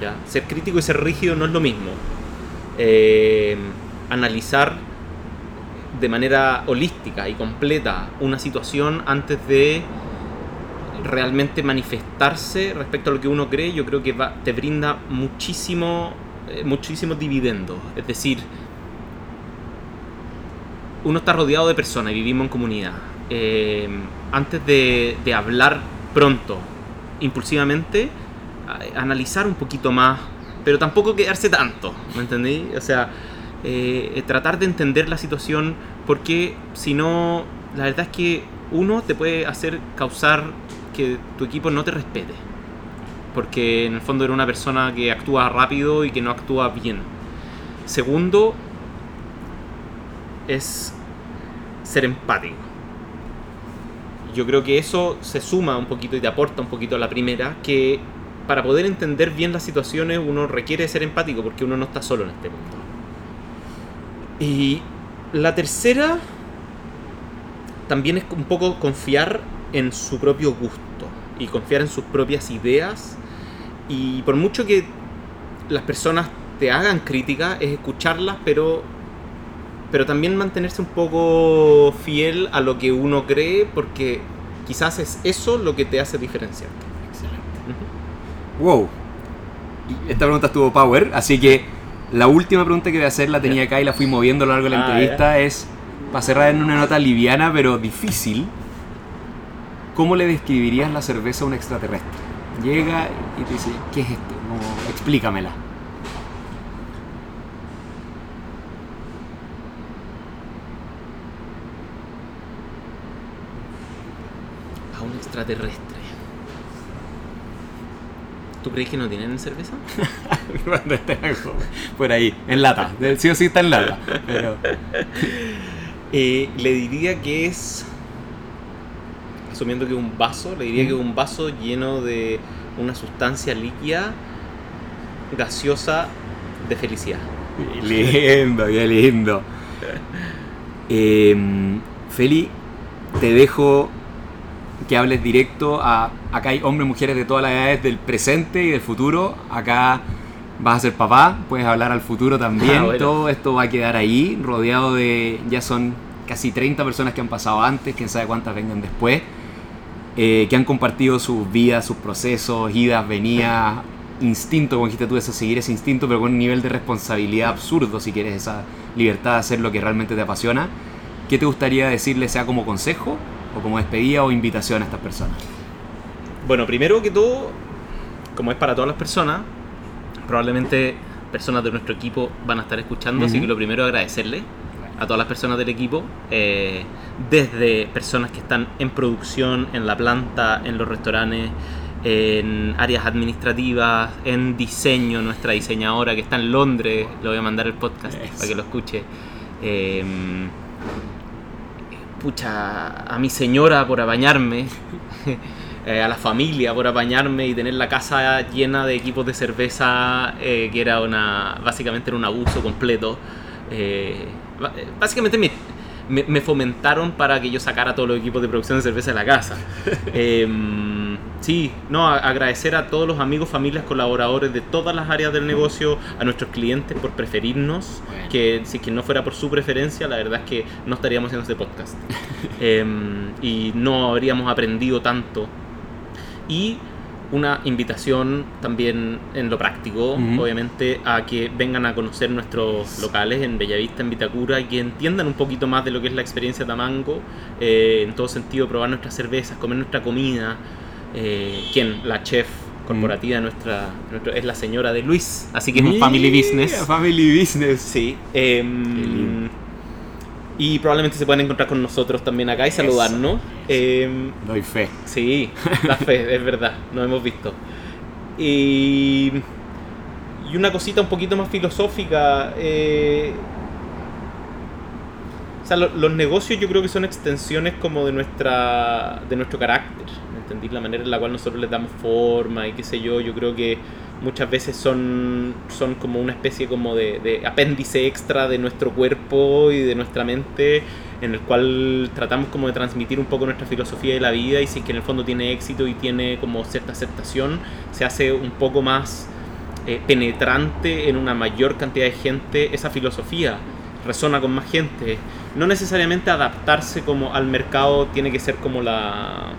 Speaker 2: ¿Ya? Ser crítico y ser rígido no es lo mismo. Eh, analizar de manera holística y completa una situación antes de realmente manifestarse respecto a lo que uno cree, yo creo que va- te brinda muchísimo, eh, muchísimos dividendos. Es decir, uno está rodeado de personas y vivimos en comunidad. Eh, antes de, hablar pronto, impulsivamente, analizar un poquito más, pero tampoco quedarse tanto, ¿me entendí? O sea, eh, tratar de entender la situación, porque si no, la verdad es que uno te puede hacer causar que tu equipo no te respete, porque en el fondo era una persona que actúa rápido y que no actúa bien. Segundo, es ser empático. Yo creo que eso se suma un poquito y te aporta un poquito a la primera, que para poder entender bien las situaciones uno requiere ser empático porque uno no está solo en este mundo. Y la tercera también es un poco confiar en su propio gusto y confiar en sus propias ideas. Y por mucho que las personas te hagan críticas, es escucharlas, pero, pero también mantenerse un poco fiel a lo que uno cree, porque quizás es eso lo que te hace diferenciarte. Ujú.
Speaker 1: Wow. Y esta pregunta estuvo power, así que la última pregunta que voy a hacer la tenía acá y la fui moviendo a lo largo de la
Speaker 2: Ah,
Speaker 1: entrevista. Es, para cerrar en una nota liviana pero difícil, ¿cómo le describirías la cerveza a un extraterrestre? Llega y te dice, ¿qué es esto? Como, explícamela.
Speaker 2: A un extraterrestre. ¿Tú crees que no tienen cerveza?
Speaker 1: Por ahí, en lata. Sí o sí está en lata. Pero,
Speaker 2: Eh, le diría que es. Asumiendo que es un vaso, le diría que es un vaso lleno de una sustancia líquida, gaseosa, de felicidad.
Speaker 1: Qué lindo, qué lindo. Eh, Feli, te dejo que hables directo a... Acá hay hombres y mujeres de todas las edades del presente y del futuro. Acá vas a ser papá, puedes hablar al futuro también.
Speaker 2: Ah, bueno.
Speaker 1: Todo esto va a quedar ahí, rodeado de... Ya son casi 30 personas que han pasado antes, quién sabe cuántas vengan después. eh, que han compartido sus vidas, sus procesos, idas, venidas, instinto, como dijiste tú, eso, seguir ese instinto, pero con un nivel de responsabilidad absurdo, si quieres, esa libertad de hacer lo que realmente te apasiona. ¿Qué te gustaría decirle, sea como consejo, o como despedida o invitación a estas personas?
Speaker 2: Bueno, primero que todo, como es para todas las personas, probablemente personas de nuestro equipo van a estar escuchando, así que lo primero es agradecerle a todas las personas del equipo, eh, desde personas que están en producción, en la planta, en los restaurantes, en áreas administrativas, en diseño, nuestra diseñadora que está en Londres, le voy a mandar el podcast para que lo escuche. Eh, pucha, a mi señora por apañarme, eh, a la familia por apañarme y tener la casa llena de equipos de cerveza, eh, que era una, básicamente era un abuso completo. Eh, eh, básicamente me, me- me fomentaron para que yo sacara todos los equipos de producción de cerveza de la casa. Sí, no, a- agradecer a todos los amigos, familias, colaboradores de todas las áreas del negocio, a nuestros clientes por preferirnos,
Speaker 1: Bueno.
Speaker 2: que si que no fuera por su preferencia, la verdad es que no estaríamos haciendo este podcast. Em, y no habríamos aprendido tanto. Y una invitación también en lo práctico, obviamente, a que vengan a conocer nuestros locales en Bellavista, en Vitacura, y que entiendan un poquito más de lo que es la experiencia Tamango, eh, en todo sentido, probar nuestras cervezas, comer nuestra comida. Eh, quien, la chef corporativa nuestra, nuestro- es la señora de Luis, así que es un family business.
Speaker 1: Family business.
Speaker 2: Sí. em, y probablemente se puedan encontrar con nosotros también acá y saludarnos. Em,
Speaker 1: Doy fe.
Speaker 2: sí, la fe, es verdad, nos hemos visto. Y, y una cosita un poquito más filosófica. eh, O sea, los negocios yo creo que son extensiones como de nuestra de nuestro carácter, ¿entendí? La manera en la cual nosotros les damos forma y qué sé yo, yo creo que muchas veces son, son como una especie como de, apéndice extra de nuestro cuerpo y de nuestra mente en el cual tratamos como de transmitir un poco nuestra filosofía de la vida y si es que en el fondo tiene éxito y tiene como cierta aceptación, se hace un poco más eh, penetrante en una mayor cantidad de gente esa filosofía resona con más gente. No necesariamente adaptarse como al mercado tiene que ser como la,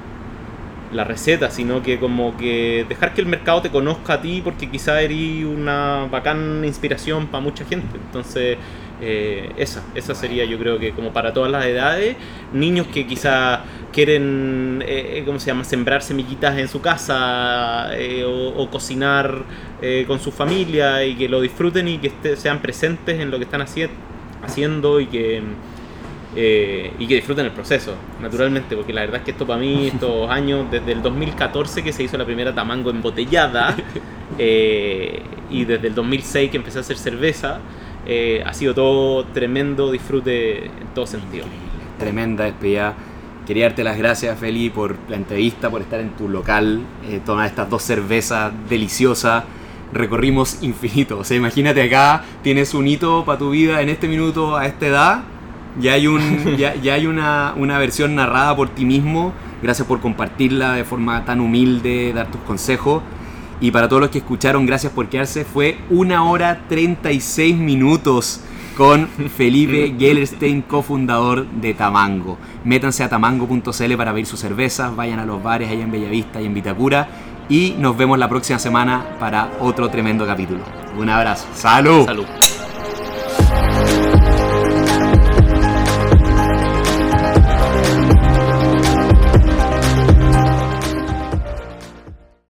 Speaker 2: la receta, sino que como que dejar que el mercado te conozca a ti porque quizá eres una bacán inspiración para mucha gente. Entonces, eh, esa, esa sería yo creo que como para todas las edades, niños que quizá quieren, eh, ¿cómo se llama?, sembrar semillitas en su casa eh, o, cocinar con su familia y que lo disfruten y que sean presentes en lo que están haciendo y que, eh, y que disfruten el proceso, naturalmente, porque la verdad es que esto para mí, estos años, desde el 2014 que se hizo la primera tamango embotellada eh, y desde el 2006 que empecé a hacer cerveza, eh, ha sido todo tremendo disfrute en todo sentido.
Speaker 1: Tremenda despedida. Quería darte las gracias, Feli, por la entrevista, por estar en tu local, tomar estas dos cervezas deliciosas recorrimos infinito. O sea, imagínate acá, tienes un hito para tu vida en este minuto, a esta edad, ya hay, un, ya, hay una, una, versión narrada por ti mismo. Gracias por compartirla de forma tan humilde, dar tus consejos. Y para todos los que escucharon, gracias por quedarse. Fue una hora 36 minutos con Felipe Gellerstein, cofundador de Tamango. Métanse a tamango.cl para ver sus cervezas, vayan a los bares allá en Bellavista y en Vitacura y nos vemos la próxima semana para otro tremendo capítulo. Un abrazo. Salud. Salud.